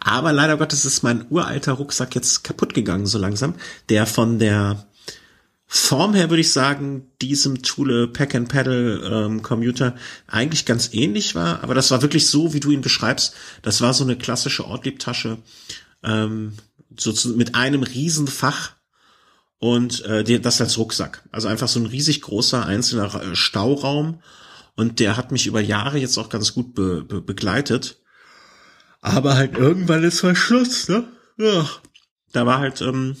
aber leider Gottes ist mein uralter Rucksack jetzt kaputt gegangen, so langsam. Der von der Form her würde ich sagen, diesem Thule Pack and Pedal ähm, Commuter eigentlich ganz ähnlich war, aber das war wirklich so, wie du ihn beschreibst. Das war so eine klassische Ortlieb-Tasche ähm, so zu, mit einem Riesenfach und äh, die, das als Rucksack. Also einfach so ein riesig großer einzelner äh, Stauraum und der hat mich über Jahre jetzt auch ganz gut be, be, begleitet. Aber halt irgendwann ist Verschluss, ne? Ja. Da war halt ähm,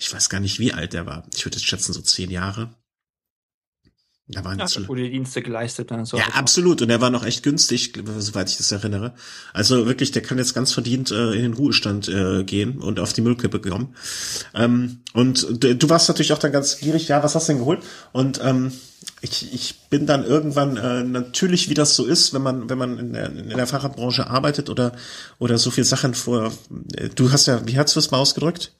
ich weiß gar nicht, wie alt der war. Ich würde jetzt schätzen, so zehn Jahre. Da waren ja, so wurde Dienste geleistet. Dann so ja, absolut. Und er war noch echt günstig, soweit ich das erinnere. Also wirklich, der kann jetzt ganz verdient äh, in den Ruhestand äh, gehen und auf die Müllkippe kommen. Ähm, und du warst natürlich auch dann ganz gierig, ja, was hast du denn geholt? Und ähm, ich, ich bin dann irgendwann äh, natürlich, wie das so ist, wenn man wenn man in der, in der Fahrradbranche arbeitet oder oder so viel Sachen vor. Äh, du hast ja, wie hast du es mal ausgedrückt?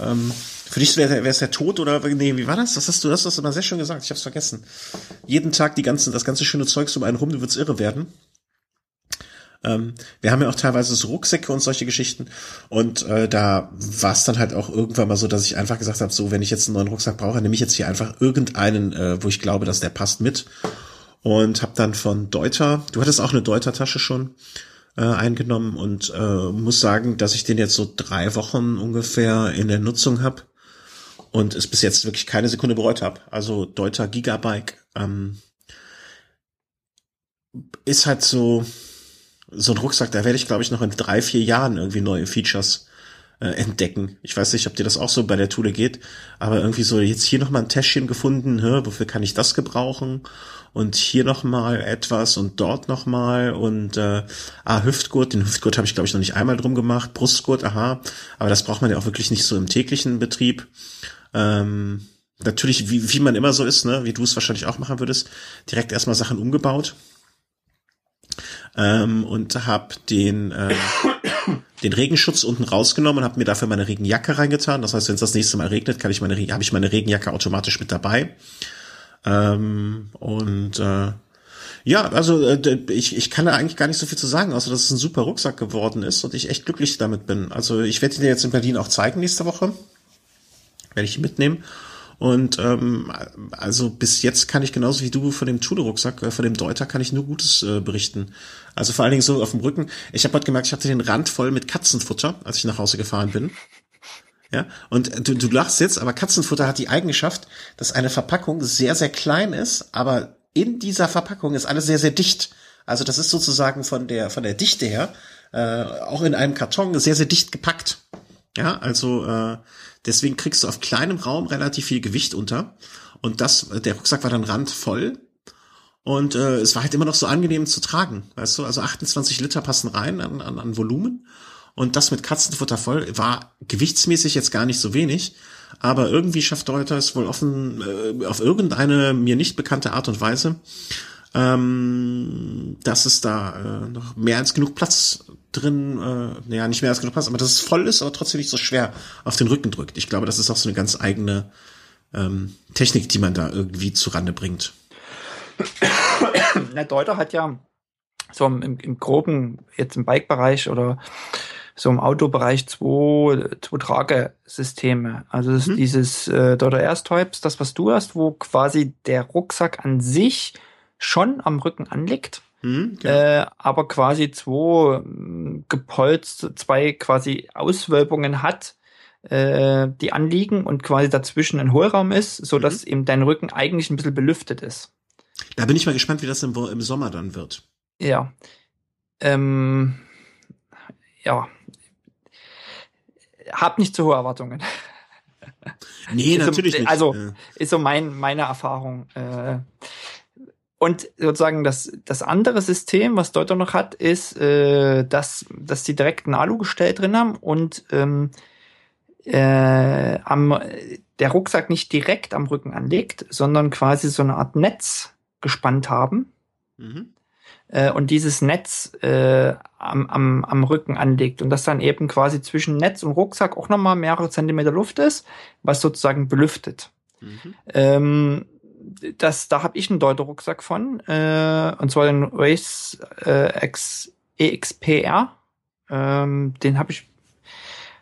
Ähm, für dich wäre es der Tod oder nee, wie war das? Das hast du, das hast du immer sehr schön gesagt. Ich hab's vergessen. Jeden Tag die ganzen, das ganze schöne Zeugs um einen rum, du würdest irre werden. Ähm, wir haben ja auch teilweise so Rucksäcke und solche Geschichten. Und äh, da war es dann halt auch irgendwann mal so, dass ich einfach gesagt habe, so wenn ich jetzt einen neuen Rucksack brauche, nehme ich jetzt hier einfach irgendeinen, äh, wo ich glaube, dass der passt mit. Und habe dann von Deuter, du hattest auch eine Deuter-Tasche schon, äh, eingenommen und äh, muss sagen, dass ich den jetzt so drei Wochen ungefähr in der Nutzung habe und es bis jetzt wirklich keine Sekunde bereut habe. Also Deuter Gigabike ähm, ist halt so so ein Rucksack, da werde ich glaube ich noch in drei vier Jahren irgendwie neue Features äh, entdecken. Ich weiß nicht, ob dir das auch so bei der Thule geht, aber irgendwie so jetzt hier noch mal ein Täschchen gefunden, hä, wofür kann ich das gebrauchen? Und hier noch mal etwas und dort noch mal und äh, ah Hüftgurt, den Hüftgurt habe ich glaube ich noch nicht einmal drum gemacht, Brustgurt, aha, aber das braucht man ja auch wirklich nicht so im täglichen Betrieb. Ähm, natürlich, wie, wie man immer so ist, ne, wie du es wahrscheinlich auch machen würdest, direkt erstmal Sachen umgebaut ähm, und habe den äh, den Regenschutz unten rausgenommen und habe mir dafür meine Regenjacke reingetan. Das heißt, wenn es das nächste Mal regnet, kann ich meine habe ich meine Regenjacke automatisch mit dabei. Ähm, und äh, ja, also äh, ich, ich kann da eigentlich gar nicht so viel zu sagen, außer dass es ein super Rucksack geworden ist und ich echt glücklich damit bin. Also ich werde ihn dir jetzt in Berlin auch zeigen nächste Woche. Werde ich ihn mitnehmen. Und ähm, also bis jetzt kann ich genauso wie du von dem Thule-Rucksack, äh, von dem Deuter kann ich nur Gutes äh, berichten. Also vor allen Dingen so auf dem Rücken. Ich habe heute gemerkt, ich hatte den Rand voll mit Katzenfutter, als ich nach Hause gefahren bin. [laughs] Ja, und du, du lachst jetzt, aber Katzenfutter hat die Eigenschaft, dass eine Verpackung sehr, sehr klein ist, aber in dieser Verpackung ist alles sehr, sehr dicht. Also das ist sozusagen von der, von der Dichte her, äh, auch in einem Karton sehr, sehr dicht gepackt. Ja, also äh, deswegen kriegst du auf kleinem Raum relativ viel Gewicht unter. Und das, der Rucksack war dann randvoll. Und äh, es war halt immer noch so angenehm zu tragen, weißt du? Also 28 Liter passen rein an, an, an Volumen. Und das mit Katzenfutter voll war gewichtsmäßig jetzt gar nicht so wenig. Aber irgendwie schafft Deuter es wohl offen, äh, auf irgendeine mir nicht bekannte Art und Weise, ähm, dass es da äh, noch mehr als genug Platz drin, äh, naja, nicht mehr als genug Platz, aber dass es voll ist, aber trotzdem nicht so schwer auf den Rücken drückt. Ich glaube, das ist auch so eine ganz eigene ähm, Technik, die man da irgendwie zurande bringt. [coughs] Der Deuter hat ja so im, im groben, jetzt im Bike-Bereich oder so im Autobereich zwei, zwei Tragesysteme. Also mhm. ist dieses äh, Deuter Airstypes, das was du hast, wo quasi der Rucksack an sich schon am Rücken anliegt. Mhm, genau. äh, aber quasi zwei hm, gepolst, zwei quasi Auswölbungen hat, äh, die anliegen und quasi dazwischen ein Hohlraum ist, so dass mhm. eben dein Rücken eigentlich ein bisschen belüftet ist. Da bin ich mal gespannt, wie das im, im Sommer dann wird. Ja. Ähm, ja. Hab nicht zu hohe Erwartungen. Nee, natürlich so, nicht. Also, ist so mein, meine Erfahrung. Äh, und sozusagen das, das andere System, was Deuter noch hat, ist, äh, dass, dass die direkt ein Alugestell drin haben und ähm, äh, am, der Rucksack nicht direkt am Rücken anlegt, sondern quasi so eine Art Netz gespannt haben. Mhm. Äh, und dieses Netz äh, am, am, am Rücken anlegt und das dann eben quasi zwischen Netz und Rucksack auch nochmal mehrere Zentimeter Luft ist, was sozusagen belüftet. Mhm. Ähm, das, da habe ich einen Deuter-Rucksack von, äh, und zwar den Race äh, X, EXPR. Ähm, den habe ich,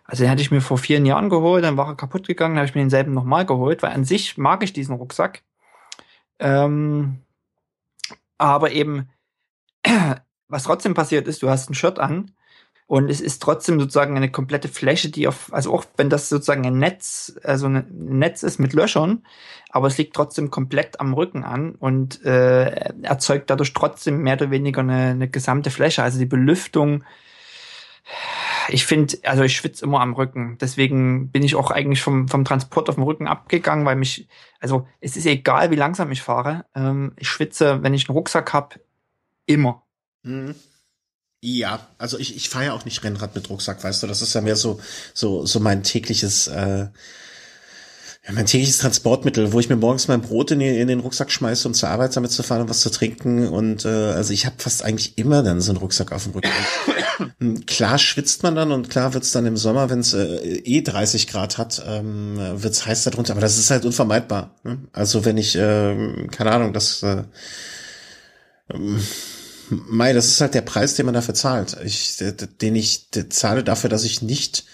also den hatte ich mir vor vier Jahren geholt, dann war er kaputt gegangen, habe ich mir denselben nochmal geholt, weil an sich mag ich diesen Rucksack. Ähm, aber eben, [clears throat] was trotzdem passiert ist, du hast ein Shirt an und es ist trotzdem sozusagen eine komplette Fläche, die auf, also auch wenn das sozusagen ein Netz, also ein Netz ist mit Löchern, aber es liegt trotzdem komplett am Rücken an und äh, erzeugt dadurch trotzdem mehr oder weniger eine, eine gesamte Fläche. Also die Belüftung, ich finde, also ich schwitze immer am Rücken. Deswegen bin ich auch eigentlich vom, vom Transport auf dem Rücken abgegangen, weil mich, also es ist egal, wie langsam ich fahre. Ähm, ich schwitze, wenn ich einen Rucksack habe, immer. Mhm. Ja, also ich, ich fahre ja auch nicht Rennrad mit Rucksack, weißt du, das ist ja mehr so, so, so mein tägliches, äh, ja, mein tägliches Transportmittel, wo ich mir morgens mein Brot in, in den Rucksack schmeiße, um zur Arbeit damit zu fahren und was zu trinken. Und äh, also ich habe fast eigentlich immer dann so einen Rucksack auf dem Rücken. [coughs] Klar schwitzt man dann und klar wird's dann im Sommer, wenn es äh, eh 30 Grad hat, ähm, wird's heiß darunter. Aber das ist halt unvermeidbar. Ne? Also wenn ich, äh, keine Ahnung, das äh, ähm, Mai, das ist halt der Preis, den man dafür zahlt. Ich, den ich zahle dafür, dass ich nicht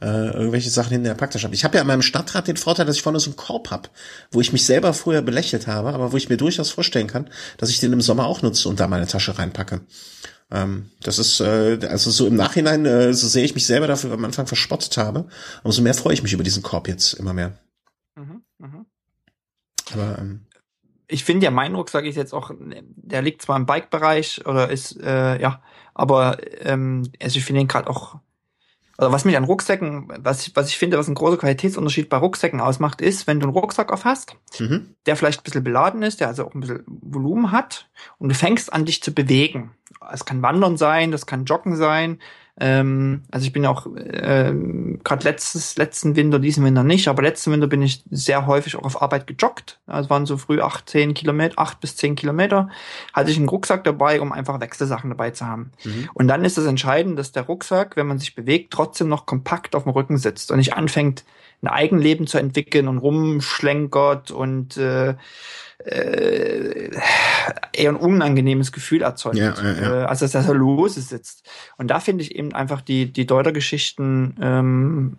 äh, irgendwelche Sachen in der Packtasche habe. Ich habe ja an meinem Stadtrat den Vorteil, dass ich vorne so einen Korb habe, wo ich mich selber früher belächelt habe, aber wo ich mir durchaus vorstellen kann, dass ich den im Sommer auch nutze und da meine Tasche reinpacke. Ähm, das ist, äh, also so im Nachhinein, äh, so sehe ich mich selber dafür am Anfang verspottet habe, umso mehr freue ich mich über diesen Korb jetzt immer mehr. Mhm, mh. Aber ähm, ich finde ja, mein Rucksack ist jetzt auch, der liegt zwar im Bike-Bereich oder ist, äh, ja, aber ähm, also ich finde ihn gerade auch, also was mich an Rucksäcken, was ich, was ich finde, was ein großer Qualitätsunterschied bei Rucksäcken ausmacht, ist, wenn du einen Rucksack auf hast, mhm. der vielleicht ein bisschen beladen ist, der also auch ein bisschen Volumen hat und du fängst an, dich zu bewegen. Es kann Wandern sein, das kann Joggen sein, ähm, also ich bin auch äh, gerade letztes letzten Winter, diesen Winter nicht, aber letzten Winter bin ich sehr häufig auch auf Arbeit gejoggt. Also waren so früh acht, zehn Kilometer, acht bis zehn Kilometer. Hatte ich einen Rucksack dabei, um einfach Wechselsachen dabei zu haben. Mhm. Und dann ist es entscheidend, dass der Rucksack, wenn man sich bewegt, trotzdem noch kompakt auf dem Rücken sitzt und nicht anfängt, ein Eigenleben zu entwickeln und rumschlenkert und äh, äh, eher ein unangenehmes Gefühl erzeugt. Ja, ja, ja. Äh, also dass er lose sitzt. Und da finde ich eben einfach die, die Deuter-Geschichten ähm,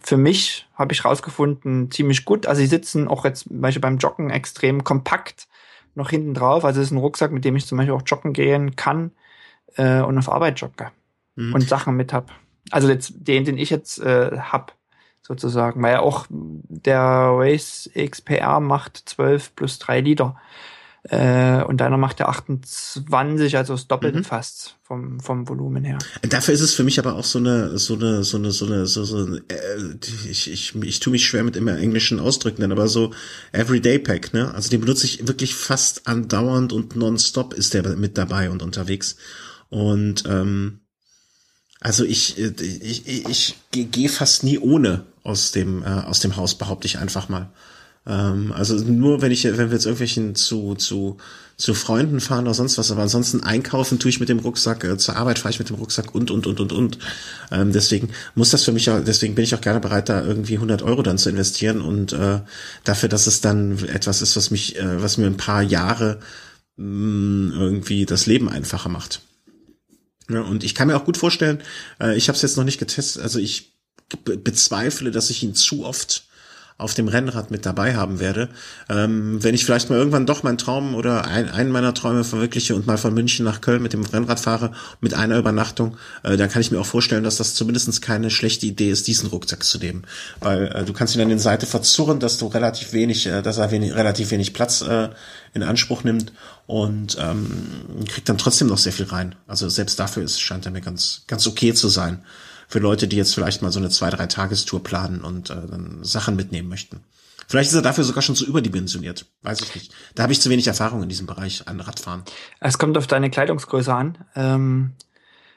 für mich, habe ich rausgefunden, ziemlich gut. Also sie sitzen auch jetzt zum Beispiel beim Joggen extrem kompakt noch hinten drauf. Also es ist ein Rucksack, mit dem ich zum Beispiel auch joggen gehen kann äh, und auf Arbeit jogge mhm. und Sachen mit hab. Also jetzt den, den ich jetzt äh, hab, sozusagen, weil ja auch der Race XPR macht 12 plus 3 Liter. Äh, und deiner macht ja 28, also das Doppelte mhm. fast vom, vom Volumen her. Dafür ist es für mich aber auch so eine, so eine, so eine, so eine, so, so äh, ich, ich, ich tue mich schwer mit immer englischen Ausdrücken, aber so Everyday Pack, ne? Also den benutze ich wirklich fast andauernd und nonstop ist der mit dabei und unterwegs. Und ähm, also ich, ich, ich, ich gehe fast nie ohne aus dem, äh, aus dem Haus, behaupte ich einfach mal. Ähm, also nur wenn ich, wenn wir jetzt irgendwelchen zu, zu, zu Freunden fahren oder sonst was, aber ansonsten einkaufen tue ich mit dem Rucksack, äh, zur Arbeit fahre ich mit dem Rucksack und, und, und, und, und. Ähm, deswegen muss das für mich auch, deswegen bin ich auch gerne bereit, da irgendwie 100 Euro dann zu investieren und äh, dafür, dass es dann etwas ist, was mich, äh, was mir ein paar Jahre mh, mm, irgendwie das Leben einfacher macht. Ja, und ich kann mir auch gut vorstellen, äh, ich habe es jetzt noch nicht getestet, also ich bezweifle, dass ich ihn zu oft auf dem Rennrad mit dabei haben werde. Ähm, wenn ich vielleicht mal irgendwann doch meinen Traum oder ein, einen meiner Träume verwirkliche und mal von München nach Köln mit dem Rennrad fahre, mit einer Übernachtung, äh, dann kann ich mir auch vorstellen, dass das zumindest keine schlechte Idee ist, diesen Rucksack zu nehmen. Weil äh, du kannst ihn an den Seite verzurren, dass du relativ wenig, äh, dass er wenig, relativ wenig Platz äh, in Anspruch nimmt und ähm, kriegt dann trotzdem noch sehr viel rein. Also selbst dafür ist, scheint er mir ganz, ganz okay zu sein für Leute, die jetzt vielleicht mal so eine zwei, drei Tagestour planen und äh, dann Sachen mitnehmen möchten. Vielleicht ist er dafür sogar schon zu überdimensioniert. Weiß ich nicht. Da habe ich zu wenig Erfahrung in diesem Bereich an Radfahren. Es kommt auf deine Kleidungsgröße an. Ähm,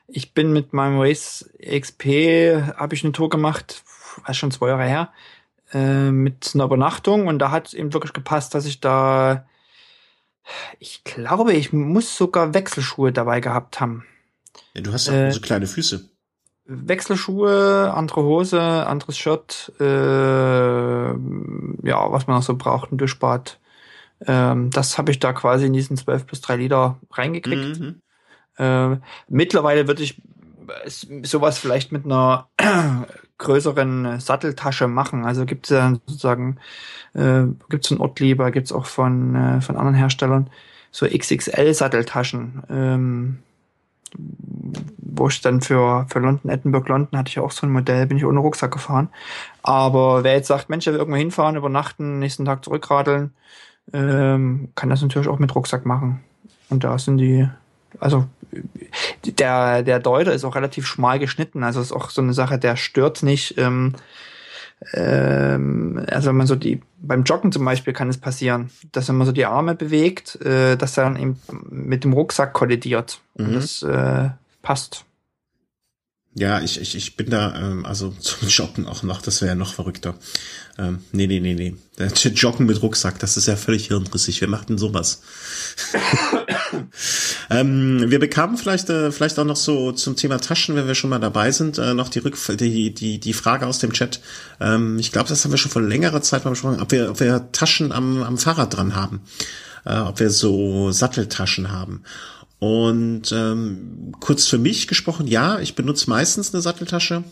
ich bin mit meinem Race XP, habe ich eine Tour gemacht, war schon zwei Jahre her, äh, mit einer Übernachtung und da hat es eben wirklich gepasst, dass ich da, ich glaube, ich muss sogar Wechselschuhe dabei gehabt haben. Ja, du hast ja äh, so kleine Füße. Wechselschuhe, andere Hose, anderes Shirt, äh, ja, was man noch so braucht, ein Duschbad. Ähm, das habe ich da quasi in diesen 12 bis 3 Liter reingekriegt. Mhm. Äh, mittlerweile würde ich sowas vielleicht mit einer [clears throat] größeren Satteltasche machen. Also gibt es ja sozusagen, äh, gibt es von Ortliber, gibt es auch von, äh, von anderen Herstellern, so XXL-Satteltaschen. Ähm, wo ich dann für, für London, Edinburgh, London hatte ich auch so ein Modell, bin ich ohne Rucksack gefahren. Aber wer jetzt sagt, Mensch, er will irgendwo hinfahren, übernachten, nächsten Tag zurückradeln, ähm, kann das natürlich auch mit Rucksack machen. Und da sind die, also der, der Deuter ist auch relativ schmal geschnitten, also ist auch so eine Sache, der stört nicht. Ähm, ähm, also wenn man so die, beim Joggen zum Beispiel kann es passieren, dass wenn man so die Arme bewegt, äh, dass er dann eben mit dem Rucksack kollidiert. Mhm. Und das äh, passt. Ja, ich, ich, ich bin da, ähm, also [laughs] zum Joggen auch noch, das wäre ja noch verrückter. Ähm, nee, nee, nee, nee. Joggen mit Rucksack, das ist ja völlig hirnrissig. Wer macht denn sowas? [laughs] ähm, wir bekamen vielleicht, äh, vielleicht auch noch so zum Thema Taschen, wenn wir schon mal dabei sind, äh, noch die, Rück die, die, die Frage aus dem Chat. Ähm, ich glaube, das haben wir schon vor längerer Zeit mal besprochen, ob wir, ob wir Taschen am, am Fahrrad dran haben. Äh, ob wir so Satteltaschen haben. Und ähm, kurz für mich gesprochen, ja, ich benutze meistens eine Satteltasche.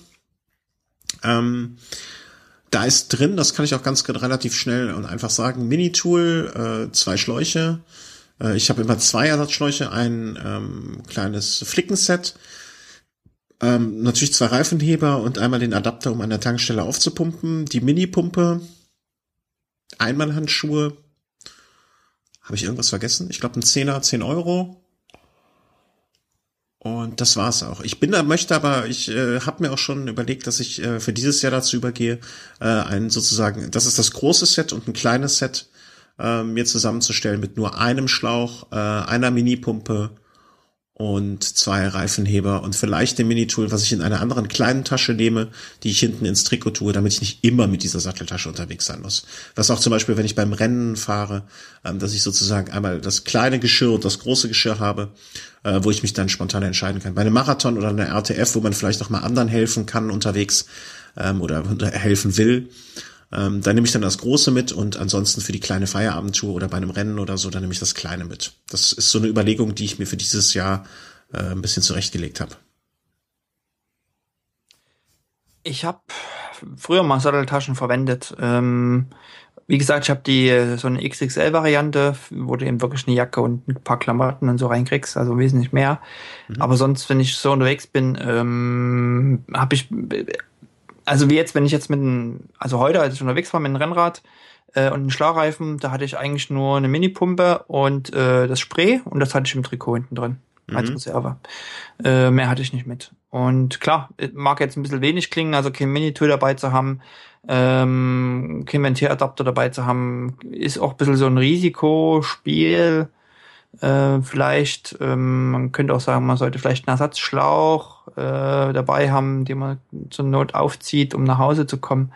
Ähm, da ist drin, das kann ich auch ganz relativ schnell und einfach sagen, Mini-Tool, äh, zwei Schläuche. Äh, ich habe immer zwei Ersatzschläuche, ein ähm, kleines Flickenset, ähm, natürlich zwei Reifenheber und einmal den Adapter, um an der Tankstelle aufzupumpen, die Mini-Pumpe, Einmalhandschuhe. Habe ich irgendwas vergessen? Ich glaube ein Zehner, 10 Euro. Und das war's auch. Ich bin da, möchte aber, ich äh, habe mir auch schon überlegt, dass ich äh, für dieses Jahr dazu übergehe, äh, ein sozusagen, das ist das große Set und ein kleines Set äh, mir zusammenzustellen mit nur einem Schlauch, äh, einer Minipumpe und zwei Reifenheber und vielleicht dem Minitool, was ich in einer anderen kleinen Tasche nehme, die ich hinten ins Trikot tue, damit ich nicht immer mit dieser Satteltasche unterwegs sein muss. Was auch zum Beispiel, wenn ich beim Rennen fahre, ähm, dass ich sozusagen einmal das kleine Geschirr und das große Geschirr habe, äh, wo ich mich dann spontan entscheiden kann. Bei einem Marathon oder einer RTF, wo man vielleicht auch mal anderen helfen kann unterwegs ähm, oder helfen will, ähm, da nehme ich dann das Große mit und ansonsten für die kleine Feierabendtour oder bei einem Rennen oder so, dann nehme ich das Kleine mit. Das ist so eine Überlegung, die ich mir für dieses Jahr äh, ein bisschen zurechtgelegt habe. Ich habe früher mal Satteltaschen verwendet. Ähm, wie gesagt, ich habe die so eine XXL-Variante, wo du eben wirklich eine Jacke und ein paar Klamotten und so reinkriegst, also wesentlich mehr. Mhm. Aber sonst, wenn ich so unterwegs bin, ähm, habe ich also wie jetzt, wenn ich jetzt mit einem, also heute, als ich unterwegs war mit einem Rennrad äh, und einem Schlauchreifen, da hatte ich eigentlich nur eine Minipumpe und äh, das Spray und das hatte ich im Trikot hinten drin als Mhm. Reserve. Äh, mehr hatte ich nicht mit. Und klar, äh, mag jetzt ein bisschen wenig klingen, also kein Minitool dabei zu haben, ähm, kein Ventieradapter dabei zu haben, ist auch ein bisschen so ein Risikospiel. Äh, vielleicht, ähm, man könnte auch sagen, man sollte vielleicht einen Ersatzschlauch äh, dabei haben, den man zur Not aufzieht, um nach Hause zu kommen.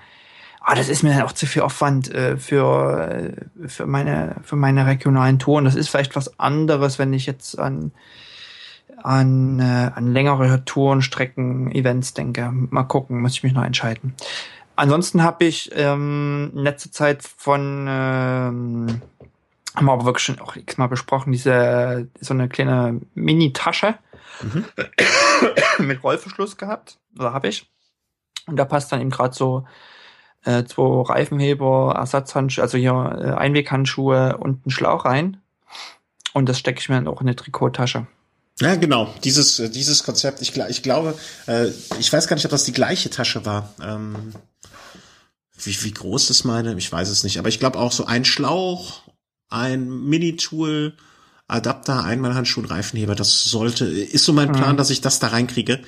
Aber das ist mir dann auch zu viel Aufwand äh, für, äh, für, meine, für meine regionalen Touren. Das ist vielleicht was anderes, wenn ich jetzt an, an, äh, an längere Touren, Strecken, Events denke. Mal gucken, muss ich mich noch entscheiden. Ansonsten habe ich ähm, in letzter Zeit von, ähm, haben wir aber wirklich schon auch x-mal besprochen, diese so eine kleine Mini-Tasche Mhm. [coughs] mit Rollverschluss gehabt. Oder habe ich. Und da passt dann eben gerade so äh, zwei Reifenheber, Ersatzhandschuhe, also hier äh, Einweghandschuhe und ein Schlauch rein. Und das stecke ich mir dann auch in eine Trikottasche. Ja, genau. Dieses, äh, dieses Konzept. Ich, ich glaube, äh, ich weiß gar nicht, ob das die gleiche Tasche war. Ähm, wie, wie groß ist meine? Ich weiß es nicht. Aber ich glaube auch so ein Schlauch, ein Mini-Tool, Adapter, Einmalhandschuh und Reifenheber. Das sollte, ist so mein Plan, Mhm. dass ich das da reinkriege.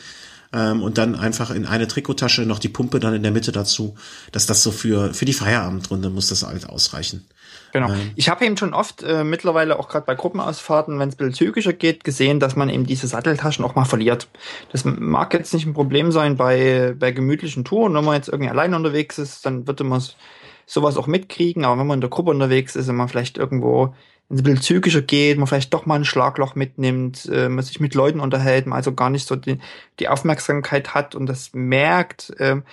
Ähm, und dann einfach in eine Trikottasche noch die Pumpe dann in der Mitte dazu, dass das so für, für die Feierabendrunde muss das halt ausreichen. Genau. Ähm. Ich habe eben schon oft äh, mittlerweile auch gerade bei Gruppenausfahrten, wenn es ein bisschen zügiger geht, gesehen, dass man eben diese Satteltaschen auch mal verliert. Das mag jetzt nicht ein Problem sein bei, bei gemütlichen Touren. Wenn man jetzt irgendwie allein unterwegs ist, dann wird man sowas auch mitkriegen. Aber wenn man in der Gruppe unterwegs ist und man vielleicht irgendwo wenn es ein bisschen zügiger geht, man vielleicht doch mal ein Schlagloch mitnimmt, äh, man sich mit Leuten unterhält, man also gar nicht so die, die Aufmerksamkeit hat und das merkt, ähm,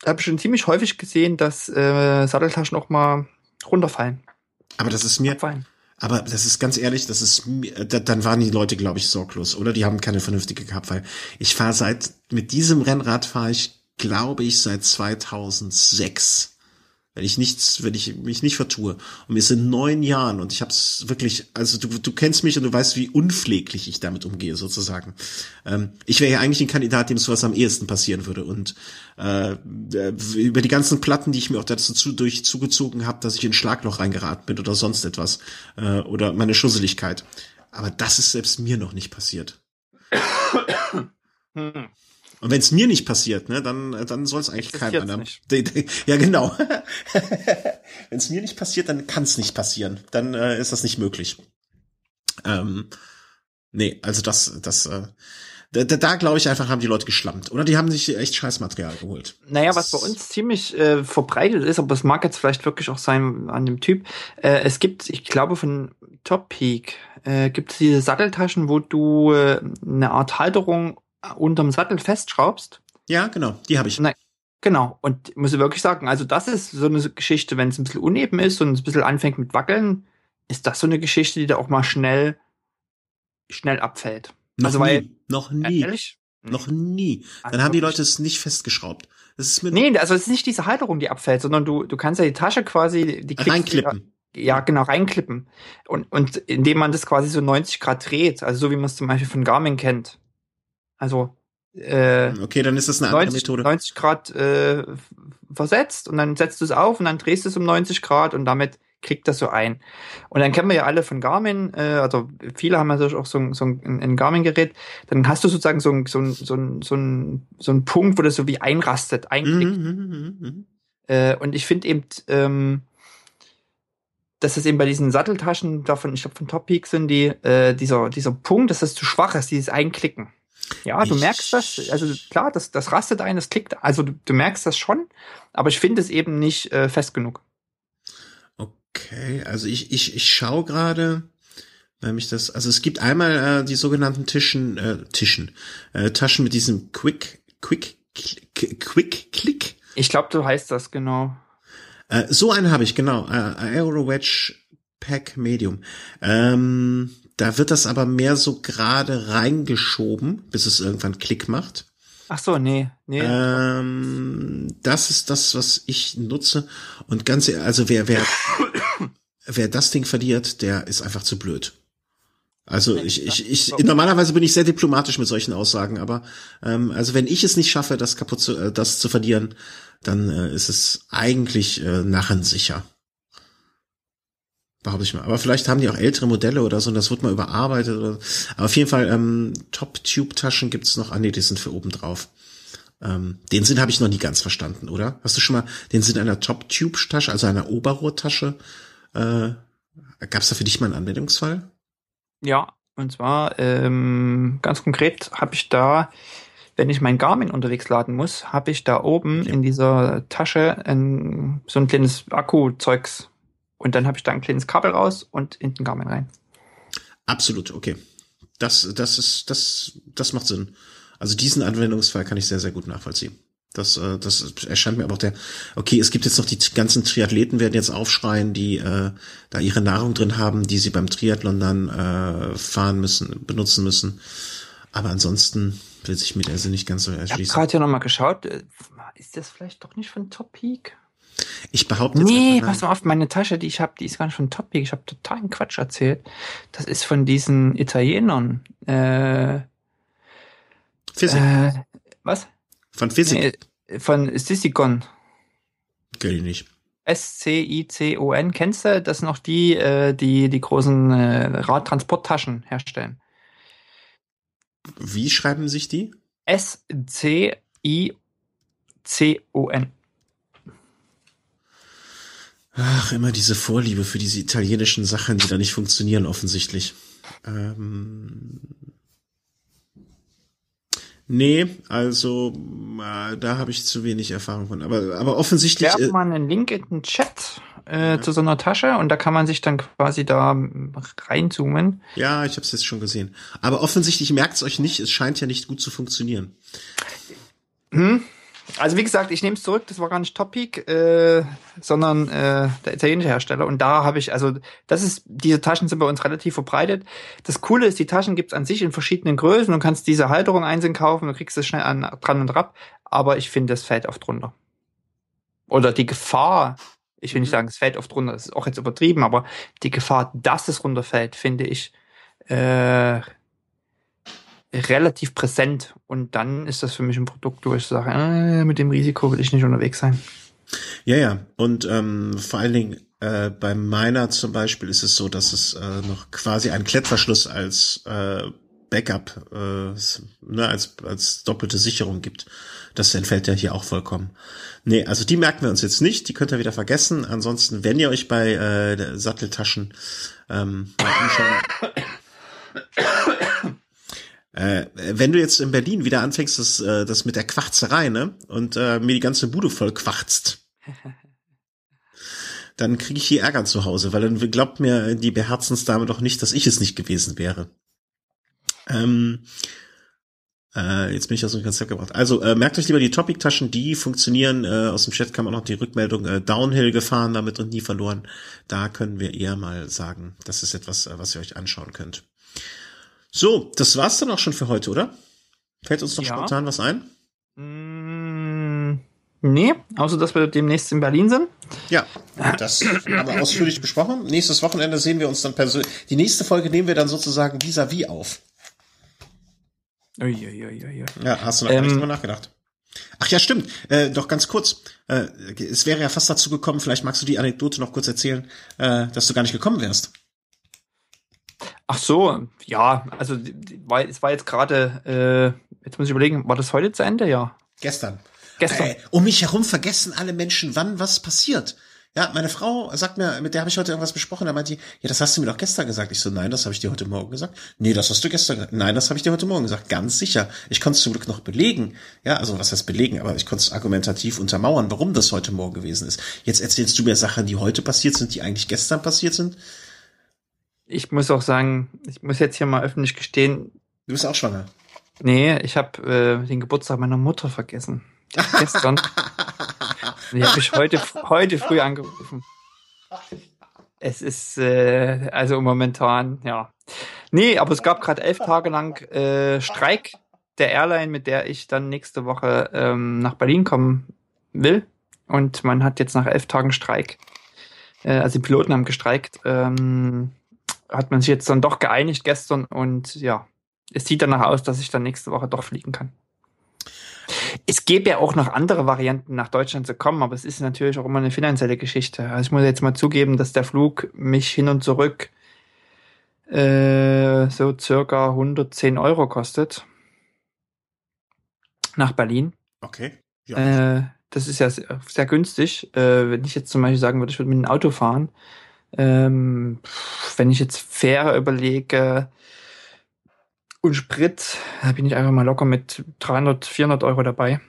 da habe ich schon ziemlich häufig gesehen, dass äh, Satteltaschen auch mal runterfallen. Aber das ist mir, Abfallen. Aber das ist ganz ehrlich, das ist mir- da- dann waren die Leute, glaube ich, sorglos oder die haben keine vernünftige gehabt, weil ich fahre seit mit diesem Rennrad fahre ich, glaube ich, seit 2006. Wenn ich nichts, wenn ich mich nicht vertue. Und mir sind neun Jahren und ich habe es wirklich, also du, du kennst mich und du weißt, wie unpfleglich ich damit umgehe, sozusagen. Ähm, ich wäre ja eigentlich ein Kandidat, dem sowas am ehesten passieren würde. Und äh, über die ganzen Platten, die ich mir auch dazu zu, durch zugezogen habe, dass ich in Schlagloch reingeraten bin oder sonst etwas. Äh, oder meine Schusseligkeit. Aber das ist selbst mir noch nicht passiert. [coughs] Und wenn es mir nicht passiert, ne, dann, dann soll es eigentlich keinem anderen. Ja, genau. [laughs] wenn es mir nicht passiert, dann kann es nicht passieren. Dann äh, ist das nicht möglich. Ähm, nee, also das, das, äh, da, da, da glaube ich einfach, haben die Leute geschlammt. Oder die haben sich echt Scheißmaterial geholt. Naja, was bei uns ziemlich äh, verbreitet ist, aber es mag jetzt vielleicht wirklich auch sein an dem Typ. Äh, es gibt, ich glaube von Top Peak, äh, gibt es diese Satteltaschen, wo du äh, eine Art Halterung unterm Sattel festschraubst. Ja, genau, die habe ich. Nein. Genau, und ich muss wirklich sagen, also das ist so eine Geschichte, wenn es ein bisschen uneben ist und es ein bisschen anfängt mit Wackeln, ist das so eine Geschichte, die da auch mal schnell, schnell abfällt. Noch also nie. weil- noch nie. Ehrlich? Noch nie. Dann Also haben die. Leute es nicht festgeschraubt. Das ist mir Nee, also es ist nicht diese Halterung, die abfällt, sondern du, du kannst ja die Tasche quasi, die reinklippen. Du, ja, genau, reinklippen. Und, und indem man das quasi so 90 Grad dreht, also so wie man es zum Beispiel von Garmin kennt. Also, äh, Okay, dann ist das eine andere 90, Methode. 90 Grad äh, versetzt und dann setzt du es auf und dann drehst du es um 90 Grad und damit klickt das so ein. Und dann kennen wir ja alle von Garmin, äh, also viele haben natürlich auch so, ein- so ein, ein Garmin-Gerät, dann hast du sozusagen so, ein, so, ein, so, ein, so, ein, so ein Punkt, wo das so wie einrastet, einklickt. Mhm, mhm. Äh, und ich finde eben, ähm, dass es eben bei diesen Satteltaschen davon, ich glaube von Top Peak sind die, äh, dieser, dieser Punkt, dass das zu schwach ist, dieses Einklicken. Ja, du Ich- merkst das, also klar, das, das rastet ein, das klickt, also du, du merkst das schon, aber ich finde es eben nicht äh, fest genug. Okay, also ich, ich, ich schaue gerade, weil mich das, also es gibt einmal äh, die sogenannten Tischen, äh, Tischen, äh, Taschen mit diesem Quick, Quick, Click, Quick Click. Ich glaube, du heißt das genau. Äh, so einen habe ich, genau, äh, Aero Wedge Pack Medium. Ähm, da wird das aber mehr so gerade reingeschoben, bis es irgendwann Klick macht. Ach so, nee, nee. Ähm, das ist das, was ich nutze. Und ganz, ehrlich, also wer, wer, [coughs] wer das Ding verliert, der ist einfach zu blöd. Also ich, ich, ich normalerweise bin ich sehr diplomatisch mit solchen Aussagen, aber ähm, also wenn ich es nicht schaffe, das kaputt zu, äh, das zu verlieren, dann äh, ist es eigentlich äh, narrensicher. Behaupte ich mal. Aber vielleicht haben die auch ältere Modelle oder so und das wird mal überarbeitet. Oder, aber auf jeden Fall, ähm, Top-Tube-Taschen gibt's noch. Ah nee, die sind für oben drauf. Ähm, den Sinn habe ich noch nie ganz verstanden, oder? Hast du schon mal den Sinn einer Top-Tube-Tasche, also einer Oberrohrtasche? Äh, gab's da für dich mal einen Anwendungsfall? Ja, und zwar ähm, ganz konkret habe ich da, wenn ich mein Garmin unterwegs laden muss, habe ich da oben ja. in dieser Tasche ein, so ein kleines Akku-Zeugs. Und dann habe ich da ein kleines Kabel raus und in den Garmin rein. Absolut, okay. Das, das ist, das, das macht Sinn. Also diesen Anwendungsfall kann ich sehr, sehr gut nachvollziehen. Das, äh, das erscheint mir aber auch der, okay, es gibt jetzt noch die ganzen Triathleten werden jetzt aufschreien, die äh, da ihre Nahrung drin haben, die sie beim Triathlon dann äh, fahren müssen, benutzen müssen. Aber ansonsten will sich mir der Sinn nicht ganz so erschließen. Ich habe gerade hier nochmal geschaut, äh, ist das vielleicht doch nicht von Top Peak? Ich behaupte jetzt Nee, pass mal auf, meine Tasche, die ich habe, die ist gar nicht von Top Peak. Ich habe totalen Quatsch erzählt. Das ist von diesen Italienern. Äh, Physik. Äh, was? Von Physik. Nee, von Sissikon. Kenn ich nicht. S-C-I-C-O-N. Kennst du? Das sind auch die, äh, die die großen äh, Radtransporttaschen herstellen. Wie schreiben sich die? S-C-I-C-O-N. Ach, immer diese Vorliebe für diese italienischen Sachen, die da nicht funktionieren, offensichtlich. Ähm, Nee, also äh, da habe ich zu wenig Erfahrung von. Aber, aber offensichtlich. Ich äh, mal einen Link in den Chat äh, ja. zu so einer Tasche und da kann man sich dann quasi da reinzoomen. Ja, ich habe es jetzt schon gesehen. Aber offensichtlich merkt es euch nicht, es scheint ja nicht gut zu funktionieren. Hm? Also wie gesagt, ich nehme es zurück, das war gar nicht Topic, äh, sondern äh, der italienische Hersteller. Und da habe ich, also das ist, diese Taschen sind bei uns relativ verbreitet. Das Coole ist, die Taschen gibt's an sich in verschiedenen Größen. Du kannst diese Halterung einzeln kaufen, du kriegst es schnell an, dran und rab. Aber ich finde, es fällt oft runter. Oder die Gefahr, ich will nicht mhm. sagen, es fällt oft runter, das ist auch jetzt übertrieben, aber die Gefahr, dass es runterfällt, finde ich äh, relativ präsent. Und dann ist das für mich ein Produkt, wo ich sage, äh, mit dem Risiko will ich nicht unterwegs sein. Ja, ja. Und ähm, vor allen Dingen äh, bei meiner zum Beispiel ist es so, dass es äh, noch quasi einen Klettverschluss als äh, Backup, äh, ne, als, als doppelte Sicherung gibt. Das entfällt ja hier auch vollkommen. Nee, also die merken wir uns jetzt nicht, die könnt ihr wieder vergessen. Ansonsten, wenn ihr euch bei äh, Satteltaschen ähm, mal anschauen, [coughs] [coughs] [coughs] äh, wenn du jetzt in Berlin wieder anfängst, das, äh, das mit der Quarzerei, ne? Und äh, mir die ganze Bude voll quarzt. [laughs] dann kriege ich hier Ärger zu Hause, weil dann glaubt mir die Beherzensdame doch nicht, dass ich es nicht gewesen wäre. Ähm, äh, jetzt bin ich aus dem Konzept gebracht. Also äh, merkt euch lieber die Topic-Taschen, die funktionieren. Äh, aus dem Chat kam auch noch die Rückmeldung äh, Downhill gefahren damit und nie verloren. Da können wir eher mal sagen, das ist etwas, äh, was ihr euch anschauen könnt. So, das war's dann auch schon für heute, oder? Fällt uns noch ja. spontan was ein? Mm, nee, außer dass wir demnächst in Berlin sind. Ja, das haben wir ausführlich besprochen. Nächstes Wochenende sehen wir uns dann persönlich. Die nächste Folge nehmen wir dann sozusagen vis-à-vis -vis auf. Uiuiui. Ja, hast du noch ähm, nicht drüber nachgedacht? Ach ja, stimmt. Äh, doch ganz kurz. Äh, es wäre ja fast dazu gekommen, vielleicht magst du die Anekdote noch kurz erzählen, äh, dass du gar nicht gekommen wärst. Ach so, ja, also weil es war jetzt gerade, äh, jetzt muss ich überlegen, war das heute zu Ende? Ja. Gestern. Gestern. Äh, um mich herum vergessen alle Menschen, wann was passiert. Ja, meine Frau sagt mir, mit der habe ich heute irgendwas besprochen, da meint die, ja, das hast du mir doch gestern gesagt. Ich so, nein, das habe ich dir heute Morgen gesagt. Nee, das hast du gestern gesagt. Nein, das habe ich dir heute Morgen gesagt. Ganz sicher. Ich konnte es zum Glück noch belegen. Ja, also was heißt belegen, aber ich konnte es argumentativ untermauern, warum das heute Morgen gewesen ist. Jetzt erzählst du mir Sachen, die heute passiert sind, die eigentlich gestern passiert sind ich muss auch sagen, ich muss jetzt hier mal öffentlich gestehen. Du bist auch schwanger. Nee, ich habe äh, den Geburtstag meiner Mutter vergessen. Gestern. [laughs] die habe ich heute, heute früh angerufen. Es ist äh, also momentan, ja. Nee, aber es gab gerade elf Tage lang äh, Streik der Airline, mit der ich dann nächste Woche ähm, nach Berlin kommen will. Und man hat jetzt nach elf Tagen Streik, äh, also die Piloten haben gestreikt, ähm, hat man sich jetzt dann doch geeinigt gestern und ja, es sieht danach aus, dass ich dann nächste Woche doch fliegen kann. Es gäbe ja auch noch andere Varianten, nach Deutschland zu kommen, aber es ist natürlich auch immer eine finanzielle Geschichte. Also ich muss jetzt mal zugeben, dass der Flug mich hin und zurück äh, so circa 110 Euro kostet. Nach Berlin. Okay. Ja. Äh, das ist ja sehr, sehr günstig. Äh, wenn ich jetzt zum Beispiel sagen würde, ich würde mit dem Auto fahren, ähm, wenn ich jetzt Fähre überlege und Sprit, da bin ich einfach mal locker mit 300, 400 Euro dabei.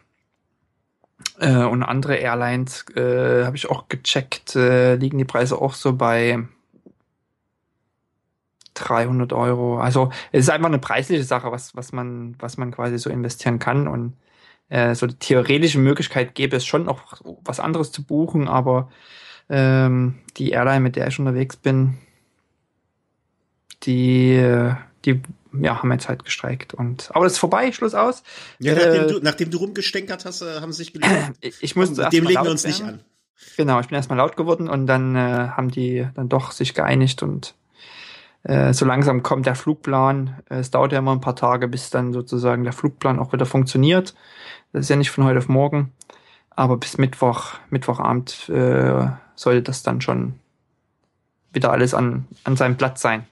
Äh, und andere Airlines äh, habe ich auch gecheckt, äh, liegen die Preise auch so bei 300 Euro. Also es ist einfach eine preisliche Sache, was, was, man, was man quasi so investieren kann. Und äh, so die theoretische Möglichkeit gäbe es schon noch was anderes zu buchen, aber ähm, die Airline, mit der ich unterwegs bin, die, die ja, haben jetzt halt gestreikt. Und, aber das ist vorbei, Schluss aus. Ja, nachdem, äh, du, nachdem du rumgestänkert hast, äh, haben sie sich gelöst. [clears throat] ich musste Dem legen wir uns werden. nicht an. Genau, ich bin erstmal laut geworden und dann äh, haben die dann doch sich geeinigt und äh, so langsam kommt der Flugplan. Es dauert ja immer ein paar Tage, bis dann sozusagen der Flugplan auch wieder funktioniert. Das ist ja nicht von heute auf morgen. Aber bis Mittwoch, Mittwochabend äh, sollte das dann schon wieder alles an, an seinem Platz sein.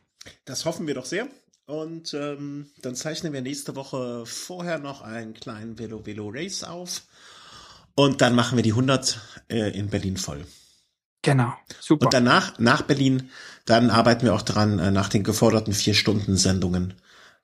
Das hoffen wir doch sehr. Und ähm, dann zeichnen wir nächste Woche vorher noch einen kleinen Velo Velo Race auf. Und dann machen wir die 100 äh, in Berlin voll. Genau, super. Und danach, nach Berlin, dann arbeiten wir auch dran äh, nach den geforderten vier Stunden Sendungen.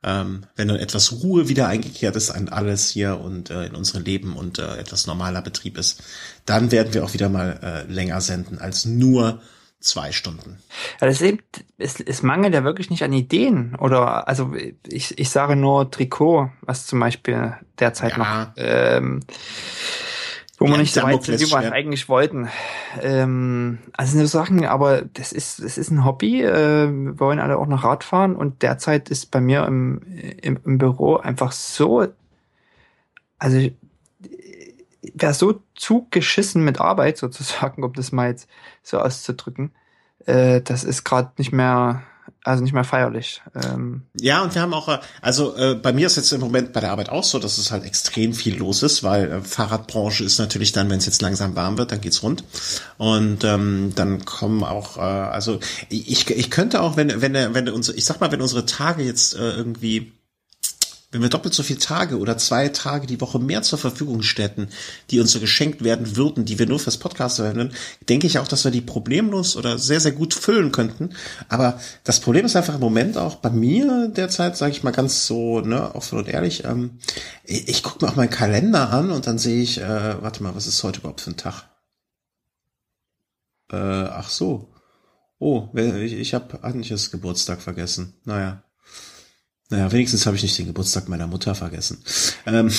Ähm, wenn dann etwas Ruhe wieder eingekehrt ist an alles hier und äh, in unserem Leben und äh, etwas normaler Betrieb ist, dann werden wir auch wieder mal äh, länger senden als nur zwei Stunden. Ja, das ist eben, es, es mangelt ja wirklich nicht an Ideen. Oder also ich, ich sage nur Trikot, was zum Beispiel derzeit ja. noch ähm, wo wir nicht so weit sind, wie wir eigentlich wollten. Ähm, also eine Sachen, aber das ist, das ist ein Hobby. Äh, wir wollen alle auch noch Rad fahren und derzeit ist bei mir im, im, im Büro einfach so, also wäre so zugeschissen mit Arbeit sozusagen, [laughs] um das mal jetzt so auszudrücken. Äh, das ist gerade nicht mehr, also nicht mehr feierlich. Ähm ja, und wir haben auch, äh, also äh, bei mir ist jetzt im Moment bei der Arbeit auch so, dass es halt extrem viel los ist, weil äh, Fahrradbranche ist natürlich dann, wenn es jetzt langsam warm wird, dann geht's rund. Und ähm, dann kommen auch, äh, also ich, ich könnte auch, wenn, wenn, wenn unsere, ich sag mal, wenn unsere Tage jetzt äh, irgendwie wenn wir doppelt so viele Tage oder zwei Tage die Woche mehr zur Verfügung stätten, die uns so geschenkt werden würden, die wir nur fürs Podcast verwenden, denke ich auch, dass wir die problemlos oder sehr, sehr gut füllen könnten. Aber das Problem ist einfach im Moment auch bei mir derzeit, sage ich mal ganz so, ne, offen und ehrlich, ähm, ich, ich gucke mir auch meinen Kalender an und dann sehe ich, äh, warte mal, was ist heute überhaupt für ein Tag? Äh, ach so. Oh, ich, ich habe Anches Geburtstag vergessen. Naja. Naja, wenigstens habe ich nicht den Geburtstag meiner Mutter vergessen. Ähm,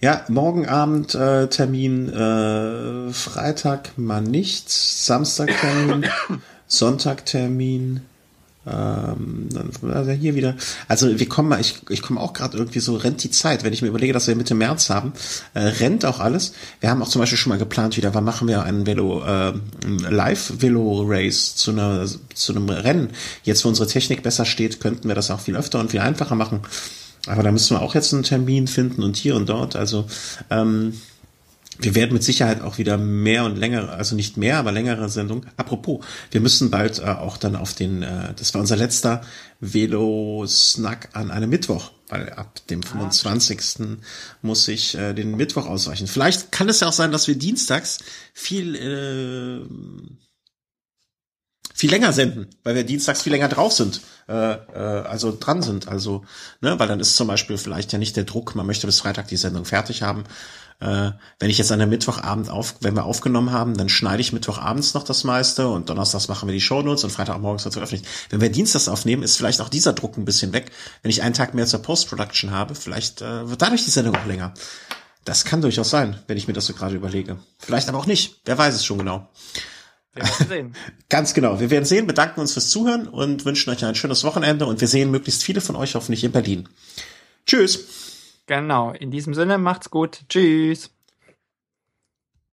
ja, morgen Abend äh, Termin, äh, Freitag mal nichts, Samstag Termin, [coughs] Sonntag Termin, ähm, dann, also hier wieder. Also wir kommen mal, ich, ich komme auch gerade irgendwie so, rennt die Zeit. Wenn ich mir überlege, dass wir Mitte März haben, äh, rennt auch alles. Wir haben auch zum Beispiel schon mal geplant wieder, wann machen wir einen Velo, äh, Live-Velo-Race zu, einer, zu einem Rennen. Jetzt, wo unsere Technik besser steht, könnten wir das auch viel öfter und viel einfacher machen. Aber da müssen wir auch jetzt einen Termin finden und hier und dort. Also ähm, wir werden mit Sicherheit auch wieder mehr und längere, also nicht mehr, aber längere Sendungen. Apropos, wir müssen bald äh, auch dann auf den, äh, das war unser letzter Velo-Snack an einem Mittwoch, weil ab dem 25. Ah. muss ich äh, den Mittwoch ausweichen. Vielleicht kann es ja auch sein, dass wir dienstags viel äh, viel länger senden, weil wir dienstags viel länger drauf sind, äh, äh, also dran sind. Also, ne, weil dann ist zum Beispiel vielleicht ja nicht der Druck, man möchte bis Freitag die Sendung fertig haben, äh, wenn ich jetzt an der Mittwochabend auf, wenn wir aufgenommen haben, dann schneide ich Mittwochabends noch das meiste und donnerstags machen wir die Shownotes und Freitagmorgens wird veröffentlicht. Wenn wir Dienstags aufnehmen, ist vielleicht auch dieser Druck ein bisschen weg. Wenn ich einen Tag mehr zur Post-Production habe, vielleicht äh, wird dadurch die Sendung auch länger. Das kann durchaus sein, wenn ich mir das so gerade überlege. Vielleicht aber auch nicht. Wer weiß es schon genau. Wir werden sehen. [laughs] Ganz genau. Wir werden sehen, bedanken uns fürs Zuhören und wünschen euch ein schönes Wochenende und wir sehen möglichst viele von euch hoffentlich in Berlin. Tschüss. Genau, in diesem Sinne, macht's gut. Tschüss.